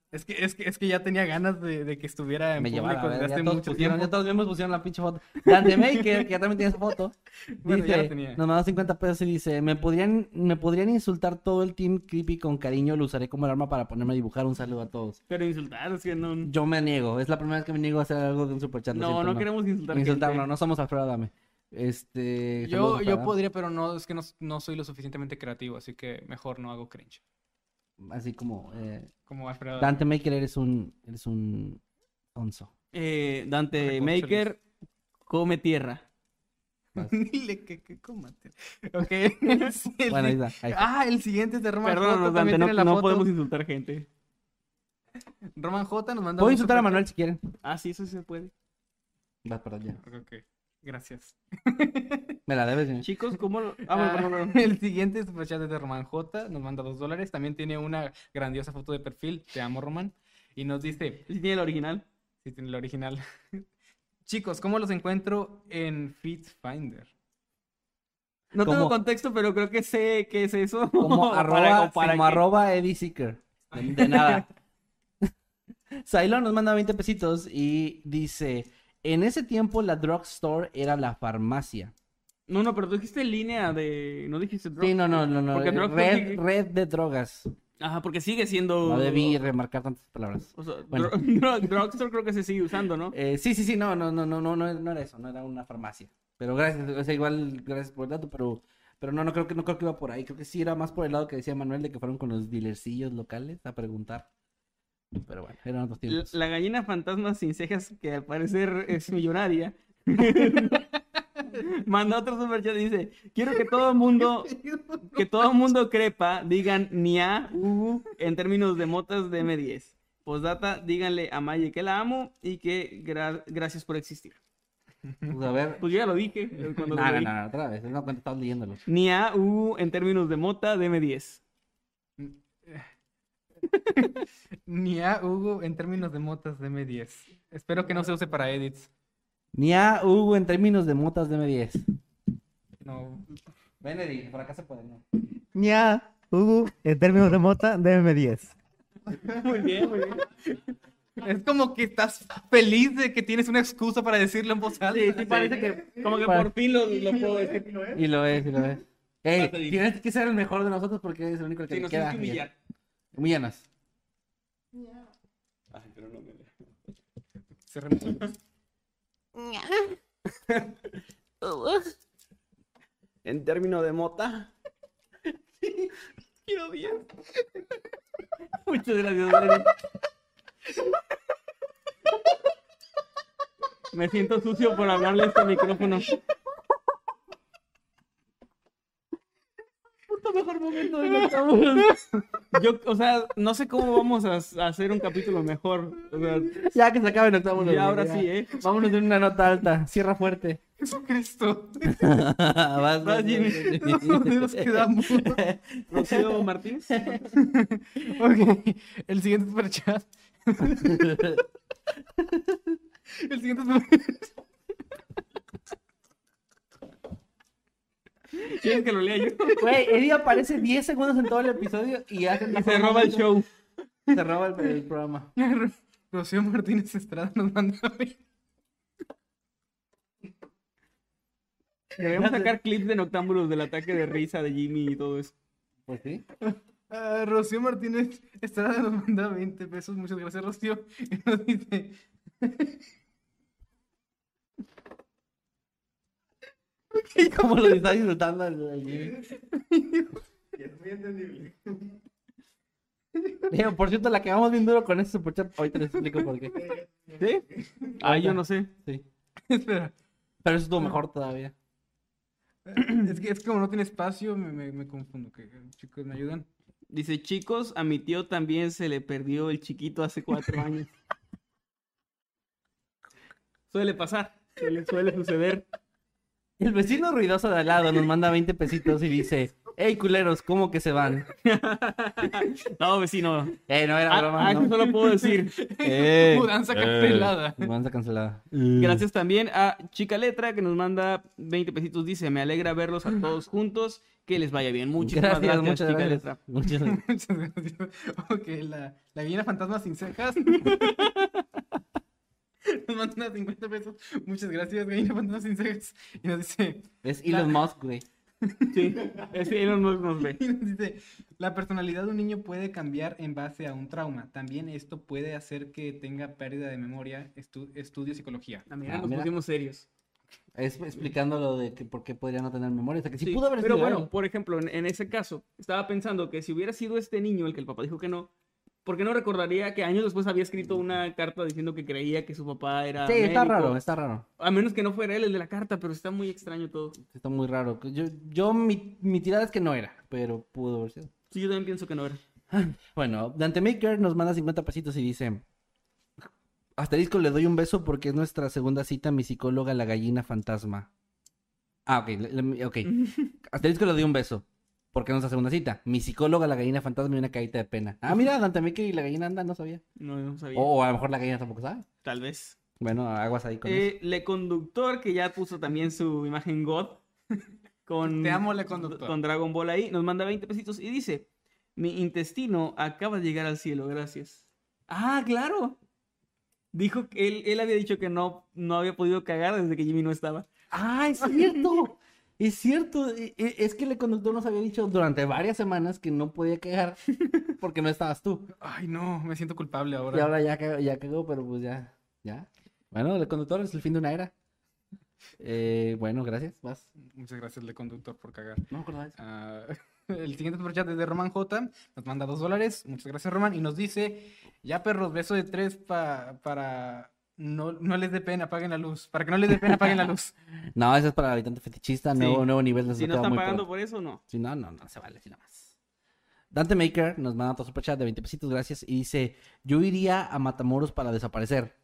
Es que, es que, es que ya tenía ganas de, de que estuviera en Me público llevaba, desde ya hace todos mucho pusieron, tiempo. ya todos mismos pusieron la pinche foto. Dante Maker, que ya también tiene esa foto, Bueno, ya la dice, tenía. nos mandó 50 pesos y dice, me podrían, me podrían insultar todo el team creepy con cariño, lo usaré como el arma para ponerme a dibujar un saludo a todos. Pero insultar, es que no. Yo me niego, es la primera vez que me niego a hacer algo de un superchat. No, siento, no queremos insultar. Insultar, gente. no, no somos Alfredo Adame. Este, Yo, yo podría, pero no, es que no, no soy lo suficientemente creativo, así que mejor no hago cringe. Así como, eh, Como Alfredo. Dante Maker eres un, eres un onzo. Eh, Dante. Maker come tierra. Dile que, que cómate. Ok. el Bueno, ahí está. ahí está. Ah, el siguiente es de Roman J. Perdónanos, Dante, no, la no foto. podemos insultar gente. Roman J nos manda Puedo insultar a. Manuel si quieren. Ah, sí, eso sí se puede. Va, perdón, ya. Ok, gracias. Me la debes, señor. Chicos, ¿cómo lo.? Ah, bueno, Ah, perdón, perdón. El siguiente superchat es de Roman J. Nos manda dos dólares. También tiene una grandiosa foto de perfil. Te amo, Roman. Y nos dice, Sí tiene el original. si tiene la original. Chicos, ¿cómo los encuentro en Finder? No tengo contexto, pero creo que sé qué es eso. Como Para- arroba, para como arroba Eddie Seeker. De, de nada. Cylon nos manda 20 pesitos y dice: En ese tiempo la drugstore era la farmacia. No, no, pero tú dijiste línea de. No dijiste drug. Sí, no, no, no, no. Drugstore Red, sigue- red de drogas. Ajá, porque sigue siendo. No debí remarcar tantas palabras. O sea, Bueno. dro- drugstore creo que se sigue usando, ¿no? Eh, sí, sí, sí, no, no, no, no, no, no, no era eso, no era una farmacia. Pero gracias, o sea, igual, gracias por el dato, pero, pero no, no creo que, no creo que iba por ahí. Creo que sí era más por el lado que decía Manuel de que fueron con los dealercillos locales a preguntar. Pero bueno, eran otros La, tiempos. la gallina fantasma sin cejas, que al parecer es millonaria. Manda otro superchat y dice: Quiero que todo el mundo, que todo el mundo crepa, digan nia, uh, en términos de motas de M10. Postdata, díganle a Maye que la amo y que gra- gracias por existir. Pues a ver. Pues yo ya lo dije. cuando No, no, otra vez, no cuenta, estás leyéndolo. Nia, uh, en términos de mota de M10. Ni a Hugo en términos de motas de M10. Espero que no se use para edits. Ni a Hugo en términos de motas de M10. No. Ven, Eddie, por acá se puede, ¿no? Ña, Hugo, en términos de mota, déme 10. Muy bien, muy bien. Es como que estás feliz de que tienes una excusa para decirlo en voz alta. Sí, sí, parece que como que Para- por fin lo, lo puedo decir. Y lo es, y lo es. Ey, Vas a decir. tienes que ser el mejor de nosotros porque eres el único que Sí, te nos queda. tienes que humillar. Humíllanos. Ay, pero no me Cerremos. En términos de mota. Quiero 10. Muchas gracias, Valeria. Me siento sucio por hablarle a este micrófono. Mejor momento de Noctámbulos. Yo, o sea, no sé cómo vamos a, a hacer un capítulo mejor. O sea, Ya que se acabe octavo. ya ahora sí, ¿eh? Vámonos de una nota alta. Cierra fuerte. Jesucristo. Vas, Vas, Jimmy. ¿Dónde nos quedamos? Rocío Martínez. Ok, el siguiente superchat. el siguiente superchat. ¿Quieres que lo lea yo? Güey, Eddie aparece 10 segundos en todo el episodio y hace Y se roba el show. Se roba el, el programa. Rocío Martínez Estrada nos manda Debemos sacar clips de Noctámbulos del ataque de risa de Jimmy y todo eso. Pues sí. Ah, Rocío Martínez Estrada nos manda 20 pesos. Muchas gracias, Rocío. Y nos dice. ¿Cómo lo está disfrutando el, Jimmy? Es muy entendible. Digo, por cierto, la que vamos bien duro con ese superchat, ahorita les explico por qué. ¿Sí? Ah, yo no sé. Sí. Espera. Pero eso estuvo mejor todavía. Es que, es que como no tiene espacio, me, me, me confundo. Que, chicos, ¿me ayudan? Dice, chicos, a mi tío también se le perdió el chiquito hace cuatro años. Suele pasar, suele, suele suceder. El vecino ruidoso de al lado nos manda 20 pesitos y dice, hey culeros, ¿cómo que se van? No, vecino. Eh, no era Ah, broma, ah, ¿no? solo puedo decir. Eh, Mudanza cancelada. Mudanza cancelada. Gracias también a Chica Letra que nos manda 20 pesitos. Dice, me alegra verlos a todos juntos. Que les vaya bien. Muchísimas Gracias, gracias, muchas Chica gracias. Letra. Muchas gracias. Muchas gracias. Ok, la, la gallina fantasma sin cejas. Nos manda unas 50 pesos. Muchas gracias, gallina fantasma sin cejas. Y nos dice, Es Elon Musk, güey. Sí, ese Elon Musk nos ve. y nos dice, la personalidad de un niño puede cambiar en base a un trauma. También esto puede hacer que tenga pérdida de memoria. Estu- estudio psicología. Ah, mira, Ah, nos mira. pusimos serios. Es explicando lo de que por qué podría no tener memoria. O sea, que sí, Sí, pudo haber pero sido bueno, él. por ejemplo, en, en ese caso, estaba pensando que si hubiera sido este niño el que el papá dijo que no, ¿por qué no recordaría que años después había escrito una carta diciendo que creía que su papá era Sí, está raro, está raro. A menos que no fuera él el de la carta, pero está muy extraño todo. Está muy raro. Yo, yo mi, mi tirada es que no era, pero pudo haber sido. Sí, yo también pienso que no era. Bueno, Dante Maker nos manda 50 pesitos y dice: Asterisco, le doy un beso porque es nuestra segunda cita, mi psicóloga, la gallina fantasma. Ah, ok, ok. Asterisco, le doy un beso porque es nuestra segunda cita, mi psicóloga, la gallina fantasma y una carita de pena. Ah, mira, Dante Maker y la gallina anda, no sabía. No, no sabía. O a lo mejor la gallina tampoco sabe. Tal vez. Bueno, aguas ahí con eso. Eh, Le Conductor, que ya puso también su imagen God. Con, Te amo, Le Conductor. Con Dragon Ball ahí. Nos manda 20 pesitos y dice: Mi intestino acaba de llegar al cielo, gracias. Ah, claro. Dijo que él, él había dicho que no, no había podido cagar desde que Jimmy no estaba. Ah, es cierto. Es cierto. E- e- Es que el conductor nos había dicho durante varias semanas que no podía quejar porque no estabas tú. Ay, no, me siento culpable ahora. Y ahora ya cagó, ya cagó, pero pues ya. Ya. Bueno, el conductor es el fin de una era. Eh, bueno, gracias. Vas. Muchas gracias, Le Conductor, por cagar. No me. Ah, el siguiente superchat es de Roman J. Nos manda dos dólares. Muchas gracias, Roman. Y nos dice: Ya, perros, beso de tres pa- para. No, no les dé pena, apaguen la luz. Para que no les dé pena, apaguen la luz. No, eso es para el habitante fetichista. Sí. Nuevo, nuevo nivel de Si no están muy pagando pro. por eso, no. Si no, no, no se vale, si nada más. Dante Maker nos manda otro superchat de 20 pesitos, gracias. Y dice: Yo iría a Matamoros para desaparecer.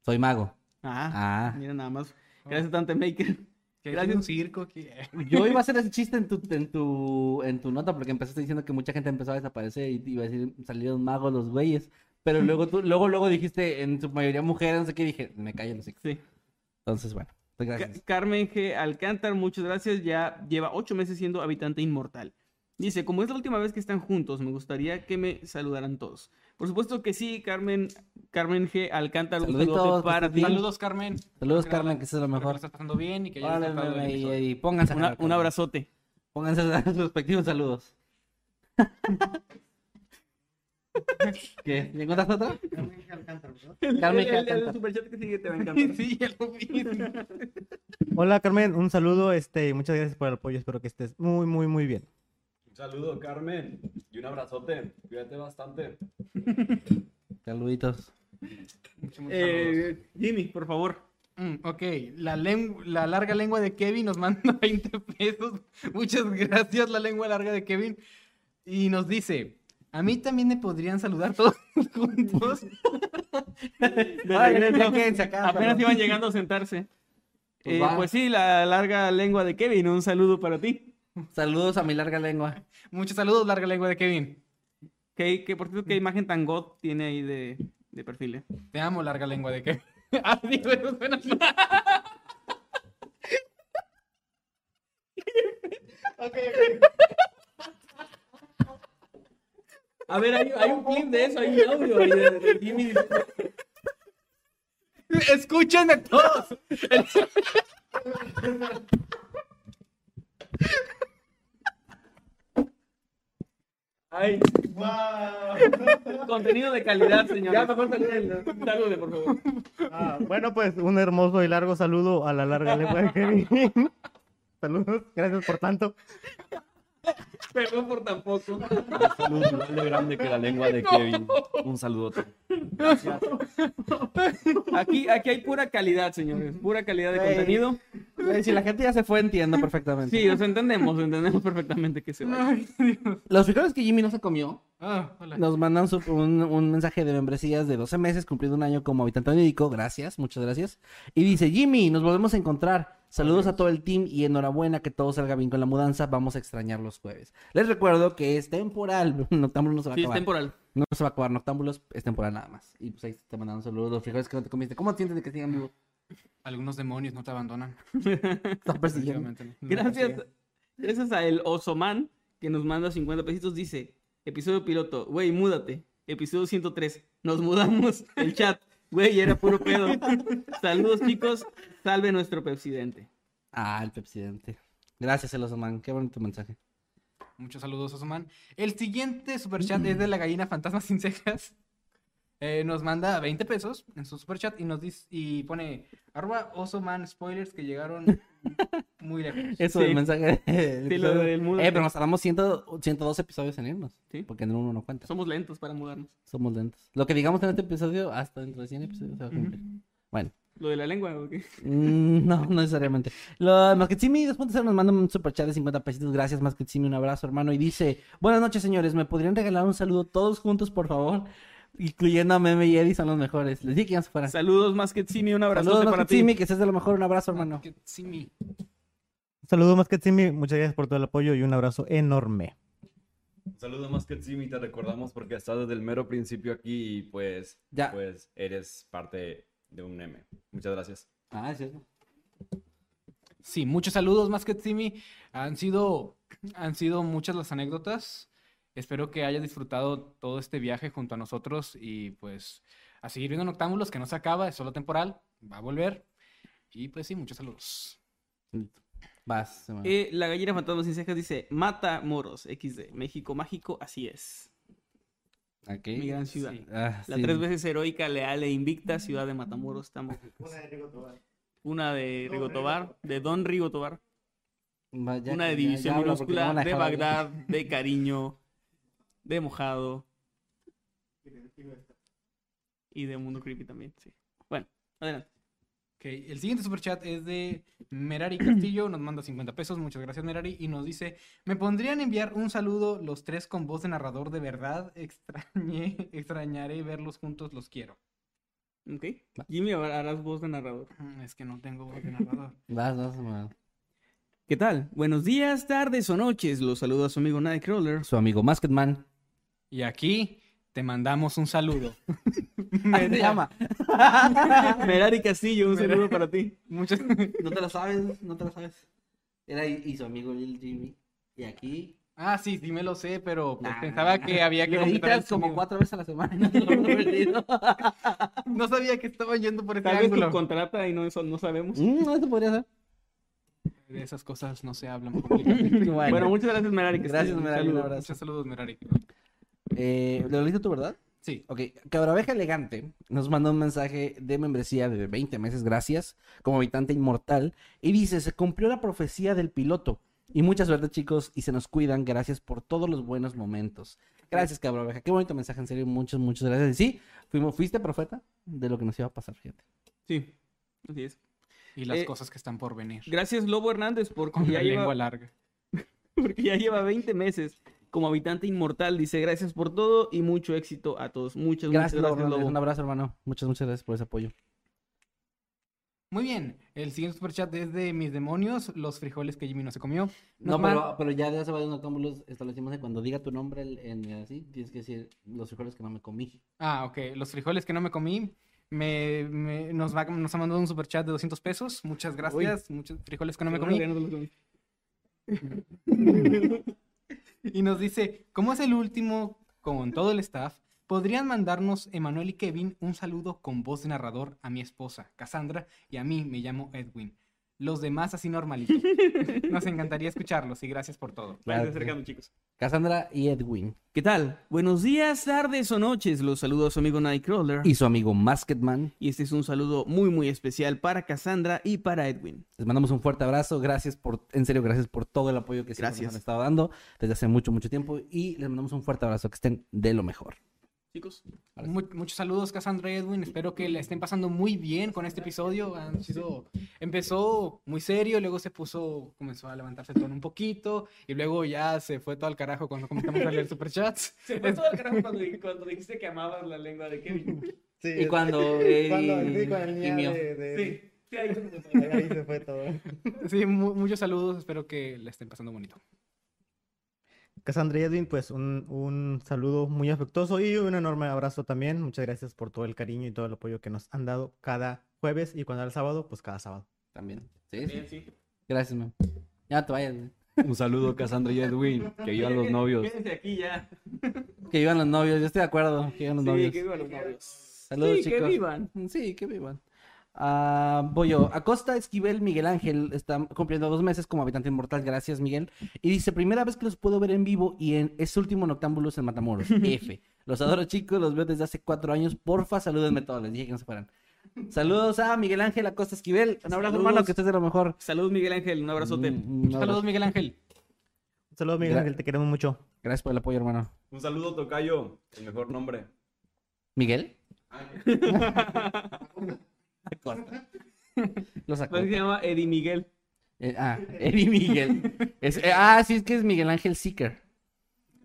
Soy mago. Ah, Ah. mira nada más. Gracias, Tante Maker. Que Gracias. un circo. Que... Yo iba a hacer ese chiste en tu, en tu, en tu nota porque empezaste diciendo que mucha gente empezó a desaparecer y iba a decir salieron magos los güeyes. Pero luego tú, luego, luego dijiste en su mayoría mujeres, no sé qué, dije, me callo los. Sí. Entonces, bueno, pues Ca- gracias. Carmen G. Alcántar, muchas gracias. Ya lleva ocho meses siendo habitante inmortal. Dice, como es la última vez que están juntos, me gustaría que me saludaran todos. Por supuesto que sí, Carmen, Carmen G. Alcántar, un Saluditos, para ti. Saludos, Carmen. Saludos, Carmen, que estés lo espero que lo mejor. estás pasando bien y que Órale, del y, y pónganse a Una- un abrazote. Pónganse a sus respectivos saludos. ¿Qué? ¿Ya encontraste otra? Carmen Alcántara, ¿verdad? Carmen El- el- el Alcántar. superchat que sigue te va a encantar. Sí, ya lo vi. Hola Carmen, un saludo, este, y muchas gracias por el apoyo, espero que estés muy, muy, muy bien. Un saludo, Carmen. Y un abrazote. Cuídate bastante. Saluditos. Muchos. Eh, Jimmy, por favor. Mm, ok, la, la larga lengua de Kevin nos manda 20 pesos. Muchas gracias, la lengua larga de Kevin. Y nos dice, a mí también me podrían saludar todos juntos. De Ay, regreso. Apenas iban llegando a sentarse. Pues Eh, pues sí, la larga lengua de Kevin. Un saludo para ti. Saludos a mi larga lengua. Muchos saludos, larga lengua de Kevin. Que, que por cierto, qué imagen tan god tiene ahí de, de perfil. eh? Te amo, larga lengua de Kevin. ah, digo, eso suena mal. Ok, a ver, hay, un clip de eso, hay un audio de, de, de Jimmy. Escuchen todos. Ay, wow. Contenido de calidad, señor. Ya mejor salude, salude, por favor. Ah, bueno, pues un hermoso y largo saludo a la larga le puede Saludos, gracias por tanto. Perdón por tan poco. Salud igual de grande que la lengua de Kevin. Un saludote. Aquí, aquí hay pura calidad, señores. Pura calidad de contenido. Si la gente ya se fue, entiendo perfectamente. Sí, os entendemos, entendemos perfectamente que se va. Los frijoles que Jimmy no se comió, Ah, hola. nos mandan su- un, un mensaje de membresías de 12 meses, cumplido un año como habitante médico. Gracias, muchas gracias. Y dice, Jimmy, nos volvemos a encontrar. Saludos a todo el team y enhorabuena que todo salga bien con la mudanza. Vamos a extrañar los jueves. Les recuerdo que es temporal. Noctámbulos no se va a Sí, es acabar. temporal. No se va a acabar Noctámbulos, es temporal nada más. Y pues ahí te mandaron saludos los frijoles que no te comiste. ¿Cómo sientes de que sigan vivos? Algunos demonios no te abandonan. Están persiguiendo. Gracias, gracias a el Osoman que nos manda 50 pesitos. Dice, episodio piloto, güey, múdate. Episodio 103, nos mudamos. El chat, güey, era puro pedo. Saludos, chicos. Salve nuestro presidente. Ah, el presidente. Gracias, Elosoman. Qué bonito mensaje. Muchos saludos, Osoman. El siguiente superchat es de la gallina fantasma sin cejas. Eh, nos manda 20 pesos en su superchat y nos dice y pone arroba Osoman spoilers que llegaron muy lejos. Eso Sí. del mensaje. del Sí, lo del múdate. Eh, pero nos tardamos 100 102 episodios en irnos. Sí. Porque en uno no cuenta. Somos lentos para mudarnos. Somos lentos. Lo que digamos en este episodio, hasta dentro de 100 episodios se va a cumplir. Bueno. Lo de la lengua, ¿o qué? Mm, no, no necesariamente. Lo, Masquetsimi después de cero nos manda un superchat de 50 pesitos. Gracias, Masquetsimi. Un abrazo, hermano. Y dice: Buenas noches, señores. ¿Me podrían regalar un saludo todos juntos, por favor? Incluyendo a Meme y Eddie, son los mejores. Les dije que ya se fueran. Saludos, más que Tsimi, un abrazo Saludos, para ti. Masquetsimi, que seas de lo mejor. Un abrazo, hermano. Que sí, mi- Un saludo más que Timmy, muchas gracias por todo el apoyo y un abrazo enorme. Un saludo más que Simi, te recordamos porque estás desde el mero principio aquí y pues, Ya. pues eres parte de un M. Muchas gracias. Ah, es cierto. Sí, muchos saludos más que Timmy. Han sido, han sido muchas las anécdotas. Espero que hayas disfrutado todo este viaje junto a nosotros y pues a seguir viendo Noctámbulos, que no se acaba, es solo temporal, va a volver. Y pues sí, muchos saludos. Vas. Eh, la gallina fantasma sin cejas dice, mata moros, XD. México mágico, así es. Ok. Mi gran ciudad. Sí. Ah, La sí. tres veces heroica, leal e invicta ciudad de Matamoros, estamos. Una de Rigo Tobar. Una de Rigo Tobar, de Don Rigo Tobar. Va, ya- Una de división no minúscula, de. Bagdad, de cariño, de mojado y de mundo creepy también, sí. Bueno, adelante. Ok, el siguiente superchat es de Merari Castillo, nos manda 50 pesos, muchas gracias Merari, y nos dice, ¿me podrían enviar un saludo los tres con voz de narrador de verdad? Extrañé, extrañaré verlos juntos, los quiero. Ok. Jimmy, harás voz de narrador. Mm, Es que no tengo voz de narrador. Vas, vas, hermano. ¿Qué tal? Buenos días, tardes o noches. Los saluda su amigo Nightcrawler. Su amigo Masketman. Y aquí te mandamos un saludo. Se llama. Merari Castillo, un saludo para ti. Muchas... No te lo sabes, no te lo sabes. Era y, y su amigo Lil Jimmy. Y aquí. Ah, sí, sí me lo sé, pero pues, Nah. pensaba que había que completar como cuatro veces a la semana y no lo. No sabía que estaba yendo por este Tal vez ángulo. tu contrata y no, eso no sabemos. Mm, no, eso podría ser. De esas cosas no se hablan públicamente. Bueno, muchas gracias, Merari. Gracias, Merari, un saludo. abrazo. Muchos saludos, Merari. Eh, ¿Lo leíste tú, verdad? Sí. Ok, Cabraveja Elegante nos mandó un mensaje de membresía de 20 meses, gracias, como habitante inmortal, y dice, se cumplió la profecía del piloto. Y mucha suerte, chicos, y se nos cuidan, gracias por todos los buenos momentos. Gracias, Cabraveja, qué bonito mensaje, en serio, muchas, muchas gracias. Y sí, fuimos, fuiste profeta de lo que nos iba a pasar, fíjate. Sí, así es. Y las Eh, cosas que están por venir. Gracias, Lobo Hernández, porque Con la lengua lleva, larga. porque ya lleva 20 meses como habitante inmortal. Dice, gracias por todo y mucho éxito a todos. Muchas, Gracias, muchas gracias, Lobo. un abrazo, hermano. Muchas, muchas gracias por ese apoyo. Muy bien. El siguiente superchat es de mis demonios, los frijoles que Jimmy no se comió. No, Nos pero, pero ya de hace varios noctámbulos establecimos que cuando diga tu nombre en, en así, tienes que decir los frijoles que no me comí. Ah, ok. Los frijoles que no me comí. Me, me- nos, va, nos ha mandado un superchat de 200 pesos. Muchas gracias. Muchos frijoles que no me comí. Y nos dice, ¿cómo es el último con todo el staff? ¿Podrían mandarnos, Emanuel y Kevin, un saludo con voz de narrador a mi esposa, Cassandra, y a mí me llamo Edwin? Los demás así normalito. Nos encantaría escucharlos y gracias por todo. Claro. acercando, chicos. Cassandra y Edwin. ¿Qué tal? Buenos días, tardes o noches. Los saludo a su amigo Nightcrawler. Y su amigo Masketman. Y este es un saludo muy, muy especial para Cassandra y para Edwin. Les mandamos un fuerte abrazo. Gracias por, en serio, gracias por todo el apoyo que siempre Gracias. nos han estado dando desde hace mucho, mucho tiempo. Y les mandamos un fuerte abrazo. Que estén de lo mejor. Chicos, Mu- muchos saludos, Cassandra y Edwin. Espero que le estén pasando muy bien con este episodio. Han sido... Empezó muy serio, luego se puso, comenzó a levantarse el tono un poquito, y luego ya se fue todo al carajo cuando comenzamos a leer superchats. se fue todo el carajo cuando, cuando dijiste que amabas la lengua de Kevin. Sí, Y cuando. eh, cuando sí, con el mío. de, de- Sí, sí, ahí se fue todo. ahí se fue todo. Sí, mu- muchos saludos, espero que le estén pasando bonito. Cassandra y Edwin, pues un, un saludo muy afectuoso y un enorme abrazo también. Muchas gracias por todo el cariño y todo el apoyo que nos han dado cada jueves y cuando era el sábado, pues cada sábado. También. Sí, sí. Bien, sí. Gracias, man. Ya te vayas. güey. Un saludo, Cassandra y Edwin. Que vivan los novios. Quédense aquí ya. Que vivan los novios. Yo estoy de acuerdo. Que vivan los Sí, novios. que vivan los novios. Saludos, sí, chicos. que vivan. Sí, que vivan. Ah, voy yo. Acosta Esquivel Miguel Ángel está cumpliendo dos meses como habitante inmortal. Gracias, Miguel. Y dice: Primera vez que los puedo ver en vivo y en es último Noctámbulos en Matamoros. F. Los adoro, chicos. Los veo desde hace cuatro años. Porfa, salúdenme todos. Les dije que no se fueran. Saludos a Miguel Ángel Acosta Esquivel. Un abrazo, Saludos. hermano. Que estés de lo mejor. Saludos, Miguel Ángel. Un abrazote. Abrazo. Saludos, Miguel Ángel. Saludos, Miguel Ángel, te queremos mucho. Gracias por el apoyo, hermano. Un saludo, Tocayo. El mejor nombre. ¿Miguel? Pues Acosta. se llama Eddie Miguel. Eh, ah, Eddie Miguel. Es- eh, ah, sí, es que es Miguel Ángel Seeker.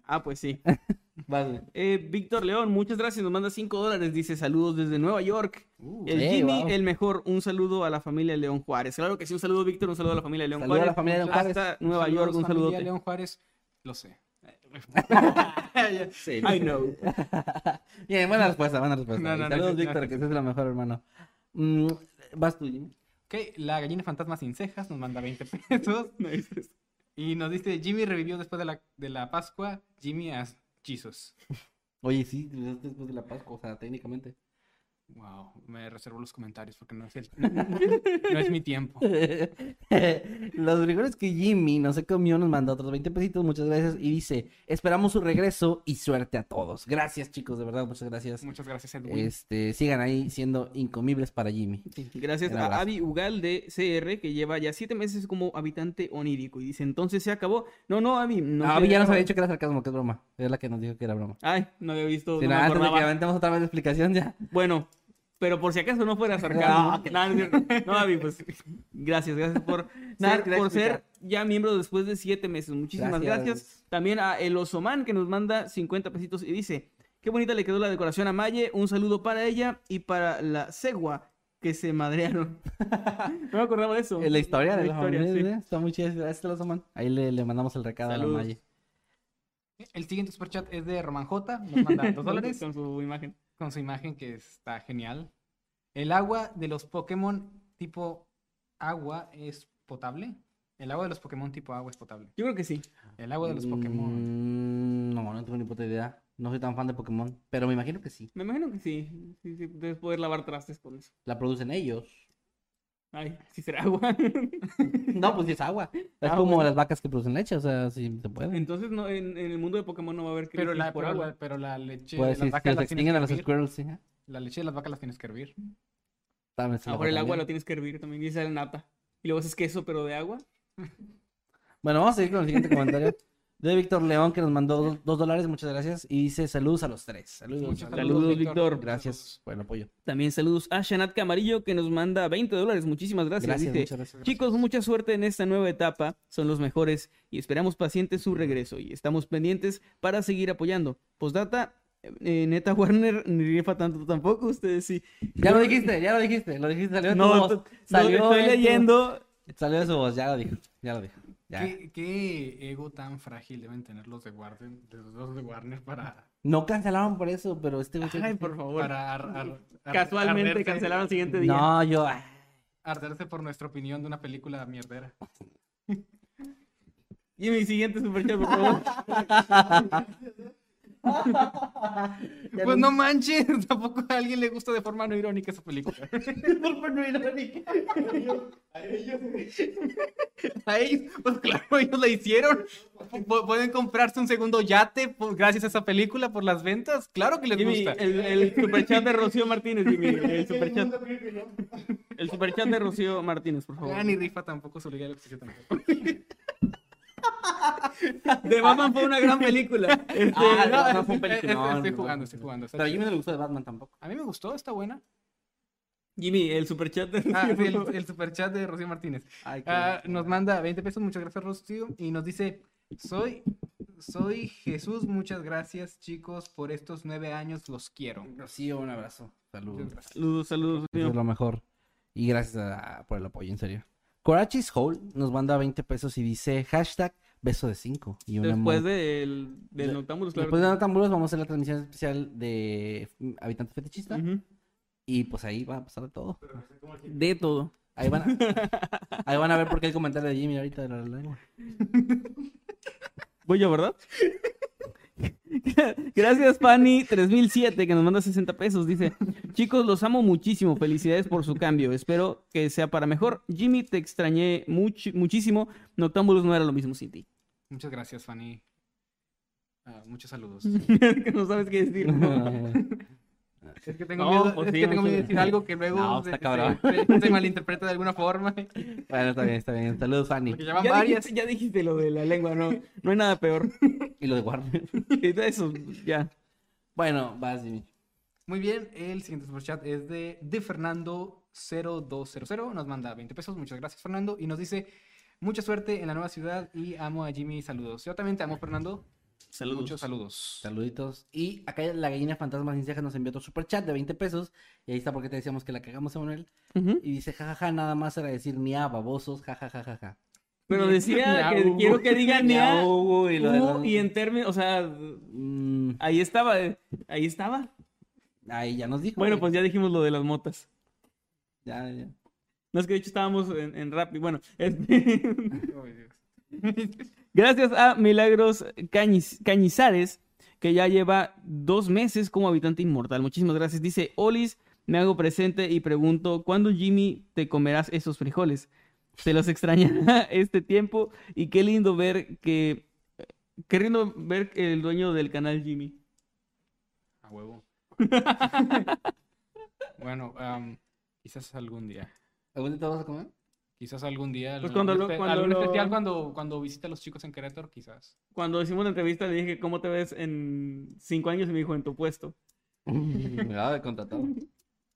Ah, pues sí. Vale. Eh, Víctor León, muchas gracias. Nos manda 5 dólares. Dice saludos desde Nueva York. el eh, Jimmy, wow. el mejor. Un saludo a la familia León Juárez. Claro que sí, un saludo, Víctor. Un saludo a la familia León Saludo a Juárez. la familia León Juárez. Hasta Nueva Saludos, York, un familia saludote. León Juárez, lo sé. Sí. I know. Bien, buena respuesta, buena respuesta. No, no, Saludos, no, Víctor, que seas lo mejor, hermano. Mm, vas tú, Jimmy. Ok, la gallina fantasma sin cejas nos manda 20 pesos. Y nos dice, Jimmy revivió después de la, de la Pascua, Jimmy as Jesus. Oye, sí, es después de la Pascua, o sea, técnicamente. Wow, me reservo los comentarios porque no es, el- no es mi tiempo. Los frijoles que Jimmy no se comió nos manda otros 20 pesitos, muchas gracias. Y dice, esperamos su regreso y suerte a todos. Gracias, chicos, de verdad, muchas gracias. Muchas gracias, Edwin. Este, sigan ahí siendo incomibles para Jimmy. Gracias a. Avi Ugal de CR, que lleva ya 7 meses como habitante onírico. Y dice, entonces se acabó. No, no, Avi. No No, se ya nos había dicho que era sarcasmo, que es broma. Es la que nos dijo que era broma. Ay, no había visto. Si no no, me antes de que acordaba. aventemos otra vez la explicación ya. Bueno, pero por si acaso no fuera sarcasmo. No, que- No, Avi, pues gracias, gracias por, Nada, ser, por ya miembro después de siete meses. Muchísimas Gracias. gracias. También a El Osoman que nos manda 50 pesitos y dice, qué bonita le quedó la decoración a Maye. Un saludo para ella y para la Segua que se madrearon. no me acordaba de eso. En la historia de La la historia, familia, sí. ¿eh? Está muy chida. Gracias, los Oman. Ahí le, le mandamos el recado Saludos. a la Maye. El siguiente superchat es de Roman J. Nos manda 2 dólares Con su imagen. Con su imagen que está genial. ¿El agua de los Pokémon tipo agua es potable? El agua de los Pokémon tipo agua es potable. Yo creo que sí. El agua de los Pokémon. Mm, no, no tengo ni puta idea. No soy tan fan de Pokémon, pero me imagino que sí. Me imagino que sí. Sí, sí, debes poder lavar trastes con eso. La producen ellos. Ay, sí será agua. No, pues sí es agua. Es Ah, como bueno. las vacas que producen leche, o sea, sí se puede. Entonces no, en, en el mundo de Pokémon no va a haber crisis Pero la, por pero, agua. la, pero la leche Pues de si las vacas las tienes extinguen a que los hervir. squirrels, sí. La leche de las vacas las tienes que hervir. También A por el agua lo tienes que hervir también. Y sale nata. Y luego haces queso, pero de agua. Bueno, vamos a seguir con el siguiente comentario. De Víctor León, que nos mandó dos, dos dólares, muchas gracias. Y dice saludos a los tres. Saludos. Muchos Saludos, Víctor. Gracias por el apoyo. También saludos a Shanat Camarillo que nos manda 20 dólares. Muchísimas gracias. Gracias, Dice, muchas gracias. Chicos, mucha suerte en esta nueva etapa. Son los mejores y esperamos pacientes su regreso. Y estamos pendientes para seguir apoyando. Postdata, eh, neta Warner ni rifa tanto tampoco. Ustedes sí. Ya lo dijiste, ya lo dijiste, lo dijiste, salió de tu No, voz. no, Salió estoy de tu- leyendo. Salió de su voz, ya lo dijo, ya lo dijo. Ya. ¿Qué, qué ego tan frágil deben tener los de Warner, los de Warner para, No cancelaron por eso, pero este. Ay, por favor. para ar- ar- ar- Casualmente arderse- cancelaron el siguiente día. No, yo... ah, arderse por nuestra opinión de una película mierdera. Y mi siguiente superchat, por favor. Pues no manches, tampoco a alguien le gusta de forma no irónica esa película. Por no irónica. A ellos, A ellos, pues claro, ellos la hicieron. Pu- Pueden comprarse un segundo yate por- gracias a esa película por las ventas. Claro que les Jimmy, gusta. el, el superchat de Rocío Martínez, Jimmy. El superchat, de Rocío Martínez, por favor. Ah, ni rifa tampoco de Justicia tampoco. De Batman fue una gran película. Este, Ah, no, fue un Eh, película. No, estoy jugando, estoy jugando. Pero a. Jimmy no le gustó de Batman tampoco. A mí me gustó, está buena. Jimmy, el superchat de Ah, Rocío, sí, el, el superchat de Rocío Martínez. Ay, Ah, nos manda 20 pesos, muchas gracias Rocío. Y nos dice, soy, soy Jesús, muchas gracias chicos por estos nueve años, los quiero. Rocío, un abrazo. Saludos. Saludos, saludos, Rocío. es lo mejor. Y gracias a- por el apoyo, en serio. Corachi's Hole nos manda 20 pesos y dice hashtag beso de 5. Y una Después del, del De- Noctámbulos, claro. Después de Noctámbulos vamos a hacer la transmisión especial de Habitante Fetichista. Y pues ahí va a pasar de todo. De todo. Ahí van a, ahí van a ver por qué el comentario de Jimmy ahorita de la lengua. Voy yo, ¿verdad? Gracias, Fanny3007, que nos manda 60 pesos. Dice: Chicos, los amo muchísimo. Felicidades por su cambio. Espero que sea para mejor. Jimmy, te extrañé much- muchísimo. Noctámbulos no era lo mismo sin ti. Muchas gracias, Fanny. Ah, muchos saludos. que no sabes qué decir. Es que tengo No, miedo, pues es sí, que tengo miedo de decir algo que luego No, se, cabrón. se- se- se malinterpreta de alguna forma. Bueno, está bien, está bien. Saludos, Fanny. Ya varias. dijiste, ya dijiste lo de la lengua, no, no hay nada peor. Y lo de Warner. Eso, ya. Bueno, vas, Jimmy. Muy bien, el siguiente superchat es de, de Fernando 0200. Nos manda 20 pesos. Muchas gracias, Fernando. Y nos dice: Mucha suerte en la nueva ciudad y amo a Jimmy. Saludos. Yo también te amo, Fernando. Saludos. Muchos saludos. Saluditos. Y acá la gallina fantasma sin cejas nos envió otro super chat de 20 pesos. Y ahí está porque te decíamos que la cagamos, Emanuel. Y dice, jajaja, nada más era decir ni a babosos, jajajaja. Pero decía que Miau. quiero que diga ni a y lo y en términos, o sea, Mm, ahí estaba, eh, ahí estaba. ahí ya nos dijo. Bueno, pues ya dijimos lo de las motas. Ya, ya. No es que de hecho estábamos en, en Rappi. Bueno, este, Ay, Dios. gracias a Milagros Cañiz- Cañizares, que ya lleva dos meses como habitante inmortal. Muchísimas gracias. Dice, Olis, me hago presente y pregunto, ¿cuándo Jimmy te comerás esos frijoles? Se los extrañará este tiempo y qué lindo ver que... Qué lindo ver el dueño del canal Jimmy. A huevo. bueno, am, quizás algún día. ¿Algún día te vas a comer? Quizás algún día. Pues algún cuando lo- cuando algún lo- especial cuando, cuando visite a los chicos en Querétaro, quizás. Cuando hicimos la entrevista le dije, ¿cómo te ves en cinco años? Y me dijo, en tu puesto. Me acaba de contratar.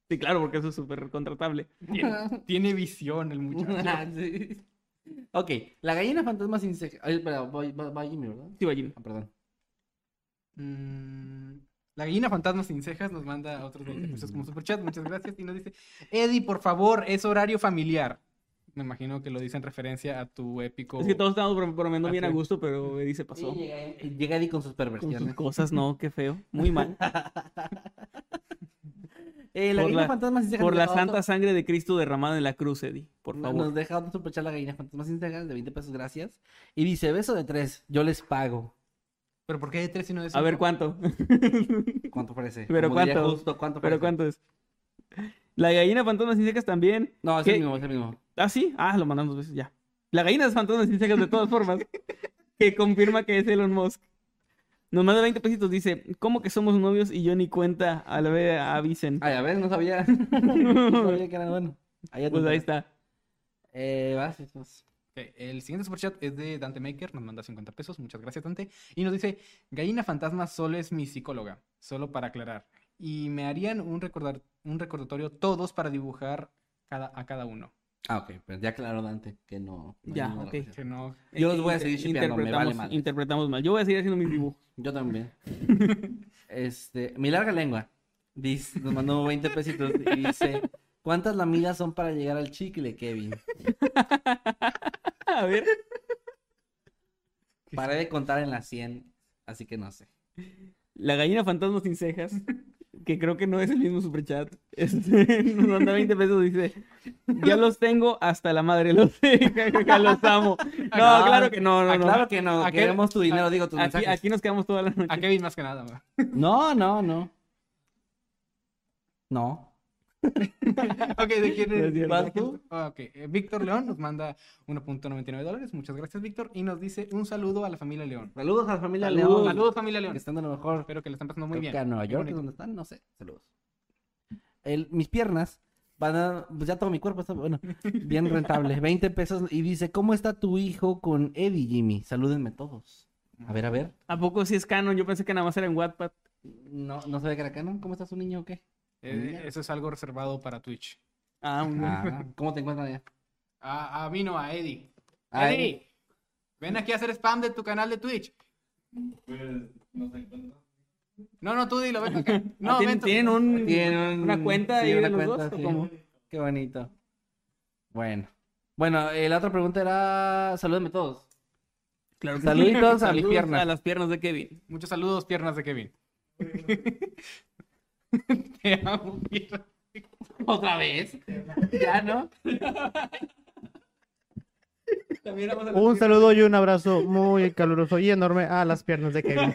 Sí, claro, porque eso es súper contratable. Tiene, tiene visión el muchacho. Sí. Ok, la gallina fantasma sin cejas. Ay, espera, va, va- va Jimmy, ¿verdad? Sí, va, Jimmy. Ah, perdón. Mm, la gallina fantasma sin cejas nos manda otros 20 pesos como superchat. Muchas gracias. Y nos dice: Eddie, por favor, es horario familiar. Me imagino que lo dice en referencia a tu épico. Es que todos estamos brom- bromeando bien a gusto, pero Eddie se pasó. Sí, llega, llega Eddie con sus Con sus perversiones. cosas, no, qué feo. Muy mal. Eh, la Por gallina la- fantasma sin. Por la santa otro- sangre de Cristo derramada en la cruz, Eddie. Por no- favor. Nos deja otro superchat la gallina fantasma sin cejas de 20 pesos, gracias. Y dice, beso de tres, yo les pago. ¿Pero por qué de tres y no de A ver? ¿cuánto? ¿Cuánto parece? Pero Como ¿cuánto? Justo, ¿cuánto ¿Pero parece? cuánto es? La gallina fantasma sin cejas también. No, es ¿Qué? el mismo, es el mismo. Ah, sí. Ah, lo mandamos dos veces ya. La gallina es fantasma sin cejas de todas formas. que confirma que es Elon Musk. Nos manda 20 pesitos. Dice, ¿cómo que somos novios y yo ni cuenta? A la vez avisen. Ay, a ver, no sabía. no sabía que era bueno. Ahí, Pues ahí está. Eh, vas, vas. Ok, El siguiente superchat es de Dante Maker, nos manda 50 pesos, muchas gracias Dante, y nos dice, Gallina Fantasma solo es mi psicóloga, solo para aclarar, y me harían un, recordar, un recordatorio todos para dibujar cada, a cada uno. Ah, ok, pues ya claro, Dante, que no. Ya, ok. Que no... Yo los voy a seguir shipeando, me vale interpretamos, madre. interpretamos mal. Yo voy a seguir haciendo mis dibujos. Yo también. este, mi larga lengua. Dice, nos mandó 20 pesitos y dice, ¿cuántas lamidas son para llegar al chicle, Kevin? A ver. Paré de contar en las 100, así que no sé. La gallina fantasma sin cejas, que creo que no es el mismo superchat, este, nos manda 20 pesos, dice, ya los tengo hasta la madre, los los amo. No, claro que no, no, no. claro que no. ¿A qué- Queremos tu dinero, a- digo, tus Aquí, mensajes. aquí nos quedamos toda la noche. A Kevin más que nada. ma. No, no, no. No. Ok, ¿de quién es. Ah, ok, eh, Víctor León nos manda 1.99 dólares. Muchas gracias, Víctor. Y nos dice un saludo a la familia León. Saludos a la familia. León. Saludos, familia Que León. están de lo mejor. Espero que le estén pasando muy Creo bien. que a Nueva York, donde están, no sé. Saludos. El, mis piernas van a. Pues ya todo mi cuerpo está, bueno, bien rentable. 20 pesos. Y dice: ¿Cómo está tu hijo con Eddie, Jimmy? Salúdenme todos. A ver, a ver. ¿A poco sí es canon? Yo pensé que nada más era en Wattpad. No, no ve que era canon. ¿Cómo está su niño o qué? Eh, eso es algo reservado para Twitch. Ah. Ah, ¿Cómo te encuentran allá? A, a mí no, a Eddie. A Eddie, ven aquí a hacer spam de tu canal de Twitch. No, no, tú dilo, ven acá. No, Ah, ¿tienen, ven tú. tienen un, Tienen una cuenta sí, ahí una de los cuenta, dos? ¿o sí. cómo? Qué bonito. Bueno. Bueno, eh, la otra pregunta era. Salúdenme todos. Claro que Saluditos sí. a mis piernas. A las piernas de Kevin. Muchos saludos, piernas de Kevin. Te amo. ¿Otra vez? ¿Ya no? También vamos a las Un piernas. saludo y un abrazo muy caluroso y enorme a las piernas de Kevin.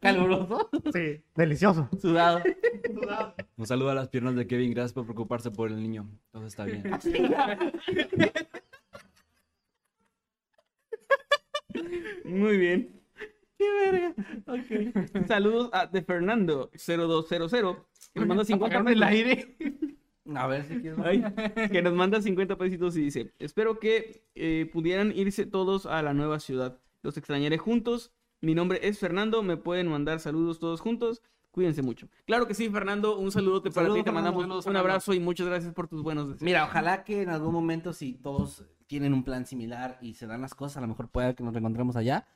¿Caluroso? Sí, delicioso. Sudado. Un saludo a las piernas de Kevin. Gracias por preocuparse por el niño. Todo está bien. Muy bien. Qué verga. Ok. Saludos a de Fernando 0200 que nos manda 50 Apagarme el pesos. aire. A ver si quieres. Ay, que nos manda 50 pesitos y dice, espero que eh, pudieran irse todos a la nueva ciudad. Los extrañaré juntos. Mi nombre es Fernando. Me pueden mandar saludos todos juntos. Cuídense mucho. Claro que sí, Fernando. Un saludote para Saludos, ti. Te Fernando. mandamos un abrazo y muchas gracias por tus buenos deseos. Mira, ojalá que en algún momento, si todos tienen un plan similar y se dan las cosas, a lo mejor pueda que nos reencontremos allá.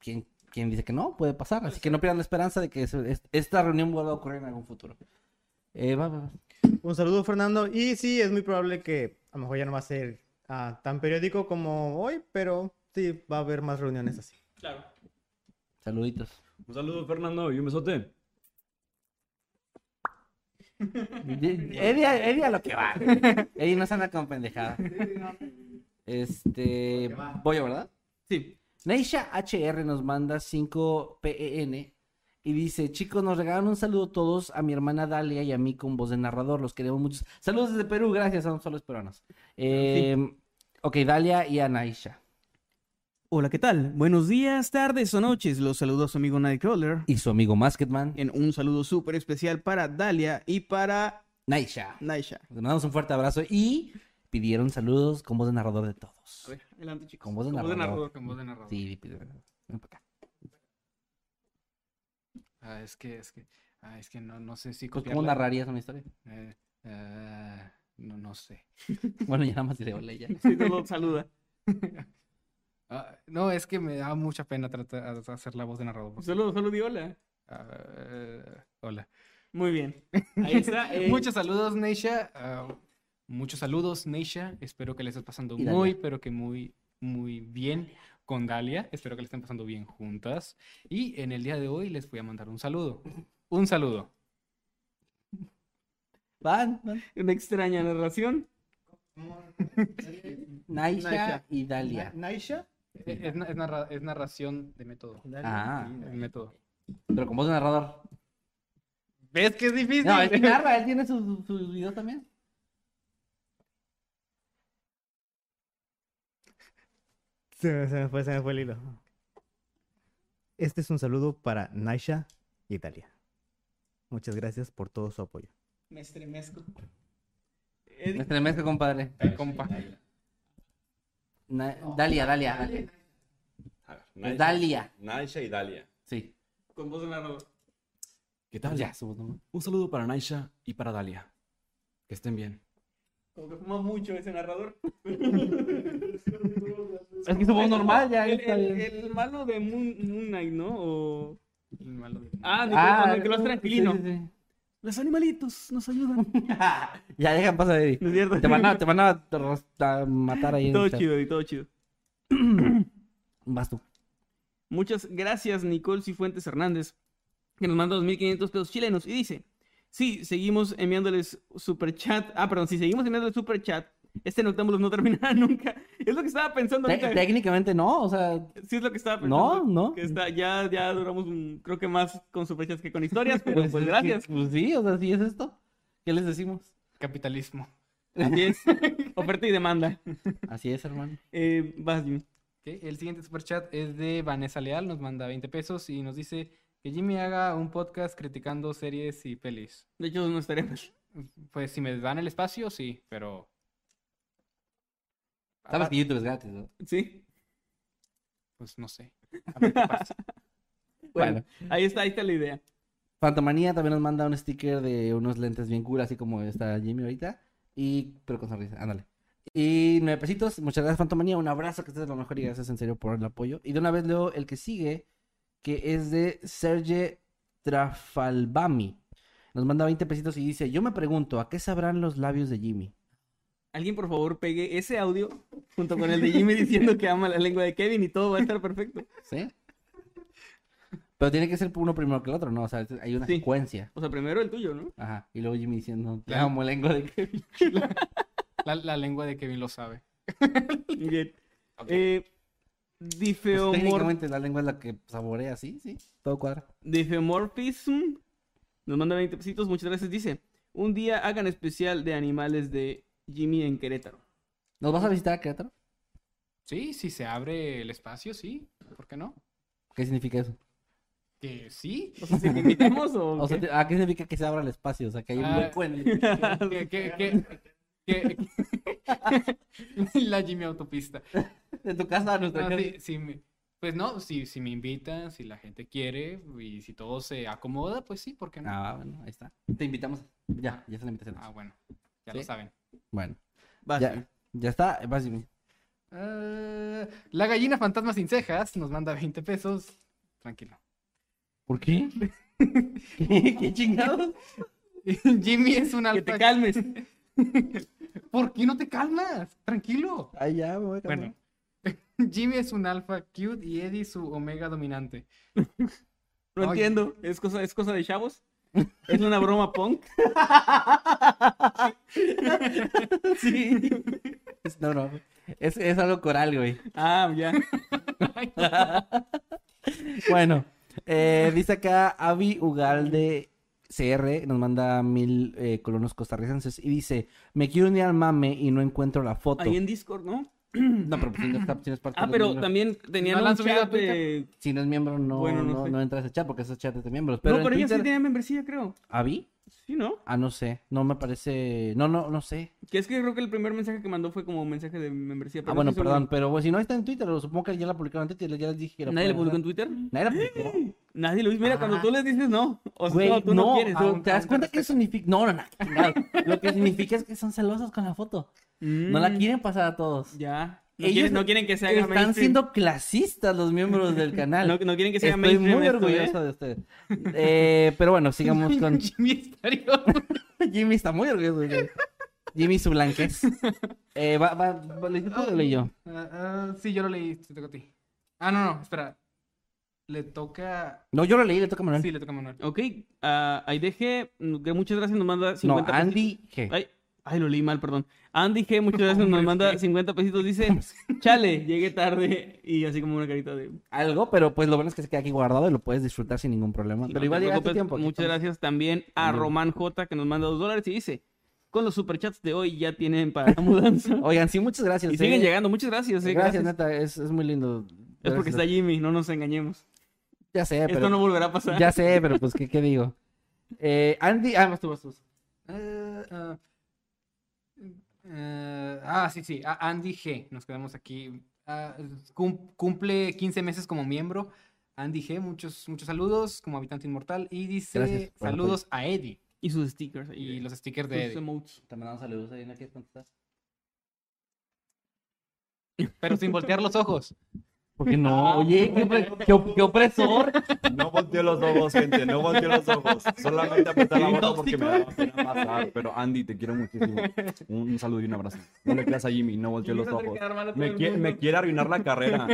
¿Quién, quién dice que no? Puede pasar. Así que no pierdan la esperanza de que esta reunión vuelva a ocurrir en algún futuro. Eh, va, va, va. Un saludo, Fernando. Y sí, es muy probable que a lo mejor ya no va a ser ah, tan periódico como hoy, pero sí, va a haber más reuniones así. Claro. Saluditos. Un saludo, Fernando, y un besote. Eddie, Eddie a lo que va. Eddie no se anda con pendejada. Este. Voy ¿verdad? Sí. Neisha HR nos manda 5 PEN y dice, chicos, nos regalan un saludo todos a mi hermana Dalia y a mí con voz de narrador, los queremos mucho. Saludos desde Perú, gracias, son solo peruanos. Eh, Ok, Dalia y a Neisha. Hola, ¿qué tal? Buenos días, tardes o noches. Los saludos a su amigo Nightcrawler. Y su amigo Masketman, En un saludo súper especial para Dalia y para Neisha. Naisha. Les mandamos un fuerte abrazo y pidieron saludos con voz de narrador de todos. A ver, adelante, chicos. Con voz de Con narrador. Con voz de narrador. Sí. Ven para acá. Ah, es que, es que, ah, es que no, no sé si Pues, ¿Cómo copiarla. narrarías una historia? Eh, eh, no, no sé. Bueno, ya nada más diré hola ya. Sí, todo saluda. Ah, no, es que me da mucha pena tratar de hacer la voz de narrador. porque- Solo, solo di hola. Ah, eh, hola. Muy bien. Ahí está. eh, Muchos saludos, Neisha. Ah, muchos saludos, Neisha. Espero que le estés pasando muy, pero que muy, muy bien con Dalia. Espero que le estén pasando bien juntas. Y en el día de hoy les voy a mandar un saludo. Un saludo. Van, van. Una extraña narración. Naisha, Naisha. y Dalia. ¿Naisha? Eh, Es, na- es narra- es narración de método. Ah, El método. pero con voz de narrador. ¿Ves que es difícil? No, él narra, él tiene sus su videos también. Se me, se me fue, se me fue el hilo. Este es un saludo para Naisha y Italia. Muchas gracias por todo su apoyo. Me estremezco. Me estremezco, compadre. Compa. Na- Dalia, Dalia. Dalia. A ver, Es Naisha- Dalia. Naisha y Dalia. Sí. Con voz de narrador. ¿Qué tal? Ya. Un saludo para Naisha y para Dalia. Que estén bien. Como que fuma mucho ese narrador. Es que su voz normal ya El, el- malo de Moon, Moon Knight, ¿no? O... El malo de- Ah, de Ah, que, que lo hace tranquilino. sí, sí, Los animalitos nos ayudan. ya, dejan pasar, Eddie. ¿No es cierto? Te van a, te van a, a matar ahí en Todo chido y todo chido. Vas tú. Muchas gracias, Nicole Cifuentes Hernández, que nos manda 2.500 pesos chilenos. Y dice, sí, seguimos enviándoles super chat. Ah, perdón, si seguimos enviándoles super chat, este Noctámbulos no terminará nunca. Es lo que estaba pensando Te- ahorita. técnicamente no, o sea, Sí, es lo que estaba pensando. no, no. Que está, ya, ya duramos, un- creo que más con superchats que con historias, pero pues, es que- gracias. Pues sí, o sea, sí es esto. ¿Qué les decimos? Capitalismo. Así es. Oferta y demanda. Así es, hermano. Eh, vas, Jimmy. El siguiente superchat es de Vanessa Leal, nos manda 20 pesos y nos dice que Jimmy haga un podcast criticando series y pelis. De hecho, no estaría mal. Pues si me dan el espacio, sí, pero... Sabes Ah, que YouTube es gratis, ¿no? Sí. Pues no sé. A ver qué pasa. Bueno, ahí está, ahí está la idea. Fantomanía también nos manda un sticker de unos lentes bien cool, así como está Jimmy ahorita. Y, pero con sonrisa, ándale. Y nueve pesitos, muchas gracias Fantomanía, un abrazo, que estés lo mejor y gracias en serio por el apoyo. Y de una vez leo el que sigue, que es de Serge Trafalbami. Nos manda 20 pesitos y dice, yo me pregunto, ¿a qué sabrán los labios de Jimmy? Alguien, por favor, pegue ese audio junto con el de Jimmy diciendo que ama la lengua de Kevin y todo va a estar perfecto. ¿Sí? Pero tiene que ser uno primero que el otro, ¿no? O sea, hay una Sí. secuencia. O sea, primero el tuyo, ¿no? Ajá. Y luego Jimmy diciendo, te Ya. amo lengua de Kevin. La, la lengua de Kevin lo sabe. Bien. Ok. Eh, Pues, difeomor- técnicamente la lengua es la que saborea, sí, sí. Todo cuadra. Difeomorphism nos manda 20 pesitos, muchas gracias. Dice, un día hagan especial de animales de Jimmy en Querétaro. ¿Nos vas a visitar a Querétaro? Sí, si se abre el espacio, sí. ¿Por qué no? ¿Qué significa eso? Que sí. O sea, si te invitamos o... O sea, qué? te- ¿a qué significa que se abra el espacio? O sea, que hay un Ah. hueco en el... que, que, que, que- la Jimmy autopista. de tu casa a nuestra No, casa. sí, sí me- pues no, si, si me invitan, si la gente quiere y si todo se acomoda, pues sí, ¿por qué no? Ah, bueno, ahí está. Te invitamos. Ya, ya está la invitación. Ah, bueno, ya ¿Sí? lo saben. Bueno, Vas, ya, ya está. Vas, Jimmy. Ah, la gallina fantasma sin cejas nos manda 20 pesos. Tranquilo. ¿Por qué? ¿Qué, ¿Qué chingados? Jimmy es un Que alfa. te calmes. ¿Por qué no te calmas? Tranquilo. Ay, ya, me voy a calmar. Bueno, Jimmy es un alfa cute y Eddie su omega dominante. No Ay. entiendo. ¿Es cosa, ¿Es cosa de chavos? ¿Es una broma punk? sí. Es- no, no. Es, es algo coral, güey. Ah, ya. Bueno, eh, dice acá Avi Ugalde CR, nos manda mil eh, colonos costarricenses y dice, me quiero unir al mame y no encuentro la foto. Ahí en Discord, ¿no? No, pero pues, si no, está- si no es parte Ah, de pero miembros. también tenían ¿No la un chat de... Si no es miembro, no, Bueno, no no, sé. no entra a ese chat porque ese chat es de miembros. Pero no, pero ella sí Twitter- tiene membresía, creo. ¿Avi? Sí, ¿no? Ah, no sé. No me parece... No, no, no sé. Que es que creo que el primer mensaje que mandó fue como mensaje de membresía. pero Ah, no bueno, perdón. Pero bueno, si no está en Twitter, supongo que ya la publicaron en Twitter. Ya les dije que la ¿Nadie le pueden publicó en. Twitter? Nadie la publicó. Nadie lo hizo. Mira, cuando Ah. tú les dices no. O sea, Güey, no, tú no, no, quieres. ah, tú- ¿te das cuenta qué significa? No, no, no. Lo que significa es que son celosos con la foto. No la Mm, quieren pasar a todos. Ya. No, Ellos quieren, no quieren que se haga Están mainstream. siendo clasistas los miembros del canal. No, no quieren que se haga Estoy mainstream muy esto, ¿eh? orgulloso de ustedes. Eh, pero bueno, sigamos con... Jimmy estaría... Jimmy está muy orgulloso de ustedes. Jimmy su blanquez. Eh, va, va, va, ¿le hiciste tú o lo leí yo? Ah, ah, sí, yo lo leí, te toca a ti. Ah, no, no, espera. Le toca... No, yo lo leí, le toca a Manuel. Sí, le toca a Manuel. Ok, ah, ahí deje, que muchas gracias, nos manda no, 50 pesitos. Andy G. Ay, ay, lo leí mal, perdón. Andy G, muchas gracias, nos manda 50 pesitos, dice, chale, llegué tarde, y así como una carita de... Algo, pero pues lo bueno es que se queda aquí guardado y lo puedes disfrutar sin ningún problema. Pero No igual llega preocupes. tiempo. Muchas estamos. gracias también a. Román J, que nos manda dos dólares y dice, con los superchats de hoy ya tienen para la mudanza. Oigan, sí, muchas gracias. y eh. siguen llegando, muchas gracias. eh, Gracias, gracias. neta, es, es muy lindo. Es porque está. Jimmy, no nos engañemos. Ya sé, Esto pero... no volverá a pasar. Ya sé, pero pues, ¿qué, qué digo? Eh, Andy... Ah, vas tú, vas tú. Eh, ah, eh, ah, sí, sí. a- Andy G. Nos quedamos aquí. Ah, cum- cumple 15 meses como miembro. Andy G. Muchos, muchos saludos como habitante inmortal. Y dice Gracias el saludos a Eddie. Y sus stickers. Y los stickers de Eddie. emotes. Te mandamos saludos ahí, ¿no quieres contestar? Pero sin voltear los ojos. ¿Por qué no? Oye, qué, opre- qué op- qué opresor. No volteó los ojos, gente, no volteó los ojos. Solamente apreté la boca porque me daba pena pasar. Pero Andy, te quiero muchísimo. Un, un saludo y un abrazo. No le creas a Jimmy, no volteó los ojos. Me, qui- me quiere arruinar la carrera.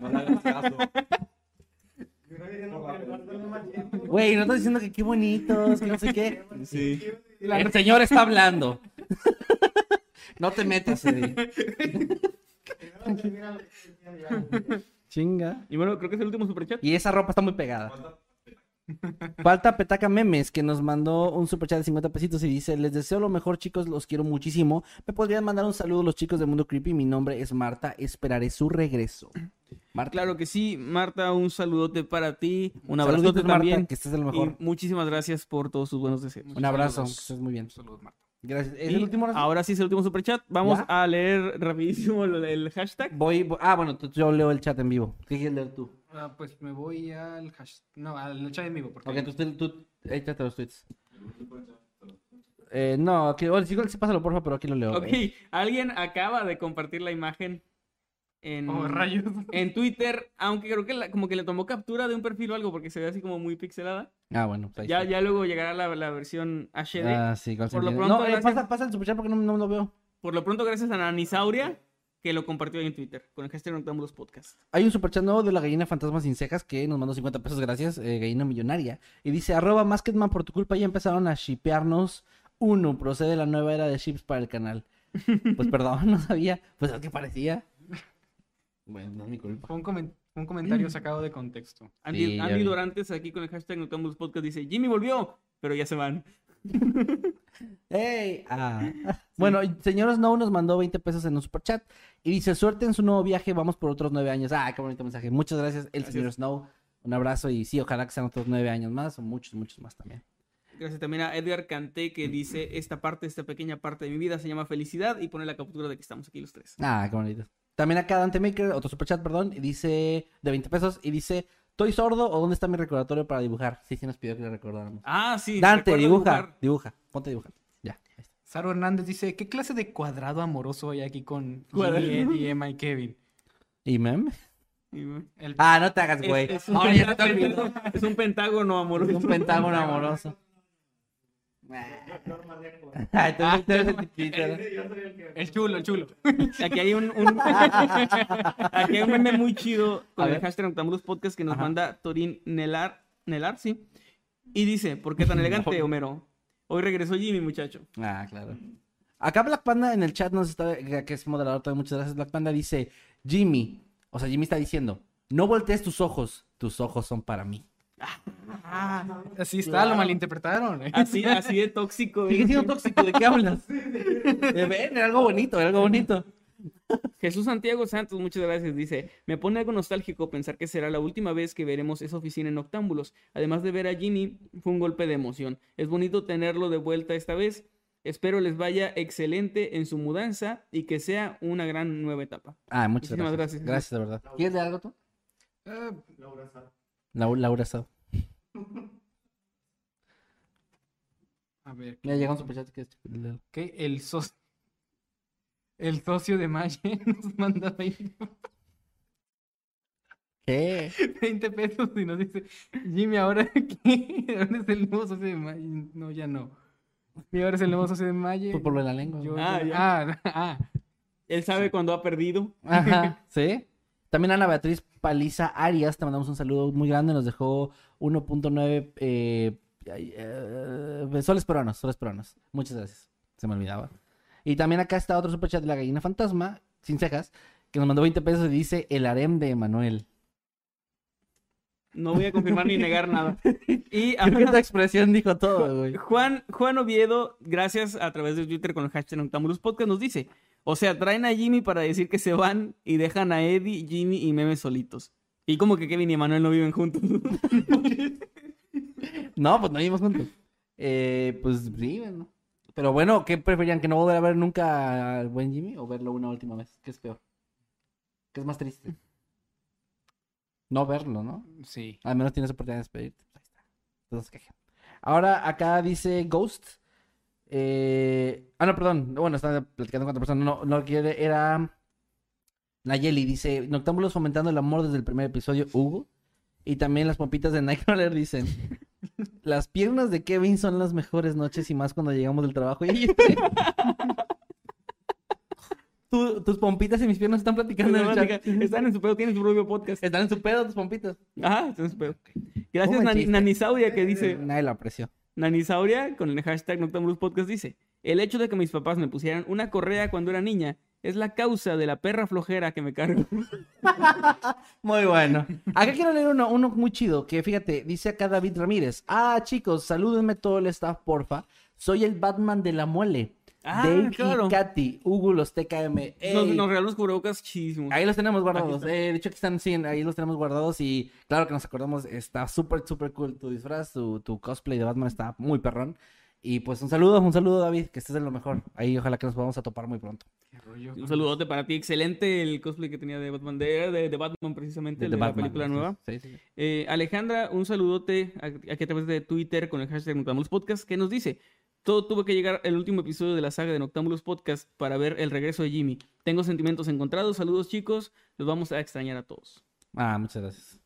No le hagas caso. Güey, no estás diciendo que qué bonitos, que no sé qué. Sí. El señor está hablando. No te metas, Eddie. Chinga. Y bueno, creo que es el último superchat. Y esa ropa está muy pegada. Falta Petaca Memes, que nos mandó un superchat de 50 pesitos y dice: Les deseo lo mejor, chicos, los quiero muchísimo. ¿Me podrían mandar un saludo los chicos de Mundo Creepy? Mi nombre es Marta, esperaré su regreso. Marta. Claro que sí, Marta, un saludote para ti. Un Saluditos, abrazote Marta, también. que estés de lo Y mejor. muchísimas gracias por todos sus buenos deseos. Un abrazo, que estés muy bien. Saludos, Marta. Gracias. ¿Es Y el último ahora sí? ahora sí es el último superchat. Vamos ¿Ya? a leer rapidísimo el, el hashtag. Voy, voy- ah, bueno, yo leo el chat en vivo. ¿Qué quieres leer tú? Ah, pues me voy al hash... No, al chat en vivo. Porque... Ok, entonces tú, tú échate los tweets. Eh, no, aquí, bueno, sí, sí, pásalo, porfa, pero aquí lo leo. Ok, alguien acaba de compartir la imagen en, Oh, rayos. en Twitter, aunque creo que la- como que le tomó captura de un perfil o algo porque se ve así como muy pixelada. Ah, bueno, pues ahí Ya, está. ya luego llegará la, la versión HD. Ah, sí, con Por lo pronto, No, eh, gracias. pasa, pasa el superchat porque no, no lo veo. Por lo pronto, gracias a Nanisauria que lo compartió ahí en Twitter con el hashtag Noctámbulos Podcast. Hay un superchat nuevo de la gallina fantasma sin cejas que nos mandó 50 pesos, gracias, eh, gallina millonaria. Y dice, arroba Masketman, por tu culpa ya empezaron a shipearnos. Uno, procede la nueva era de ships para el canal. Pues perdón, no sabía. Pues es que parecía. Bueno, no es mi culpa. Fue un, comen- un comentario sacado de contexto. Andy, Sí, Andy. Dorantes aquí con el hashtag Noctámbulos Podcast dice, Jimmy volvió, pero ya se van. ¡Ey! Ah. Bueno, y señor Snow nos mandó 20 pesos en un superchat y dice, suerte en su nuevo viaje, vamos por otros nueve años. Ah, qué bonito mensaje. Muchas gracias, el Gracias. señor Snow. Un abrazo y sí, ojalá que sean otros nueve años más o muchos, muchos más también. Gracias también a Edgar Canté que dice, esta parte, esta pequeña parte de mi vida se llama felicidad y pone la captura de que estamos aquí los tres. Ah, qué bonito. También acá Dante Maker, otro superchat, perdón, y dice, de 20 pesos, y dice, ¿estoy sordo o dónde está mi recordatorio para dibujar? Sí, sí nos pidió que le recordáramos. Ah, sí. Dante, dibuja, dibujar. dibuja, ponte a dibujar. Ya. ahí está. Saro Hernández dice, ¿qué clase de cuadrado amoroso hay aquí con. Jimmy, Eddie, Emma y Kevin? ¿Y mem? Y, El- Ah, no te hagas, Es, güey. es un Ahora ya te pentágono- es un pentágono amoroso. Un pentágono amoroso. Tú eres el tipito, ¿no? el chulo, el chulo. Aquí hay un, un- aquí hay un meme muy chido con el ver. hashtag Noctámbulos Podcast que nos Ajá. manda Torín Nelar, Nelar, sí. Y dice, ¿por qué tan elegante, Homero? Hoy regresó Jimmy, muchacho. Ah, claro. Acá Black Panda en el chat nos está, que es moderador también, muchas gracias. Black Panda dice, Jimmy, o sea, Jimmy está diciendo, no voltees tus ojos, tus ojos son para mí. Así está, lo malinterpretaron. ¿eh? Así, así de tóxico. Sigue siendo tóxico, ¿de qué hablas? Eh, Ven, era algo bonito, era algo bonito. Jesús Santiago Santos, muchas gracias. Dice, me pone algo nostálgico pensar que será la última vez que veremos esa oficina en Octámbulos. Además de ver a Jimmy, fue un golpe de emoción. Es bonito tenerlo de vuelta esta vez. Espero les vaya excelente en su mudanza y que sea una gran nueva etapa. Ah, muchas Muchísimas gracias. gracias. Gracias, de verdad. ¿Quieres de algo tú? Eh, Laura, Laura Sado. a ver, Mira, llega un superchat que es... ¿qué? El socio... El socio de Maye nos manda 20, ¿Qué? 20 pesos y nos dice, Jimmy, ¿ahora qué? ¿Ahora es el nuevo socio de Maye? No, ya no. Y ahora es el nuevo socio de Maye. Por lo de la lengua. Yo- Ah, yo- ya. ah, ah. Él sabe cuando ha perdido. Ajá, ¿sí? También Ana Beatriz Paliza Arias, te mandamos un saludo muy grande, nos dejó 1.9 eh, eh, soles peruanos, soles peruanos. Muchas gracias, se me olvidaba. Y también acá está otro superchat de la gallina fantasma, sin cejas, que nos mandó 20 pesos y dice el harem de Emanuel. No voy a confirmar ni negar nada. Y Creo que esta expresión dijo todo, güey. Juan, Juan Oviedo, gracias a través de Twitter con el hashtag Noctambulos Podcast, nos dice, o sea, traen a Jimmy para decir que se van y dejan a Eddie, Jimmy y Meme solitos. Y como que Kevin y Manuel no viven juntos. No, pues no vivimos juntos. Eh, pues sí, bueno. Pero bueno, ¿qué preferían? ¿Que no volver a ver nunca al buen Jimmy o verlo una última vez? ¿Qué es peor? ¿Qué es más triste? No verlo, ¿no? Sí. Al menos tienes oportunidad de despedirte. Ahí está. Entonces, queje. Ahora acá dice Ghost. Eh... Ah, no, perdón. Bueno, está platicando con otra persona. No, no quiere. Era. Nayeli dice: Noctámbulos fomentando el amor desde el primer episodio. Hugo. Y también las pompitas de Nightcrawler dicen: Las piernas de Kevin son las mejores noches y más cuando llegamos del trabajo. Y. Tu- tus pompitas y mis piernas están platicando en el chat. Están en su pedo, tienen su propio podcast. Están en su pedo tus pompitas. Ajá, están en su pedo. Gracias, buen Nani- chiste. Nanisauria, que dice... Nadie lo apreció. Nanisauria, con el hashtag Noctambulos Podcast, dice: El hecho de que mis papás me pusieran una correa cuando era niña es la causa de la perra flojera que me cargo. Muy bueno. Acá quiero leer uno, uno muy chido, que fíjate, dice acá David Ramírez. Ah, chicos, salúdenme todo el staff, porfa. Soy el Batman de la muele. Ah, Dave claro. y Katy, Hugo, los TKM. Nos, Ey, nos regaló unos cubrebocas chidísimos. Ahí los tenemos guardados. Eh, de hecho, aquí están, sí, ahí los tenemos guardados. Y claro que nos acordamos, está súper, súper cool tu disfraz, tu, tu cosplay de Batman está muy perrón. Y pues un saludo, un saludo, David, que estés en lo mejor. Ahí ojalá que nos podamos a topar muy pronto. Qué rollo. Un saludote para ti. Excelente el cosplay que tenía de Batman, de, de- de Batman precisamente, de, De la Batman, película sí, nueva. sí, sí. Eh, Alejandra, un saludote aquí a través de Twitter con el hashtag Noctambulos Podcast que nos dice, todo tuvo que llegar el último episodio de la saga de Noctambulos Podcast para ver el regreso de Jimmy. Tengo sentimientos encontrados. Saludos chicos, los vamos a extrañar a todos. Ah, muchas gracias.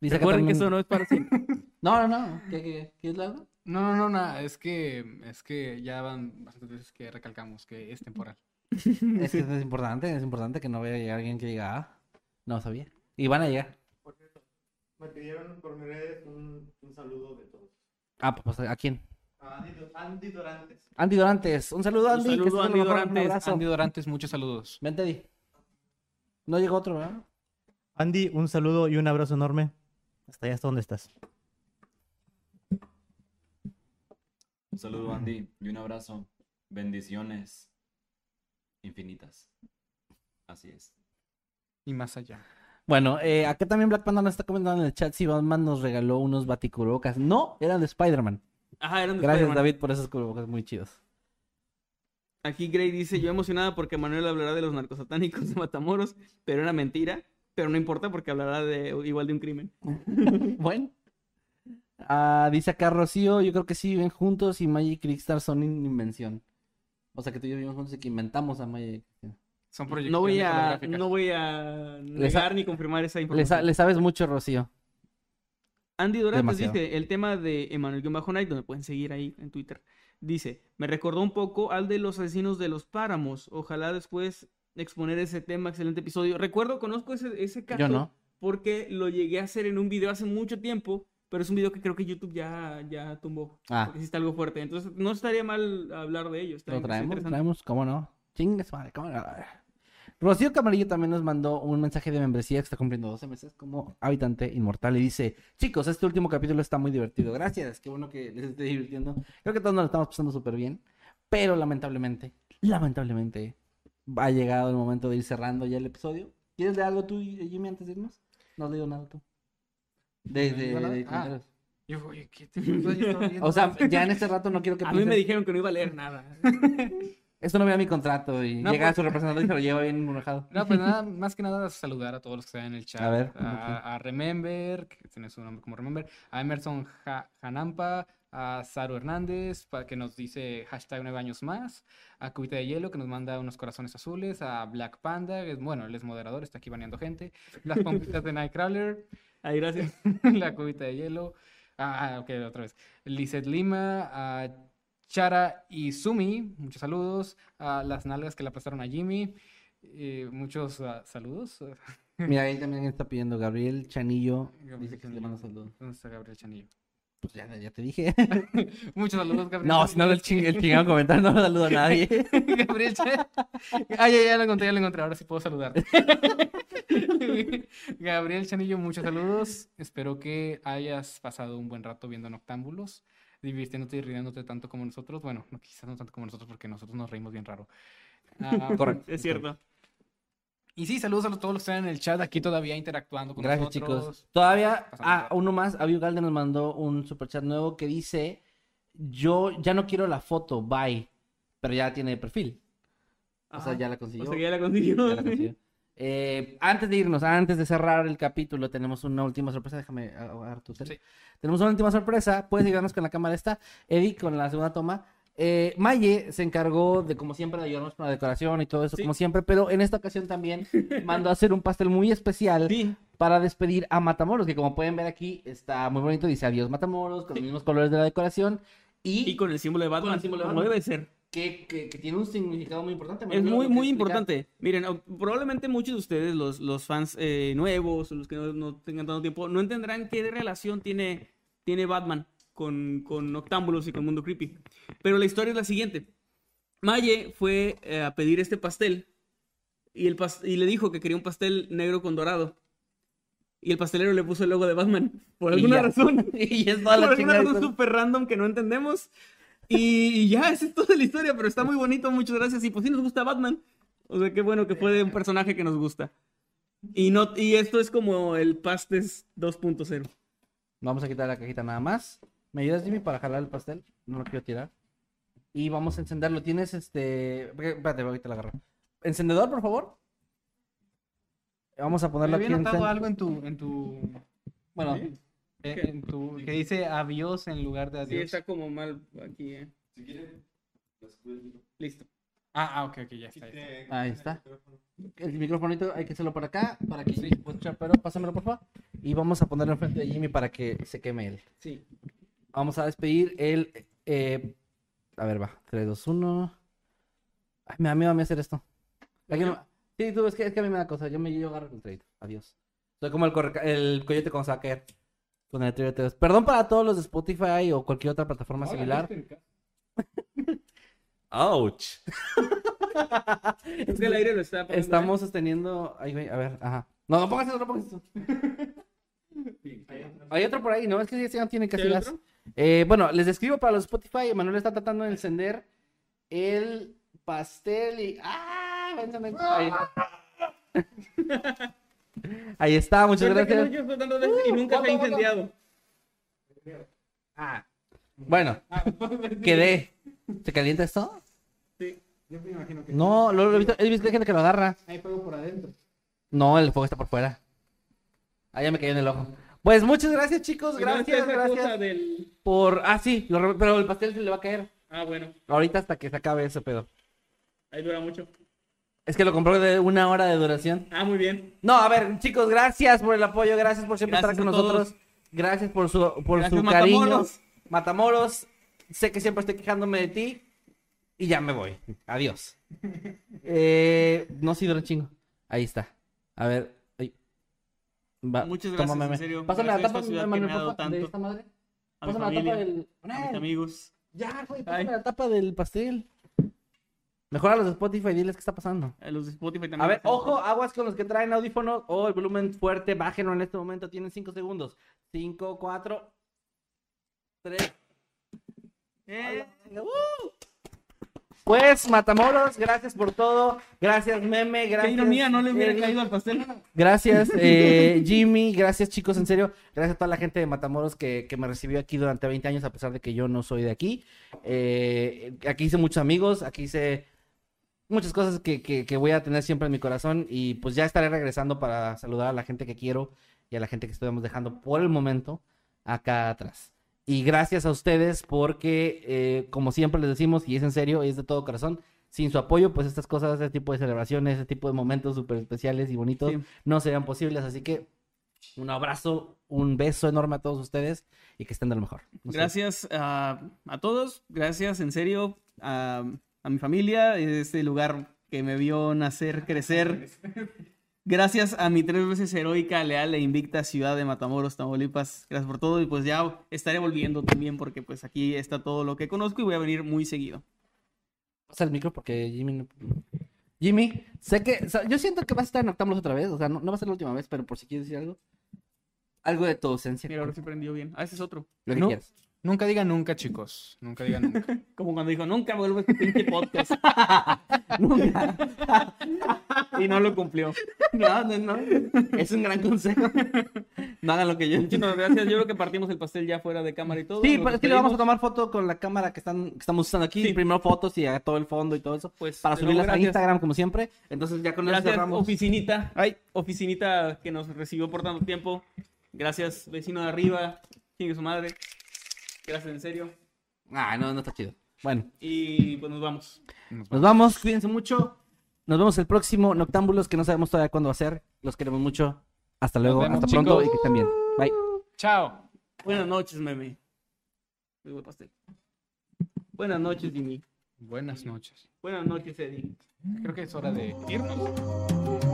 Dice Recuerden que también- eso no es para siempre. No, no, no. ¿Qué, qué, qué es algo? No, no, no, nada, es que, es que ya van bastantes veces que recalcamos que es temporal. Es que es importante, es importante que no vaya a llegar alguien que diga, ah, no sabía. Y van a llegar. Me pidieron por mis redes un, un saludo de todos. Ah, pues ¿a quién? Andy, Do- Andy Dorantes. Andy Dorantes. Un saludo, Un Andy. saludo, que estés en Andy mejor, Dorantes. Un abrazo. Andy Dorantes, muchos saludos. Vente. No llegó otro, ¿verdad? Andy, un saludo y un abrazo enorme. Hasta allá, hasta donde estás. Un saludo, Andy, y un abrazo. Bendiciones infinitas. Así es. Y más allá. Bueno, eh, acá también Black Panda nos está comentando en el chat si Batman nos regaló unos baticubrebocas. No, eran de Spider-Man. Ajá, eran de Gracias. David, por esos cubrebocas muy chidos. Aquí Gray dice, yo emocionada porque Manuel hablará de los narcosatánicos de Matamoros, pero era mentira. Pero no importa porque hablará de igual de un crimen. bueno. Ah, dice acá Rocío, yo creo que sí viven juntos y Magic y Crickstar son in- invención. O sea que tú y yo vivimos juntos y que inventamos a Magic. Son proyecciones No voy a, no voy a negar ni confirmar esa Le, información. sa- le sabes mucho, Rocío. Andy Dorantes dice, el tema de Emanuel-Night, donde pueden seguir ahí en Twitter, dice, me recordó un poco al de los asesinos de los páramos. Ojalá después exponer ese tema, excelente episodio. Recuerdo, conozco ese, ese caso Yo no. porque lo llegué a hacer en un video hace mucho tiempo, pero es un video que creo que YouTube ya, ya tumbó. Ah. Porque sí está algo fuerte. Entonces, no estaría mal hablar de ello. está- Lo traemos, traemos, ¿cómo no? Chingues, madre, ¿cómo no? Rocío Camarillo también nos mandó un mensaje de membresía que está cumpliendo 12 meses como habitante inmortal y dice, chicos, este último capítulo está muy divertido. Gracias, qué bueno que les esté divirtiendo. Creo que todos nos lo estamos pasando súper bien, pero lamentablemente, lamentablemente, ha llegado el momento de ir cerrando ya el episodio. ¿Quieres leer algo tú, Jimmy, antes de irnos? No has leído nada tú. De, ¿No he de- nada? de Ah. Yo, ¿qué te yo? O sea, ya en este rato no quiero que A mí me pienses- dijeron que no iba a leer nada. Esto no vea mi contrato y No, llega pues- su representante y se lo lleva bien enojado. No, pues nada, más que nada saludar a todos los que están en el chat. A ver, A, a Remember, que tiene su nombre como Remember, a Emerson Ja- Hanampa, a Saru Hernández, que nos dice hashtag nueve años más, a Cubita de Hielo, que nos manda unos corazones azules, a Black Panda, que es, bueno, él es moderador, está aquí baneando gente, las pompitas de Nightcrawler, Ay, gracias. la Cubita de Hielo, ah, ok, otra vez, Lizeth Lima, a Chara y Sumi, muchos saludos, a las nalgas que le aplastaron a Jimmy, eh, muchos ah, saludos. Mira, ahí también está pidiendo Gabriel Chanillo. Gabriel Dice que le manda saludos. ¿Dónde está Gabriel Chanillo? Pues ya, ya te dije. Muchos saludos, Gabriel. No, si no el, ching el chingado comentario no lo saludo a nadie. Gabriel Chanillo. Ah, ya, ya lo encontré, ya lo encontré. Ahora sí puedo saludar. Gabriel Chanillo, muchos saludos. Espero que hayas pasado un buen rato viendo Noctámbulos, divirtiéndote y riéndote tanto como nosotros. Bueno, no, quizás no tanto como nosotros porque nosotros nos reímos bien raro. Ah, Correcto. Es cierto. Y sí, saludos a todos los que están en el chat aquí todavía interactuando con Gracias, nosotros. chicos. Todavía, ah, uno más. Abiu Galde nos mandó un superchat nuevo que dice: Yo ya no quiero la foto, bye. Pero ya tiene perfil. O sea, ya la consiguió. O sea, que ya la consiguió. Ya la consiguió. Eh, antes de irnos, antes de cerrar el capítulo, tenemos una última sorpresa. Déjame agarrar tu. Sí. Tenemos una última sorpresa. Puedes ayudarnos con la cámara esta. Eddie, con la segunda toma. Eh, Maye se encargó de, como siempre, de ayudarnos con la decoración y todo eso, Sí. como siempre. Pero en esta ocasión también mandó a hacer un pastel muy especial Sí. para despedir a Matamoros, que como pueden ver aquí está muy bonito. Dice adiós Matamoros, con los mismos colores de la decoración. Y, Y con el símbolo de Batman. el símbolo de como Batman. debe ser. Que, que- que tiene un significado muy importante. Es muy, ¿lo muy importante. Miren, probablemente muchos de ustedes, los, los fans eh, nuevos o los que no, no tengan tanto tiempo, no entenderán qué relación tiene, tiene Batman con, con Noctámbulos y con Mundo Creepy. Pero la historia es la siguiente. Maye fue eh, a pedir este pastel y, el pas- y le dijo que quería un pastel negro con dorado. Y el pastelero le puso el logo de Batman. Por Y alguna ya. razón. y es toda Por la alguna chingada. razón súper random que no entendemos. Y, ya, esa es toda la historia, pero está muy bonito, muchas gracias. Y pues sí nos gusta Batman. O sea, qué bueno que fue de un personaje que nos gusta. Y, no, y esto es como el Pastes 2.0. Vamos a quitar la cajita nada más. ¿Me ayudas, Jimmy, para jalar el pastel? No lo quiero tirar. Y vamos a encenderlo. ¿Tienes este...? Espérate, ahorita la agarro. ¿Encendedor, por favor? Vamos a Me ponerlo había aquí en... notado algo en tu, en tu, Bueno, en tu, que dice adiós en lugar de Sí, adiós. está como mal aquí, eh. Listo. Ah, ah, ok, ok, ya está. ya está. ahí está. El microfonito hay que hacerlo por acá, para que pueda escuchar, pero pásamelo, por favor. Y vamos a ponerlo enfrente de Jimmy para que se queme él. Sí. Vamos a despedir el... eh, A ver, va. 3, 2, 1. Ay, me da miedo a mí hacer esto. ¿A quién no- Sí, tú, es que, es que a mí me da cosa. Yo me yo agarro el crédito. Adiós. Soy como el, correca- el coyote cuando se va a caer. Con el trío de dedos. Perdón para todos los de Spotify o cualquier otra plataforma similar. Ouch. Es que el aire lo está poniendo, Estamos sosteniendo. Ay, güey, a ver, ajá. No, no pongas eso, no pongas eso. Hay otro por ahí, ¿no? Es que ese no tiene casi ¿Sí otro? Eh, bueno, les describo para los Spotify. Emanuel está tratando de encender el pastel y. ¡Ah! Ahí. Está, muchas que gracias. no, y nunca se ha incendiado. Ah. Bueno, quedé. ¿Se calienta esto? Sí. Yo me imagino que No, lo, lo he visto, he visto gente que lo agarra. hay fuego por adentro. No, el fuego está por fuera. Ah, ya me cayó en el ojo. Pues muchas gracias, chicos. Gracias, gracias. del- Por. Ah, sí, lo pero el pastel se le va a caer. Ah, bueno. Ahorita hasta que se acabe ese pedo. Ahí dura mucho. Es que lo compró de una hora de duración. Ah, muy bien. No, a ver, chicos, gracias por el apoyo, gracias por siempre Gracias estar con todos. nosotros. Gracias por su, por Gracias, su cariño. Matamoros. Matamoros, sé que siempre estoy quejándome de ti. Y ya me voy. Adiós. Eh, no, sí, chingo. Ahí está. A ver. ay. Va, Muchas gracias, en meme. serio. Pásame la Gracias tapa, ciudad Manuel, me porfa, de esta madre. A mi Pásame la tapa del... a mis amigos. Ya, güey, Ay. pásame la tapa del pastel. Mejor a los de Spotify, diles qué está pasando. A los de Spotify también. A ver, ojo, aguas con los que traen audífonos o el volumen fuerte, bájenlo en este momento, tienen 5 segundos. 5, 4, 3. Eh, Pues, Matamoros, gracias por todo. Gracias, Meme, Qué gracias. ironía, no le hubiera Eddie. caído al pastel. Gracias, eh, Jimmy. Gracias, chicos, en serio. Gracias a toda la gente de Matamoros que, que me recibió aquí durante 20 años, a pesar de que yo no soy de aquí. Eh, aquí hice muchos amigos, aquí hice muchas cosas que, que- que voy a tener siempre en mi corazón. Y pues ya estaré regresando para saludar a la gente que quiero y a la gente que estamos dejando por el momento acá atrás. Y gracias a ustedes porque, eh, como siempre les decimos, y es en serio, es de todo corazón, sin su apoyo, pues estas cosas, este tipo de celebraciones, este tipo de momentos súper especiales y bonitos Sí. no serían posibles. Así que un abrazo, un beso enorme a todos ustedes y que estén de lo mejor. No. Gracias a, a todos, gracias en serio a mi familia, este lugar que me vio nacer, crecer. Gracias a mi tres veces heroica, leal e invicta ciudad de Matamoros, Tamaulipas. Gracias por todo y pues ya estaré volviendo también porque pues aquí está todo lo que conozco y voy a venir muy seguido. Pasa el micro porque Jimmy no... Jimmy, sé que... o sea, yo siento que vas a estar en Octámbulos otra vez. O sea, no, no va a ser la última vez, pero por si quieres decir algo. Algo de tu ausencia. Mira, ahora sí prendió bien. Ah, ese es otro. Lo que No. quieras. Nunca digan nunca, chicos. Nunca digan nunca. Como cuando dijo, nunca vuelvo a este pinche podcast. Nunca. y no lo cumplió. No, no, no. Es un gran consejo. No hagan lo que yo. Muchísimas gracias. Yo creo que partimos el pastel ya fuera de cámara y todo. Sí, pero es que le vamos a tomar foto con la cámara que, están, que estamos usando aquí. Sí. Primero fotos y a todo el fondo y todo eso. Pues, para subirlas a. Instagram como siempre. Entonces ya con eso Gracias, cerramos. oficinita. Ay, oficinita que nos recibió por tanto tiempo. Gracias, vecino de arriba. Sigue su madre. Gracias, en serio. Ah, no, no está chido. Bueno, Y pues nos vamos. nos vamos. Cuídense mucho. Nos vemos el próximo Noctámbulos que no sabemos todavía cuándo va a ser. Los queremos mucho. Hasta luego. vemos, Hasta pronto chicos. y que estén bien. Bye. Chao. Buenas noches, meme. Pastel. Buenas noches, Jimmy. Buenas noches. Buenas noches, Eddie. Creo que es hora de irnos.